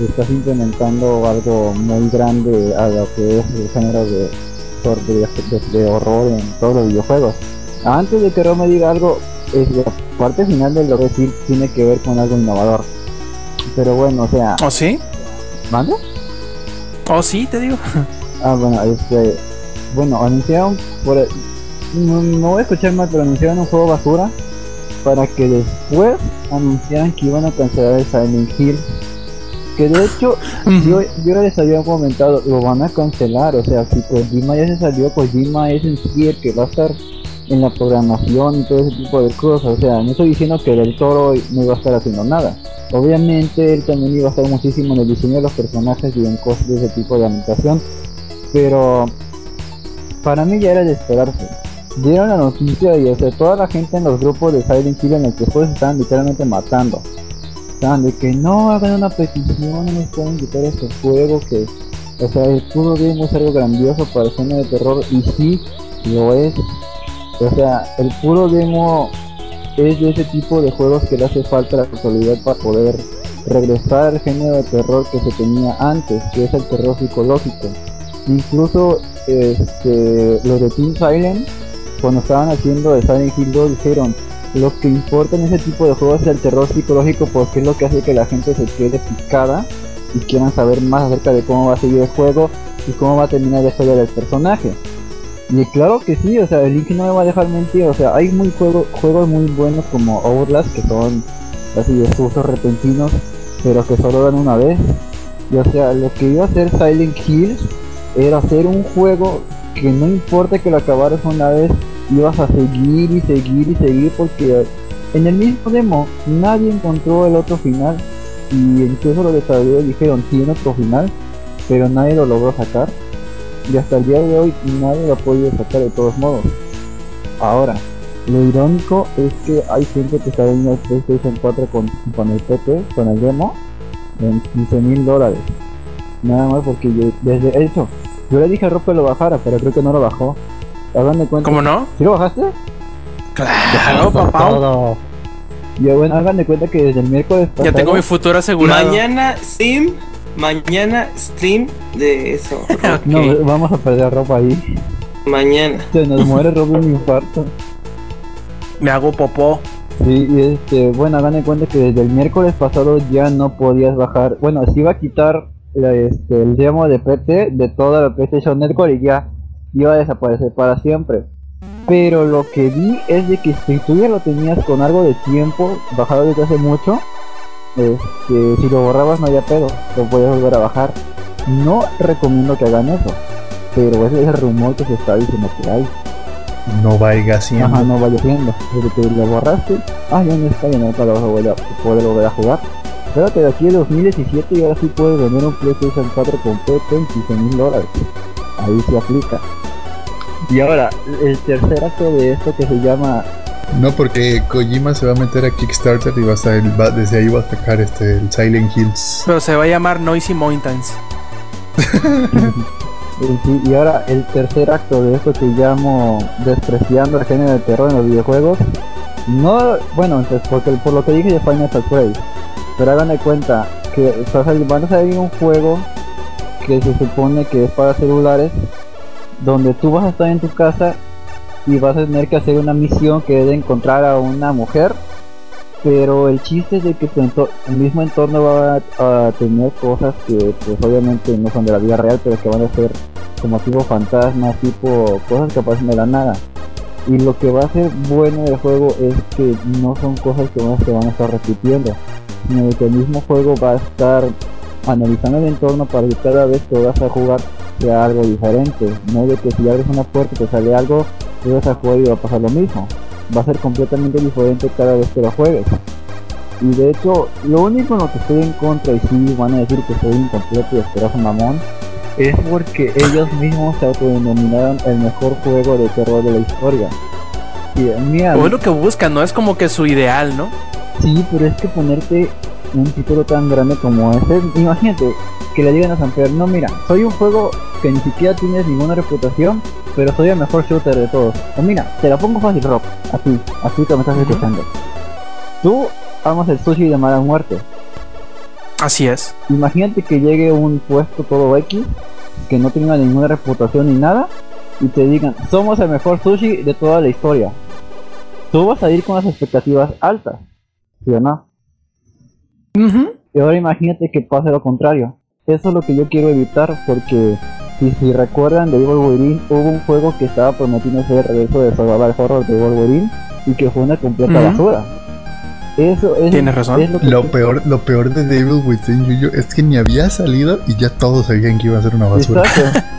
estás implementando algo muy grande a lo que es el género de, de, horror en todos los videojuegos. Antes de que Ro me diga algo, es la parte final de lo que sí tiene que ver con algo innovador. Pero bueno, o sea, ¿O sí? ¿mande? ¿O sí, te digo? Ah, bueno, este, bueno, anunciaron, por, no, no voy a escuchar mal, pero anunciaron un juego basura para que después anunciaran que iban a cancelar el Silent Hill. Que de hecho, yo, yo les había comentado, lo van a cancelar, o sea, si Kojima ya se salió, Kojima es en sí el que va a estar en la programación y todo ese tipo de cosas, o sea, no estoy diciendo que del toro no iba a estar haciendo nada. Obviamente él también iba a estar muchísimo en el diseño de los personajes y en cosas de ese tipo de ambientación, pero para mí ya era de esperarse. Dieron la noticia y o sea, toda la gente en los grupos de Silent Hill en el que después estaban literalmente matando. Estaban de que no hagan una petición, no pueden quitar este juego que, o sea, el demo es algo grandioso para género de terror y sí lo es. O sea, el puro demo es de ese tipo de juegos que le hace falta la actualidad para poder regresar al género de terror que se tenía antes, que es el terror psicológico. Incluso este, los de Team Silent, cuando estaban haciendo de Silent Hill 2, dijeron, lo que importa en ese tipo de juegos es el terror psicológico porque es lo que hace que la gente se quede picada y quieran saber más acerca de cómo va a seguir el juego y cómo va a terminar la historia del personaje. Y claro que sí, o sea, el Link no me va a dejar mentir, o sea, hay muy juego, juegos muy buenos como Outlast que son así sustos repentinos, pero que solo dan una vez. Y o sea, lo que iba a hacer Silent Hill era hacer un juego que no importa que lo acabaras una vez, ibas a seguir y seguir y seguir porque en el mismo demo nadie encontró el otro final y incluso los desarrolladores dijeron tiene otro final, pero nadie lo logró sacar y hasta el día de hoy nadie lo ha podido sacar de todos modos. Ahora, lo irónico es que hay gente que está vendiendo el PlayStation 4 con, con el PT, con el demo, en 15 mil dólares. Nada más porque yo, desde hecho, yo le dije a Rob que lo bajara, pero creo que no lo bajó. Hagan de cuenta. ¿Cómo no? ¿Sí lo bajaste? Claro, papá. Todo. Y bueno, hagan de cuenta que desde el miércoles Ya tengo mi futuro asegurado. Mañana stream, mañana stream de eso. No, vamos a perder ropa ahí. mañana. Se nos muere Rob de un infarto. Me hago popó. Sí, y este, bueno, hagan de cuenta que desde el miércoles pasado ya no podías bajar. Bueno, se iba a quitar la, este, el demo de PT de toda la PlayStation Network y ya iba a desaparecer para siempre. Pero lo que vi es de que si tú ya lo tenías con algo de tiempo, bajado desde hace mucho, este, si lo borrabas no había pedo, lo podías volver a bajar. No recomiendo que hagan eso, pero ese es el rumor que se está diciendo que hay. No vaya haciendo. Ajá, no vaya haciendo. Desde que lo borraste, ah, ya no está, ya no lo vas a volver a poder volver a jugar. Espérate de aquí a 2017 y ahora sí puedes vender un PlayStation 4 completo en 15 mil dólares. Ahí se aplica. Y ahora, el tercer acto de esto que se llama No, porque Kojima se va a meter a Kickstarter y va a estar, va- desde ahí va a sacar este, el Silent Hills. Pero se va a llamar Noisy Mountains. Y ahora el tercer acto de esto que llamo despreciando el género de terror en los videojuegos. No, bueno, entonces, porque por lo que dije de Final Fantasy, pero hagan de cuenta que va a salir- van a salir un juego que se supone que es para celulares, donde tú vas a estar en tu casa y vas a tener que hacer una misión que es de encontrar a una mujer pero el chiste es de que tu el mismo entorno va a, tener cosas que pues obviamente no son de la vida real pero que van a ser como tipo fantasmas tipo cosas que aparecen de la nada. Y lo que va a ser bueno del juego es que no son cosas que van, van a estar repitiendo sino que el mismo juego va a estar analizando el entorno para que cada vez que vas a jugar sea algo diferente. No de que si abres una puerta te sale algo tú vas a jugar y va a pasar lo mismo va a ser completamente diferente cada vez que lo juegues. Y de hecho, lo único en lo que estoy en contra, y sí van a decir que soy incompleto y asqueroso mamón, es porque ellos mismos se autodenominaron el mejor juego de terror de la historia. Y mira, O es lo que buscan, ¿no? Es como que su ideal, ¿no? sí, pero es que ponerte un título tan grande como ese, imagínate que le digan a Samper, no mira, soy un juego que ni siquiera tienes ninguna reputación, pero soy el mejor shooter de todos. O mira, te la pongo fácil, Rob, así, así que me estás Ujú. escuchando. Tú amas el sushi de mala muerte. Así es. Imagínate que llegue un puesto todo X, que no tenga ninguna reputación ni nada, y te digan, somos el mejor sushi de toda la historia. Tú vas a ir con las expectativas altas, ¿sí o no? Y ahora imagínate que pase lo contrario. Eso es lo que yo quiero evitar porque si, si recuerdan de Wolverine hubo un juego que estaba prometiendo ser el regreso de Survival Horror de Wolverine y que fue una completa basura. Eso es, Tienes razón. es lo que Lo peor, lo peor de Devil Within Yuyo es que ni había salido y ya todos sabían que iba a ser una basura. Exacto.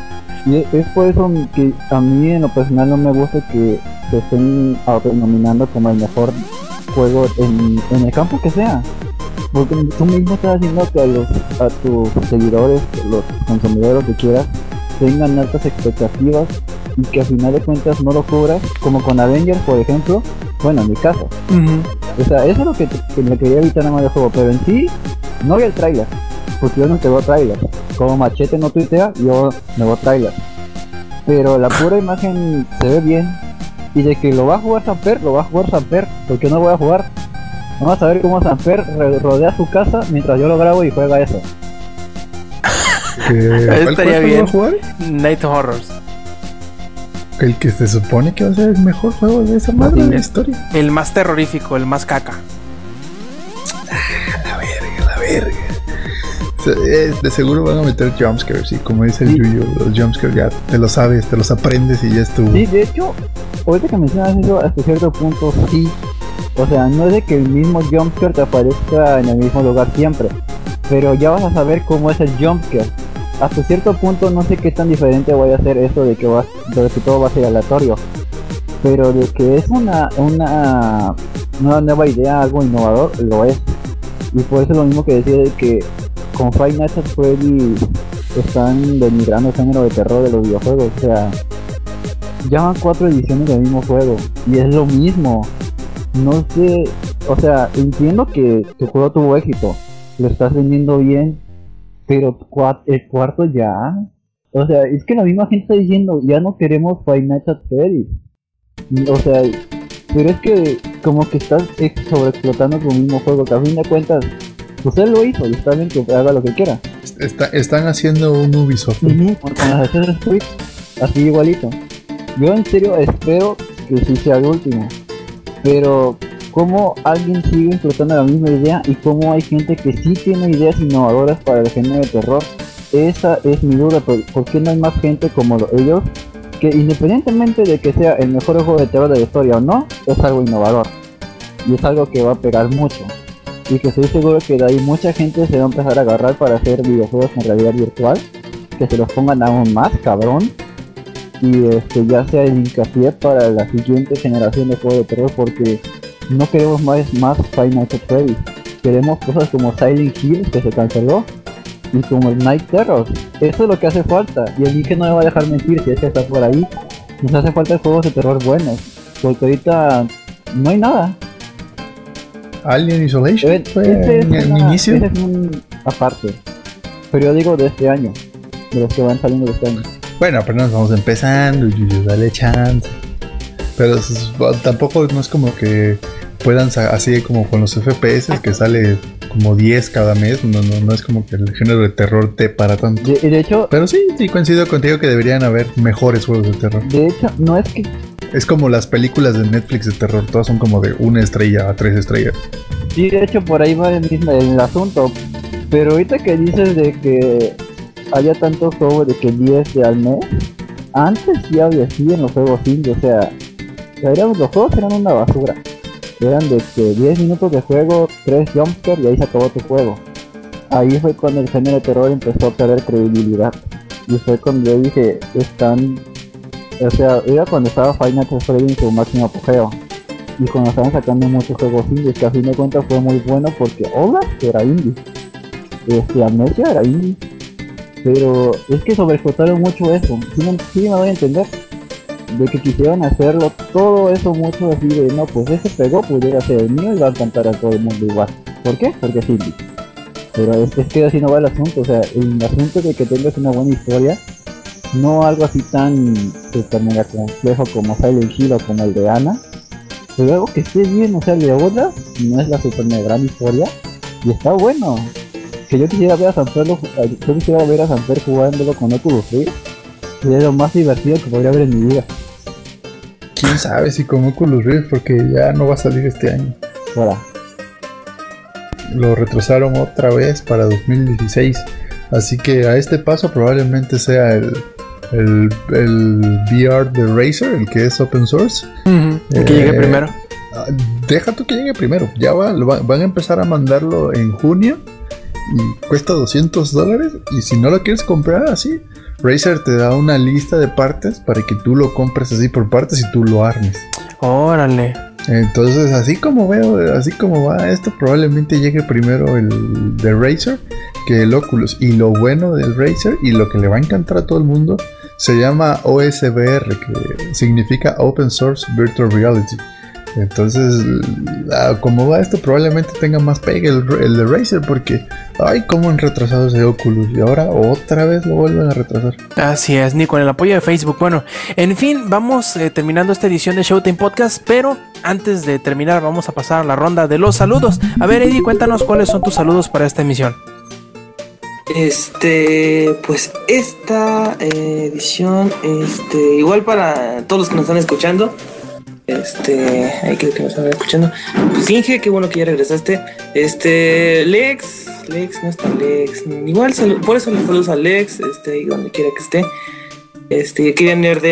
Y es- es por eso que a mí en lo personal no me gusta que se estén autodenominando como el mejor juego en, en el campo que sea. Porque tú mismo estás haciendo que a, los, a tus seguidores, los consumidores, que quieras, tengan altas expectativas y que al final de cuentas no lo cubras, como con Avengers, por ejemplo. Bueno, en mi caso. Ujú. O sea, eso es lo que, que me quería evitar en el juego, pero en sí, no vi el trailer, porque yo no te veo trailer. Como Machete no tuitea, yo me veo trailer. Pero la pura imagen se ve bien. Y de que lo va a jugar Samper, lo va a jugar Samper, porque no voy a jugar. Vamos a ver cómo Samper re- rodea su casa mientras yo lo grabo y juega eso. Que- ¿cuál Estaría juego bien. va a jugar? Night Horrors. El que se supone que va a ser el mejor juego de esa madre de la historia. El más terrorífico, el más caca. La verga, la verga. Eh, de seguro van a meter jumpscares, y como dice el Sí. Yuyo, los jumpscares ya te los sabes, te los aprendes y ya estuvo. Sí, de hecho, ahorita que mencionas eso, hasta cierto punto sí. O sea, no es de que el mismo jumpscare te aparezca en el mismo lugar siempre, pero ya vas a saber cómo es el jumpscare. Hasta cierto punto no sé qué tan diferente vaya a ser eso de que, todo va a ser aleatorio, pero de que es una, una, nueva idea, algo innovador, lo es. Y por eso lo mismo que decía de que con Five Nights at están denigrando el género de terror de los videojuegos, o sea ya van cuatro ediciones del mismo juego y es lo mismo. No sé, o sea, entiendo que tu juego tuvo éxito, lo estás vendiendo bien, pero cua- el cuarto ya. O sea, es que la misma gente está diciendo, ya no queremos Five Nights at Freddy's. O sea, pero es que como que estás ex- sobreexplotando tu mismo juego, que a fin de cuentas, usted lo hizo y está bien que haga lo que quiera. Está- están haciendo un Ubisoft. Con las Assassin's Creed, así igualito. Yo en serio espero que sí sea el último. Pero cómo alguien sigue explotando la misma idea y cómo hay gente que sí tiene ideas innovadoras para el género de terror. Esa es mi duda, ¿por, qué no hay más gente como lo- ellos? Que independientemente de que sea el mejor juego de terror de la historia o no, es algo innovador. Y es algo que va a pegar mucho. Y que estoy seguro que de ahí mucha gente se va a empezar a agarrar para hacer videojuegos en realidad virtual. Que se los pongan aún más, cabrón. Y este ya sea el hincapié para la siguiente generación de juegos de terror porque no queremos más, más at Freddy's. Queremos cosas como Silent Hill que se canceló y como el Night Terror. Eso es lo que hace falta. Y el Inge no me va a dejar mentir si es que está por ahí. Nos hace falta juegos de terror buenos. Porque ahorita no hay nada. Alien Isolation Eh, fue es el inicio. es un aparte. Digo de este año. De los que van saliendo de este año. Bueno, apenas vamos empezando, Yuyu, dale chance. Pero s- tampoco no es como que puedan así como con los FPS que sale como 10 cada mes. No, no, no es como que el género de terror te para tanto. De, de hecho, Pero sí, sí coincido contigo que deberían haber mejores juegos de terror. de hecho, no es que Es como las películas de Netflix de terror, todas son como de una estrella a tres estrellas. Sí, de hecho por ahí va el mismo el asunto. Pero ahorita que dices de que haya tantos juegos de que 10 de al mes, antes ya había así en los juegos indie, o sea, los juegos eran una basura. Eran de que 10 minutos de juego, 3 jumpscares y ahí se acabó tu juego. Ahí fue cuando el género de terror empezó a perder credibilidad. Y fue cuando yo dije, están... O sea, era cuando estaba Final Fantasy en su máximo apogeo y cuando estaban sacando muchos juegos indies, que a fin de cuentas fue muy bueno porque Hola era indie, este, Amnesia era indie, pero es que sobreexplotaron mucho eso, sí me, sí me doy a entender, de que quisieron hacerlo todo eso mucho así de, no, pues ese pegó, pudiera ser el mío y va a encantar a todo el mundo igual. ¿Por qué? Porque indie. Pero es, que así no va el asunto, o sea, el asunto de que tengas una buena historia, no algo así tan super mega complejo como Silent Hill o como el de Ana, pero algo que esté bien, o sea, el de no es la super mega gran historia y está bueno. Que yo quisiera ver a Samper, yo quisiera ver a Samper jugándolo con Oculus Rift, sería lo más divertido que podría haber en mi vida. Quién sabe si con Oculus Rift, porque ya no va a salir este año. Ahora, Lo retrasaron otra vez para 2016. Así que a este paso probablemente sea el, el, el VR de Razer, el que es open source. El que llegue Eh, primero. Ah, Deja tú que llegue primero. Ya va- lo va- van a empezar a mandarlo en junio cuesta 200 dólares. Y si no lo quieres comprar así, Razer te da una lista de partes para que tú lo compres así por partes y tú lo armes. Órale. Entonces, así como veo, así como va esto, probablemente llegue primero el de Razer que el Oculus. Y lo bueno del Razer y lo que le va a encantar a todo el mundo se llama OSVR, que significa Open Source Virtual Reality. Entonces, ah, como va esto, probablemente tenga más pegue el, el de Razer porque, ay, cómo han retrasado ese Oculus y ahora otra vez lo vuelven a retrasar. Así es, ni con el apoyo de Facebook. Bueno, en fin, vamos eh, terminando esta edición de Showtime Podcast, pero antes de terminar vamos a pasar a la ronda de los saludos. A ver, Eddie, cuéntanos cuáles son tus saludos para esta emisión. Este, pues esta eh, edición, este, igual para todos los que nos están escuchando, este, ahí creo que nos están escuchando. Pues Inge, qué bueno que ya regresaste. Este, Lex, Lex, no está Lex. Igual, salu- por eso le saludos a Lex, este, donde quiera que esté. Este, quería nerd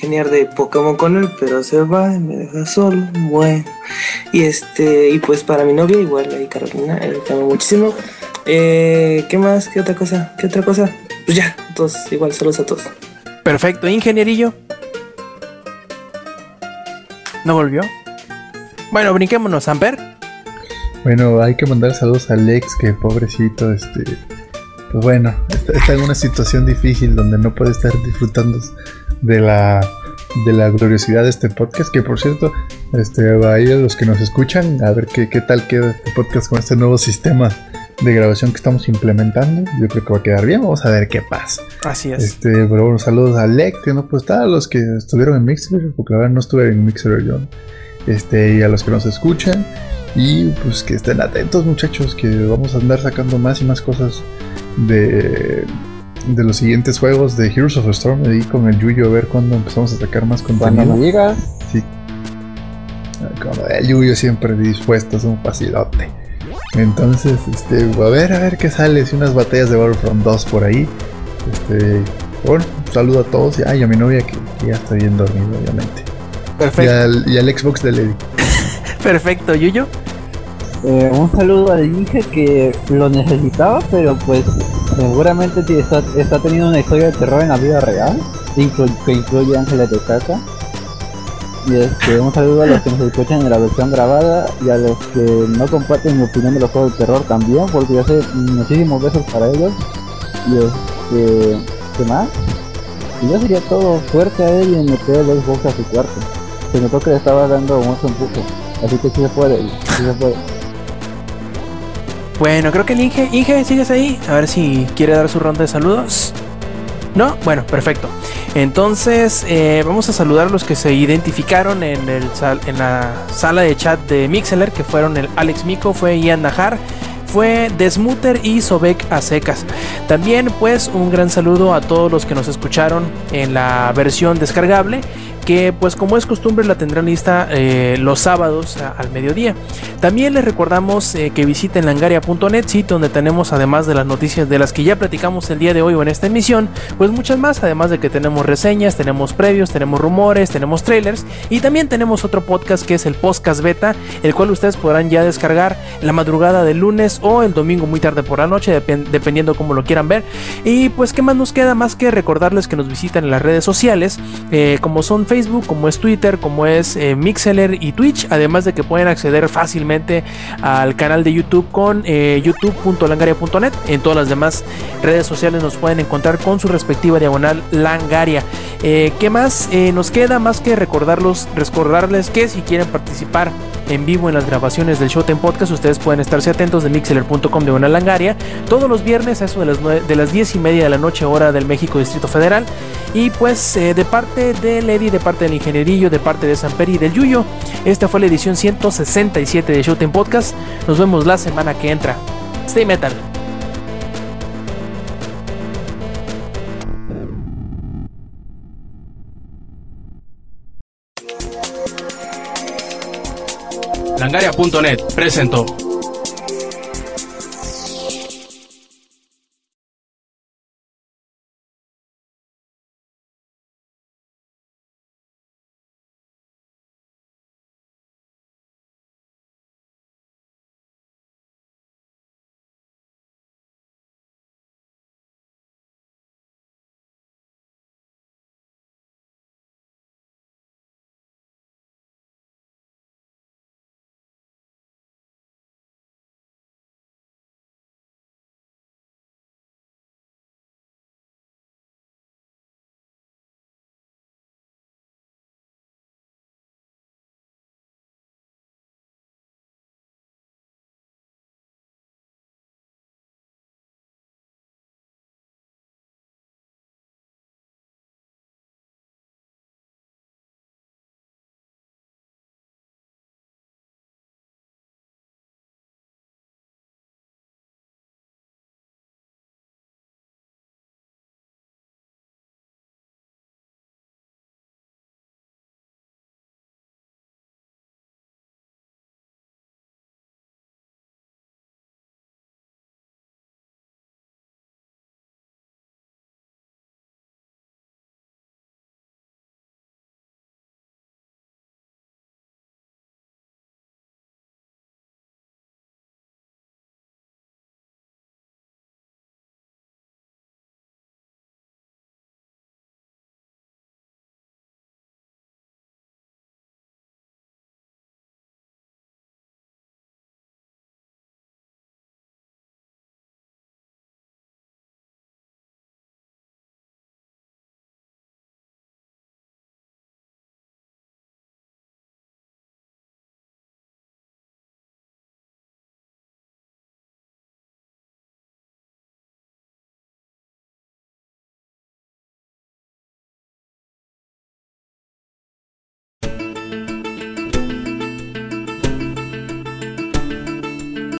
geniar de Pokémon con él, pero se va y me deja solo. Bueno, y este, y pues para mi novia, igual ahí Carolina, eh, te amo muchísimo. Eh, ¿Qué más? ¿Qué otra cosa? ¿Qué otra cosa? Pues ya, todos, igual, saludos a todos. Perfecto, ingenierillo. ¿No volvió? Bueno, brinquémonos, Amper. Bueno, hay que mandar saludos a Alex, que pobrecito, este. Pues bueno, está, en una situación difícil donde no puede estar disfrutando de la de la gloriosidad de este podcast. Que por cierto, este, ahí a los que nos escuchan, a ver qué, qué tal queda este podcast con este nuevo sistema de grabación que estamos implementando. Yo creo que va a quedar bien. Vamos a ver qué pasa. Así es. Este, pero bueno, saludos a Alex, que no puede estar, a los que estuvieron en Mixer, porque la verdad no estuve en Mixer yo. Este, y a los que nos escuchan. Y pues que estén atentos muchachos, que vamos a andar sacando más y más cosas de, de los siguientes juegos de Heroes of the Storm. Ahí con el Yuyo a ver cuándo empezamos a sacar más Cuando contenido. me digas, Sí. Como el Yuyo siempre dispuesto, es un facilote. Entonces, este, a ver, a ver qué sale. Si unas batallas de Battlefront 2 por ahí. Este, bueno, un saludo a todos. Y, ay, a mi novia que, que ya está bien dormida, obviamente. Y Perfecto, al, y al Xbox de Lady. perfecto, Yuyo. eh, un saludo al Inge que lo necesitaba, pero pues seguramente sí está, está teniendo una historia de terror en la vida real, que incluye ángeles de casa. Y este, un saludo a los que nos escuchan en la versión grabada y a los que no comparten mi opinión de los juegos de terror también, porque yo sé muchísimos besos para ellos. Y este, ¿qué más? Y ya sería todo. Fuerte a él y meter el Xbox a su cuarto. Se notó que le estaba dando mucho empuje. Así que sí se puede, sí se puede. Bueno, creo que el Inge, Inge, ¿sigues ahí? A ver si quiere dar su ronda de saludos. ¿No? Bueno, perfecto. Entonces, eh, vamos a saludar a los que se identificaron en, el en la sala de chat de Mixeler, que fueron el Alex Mico, fue Ian Najar, fue Desmuter y Sobek a secas. También, pues, un gran saludo a todos los que nos escucharon en la versión descargable, que pues como es costumbre la tendrán lista eh, los sábados al mediodía. También les recordamos eh, que visiten langaria.net, sitio donde tenemos además de las noticias de las que ya platicamos el día de hoy o en esta emisión, pues muchas más, además de que tenemos reseñas, tenemos previos, tenemos rumores, tenemos trailers y también tenemos otro podcast que es el podcast beta, el cual ustedes podrán ya descargar la madrugada del lunes o el domingo muy tarde por la noche, depen- dependiendo cómo lo quieran ver. Y pues qué más nos queda más que recordarles que nos visiten en las redes sociales, eh, como son Facebook, como es Twitter, como es eh, Mixeler y Twitch, además de que pueden acceder fácilmente al canal de YouTube con eh, youtube.langaria.net. En todas las demás redes sociales nos pueden encontrar con su respectiva diagonal Langaria. Eh, ¿Qué más eh, nos queda? Más que recordarlos, recordarles que si quieren participar en vivo en las grabaciones del Showtime Podcast, ustedes pueden estarse atentos de mixeler.com de una langaria todos los viernes a eso de las, de las 10 y media de la noche hora del México Distrito Federal y pues de parte de Lady, de parte del ingenierillo, de parte de Samperi y del Yuyo, esta fue la edición 167 de Showtime Podcast. Nos vemos la semana que entra. Stay metal. Langaria.net presentó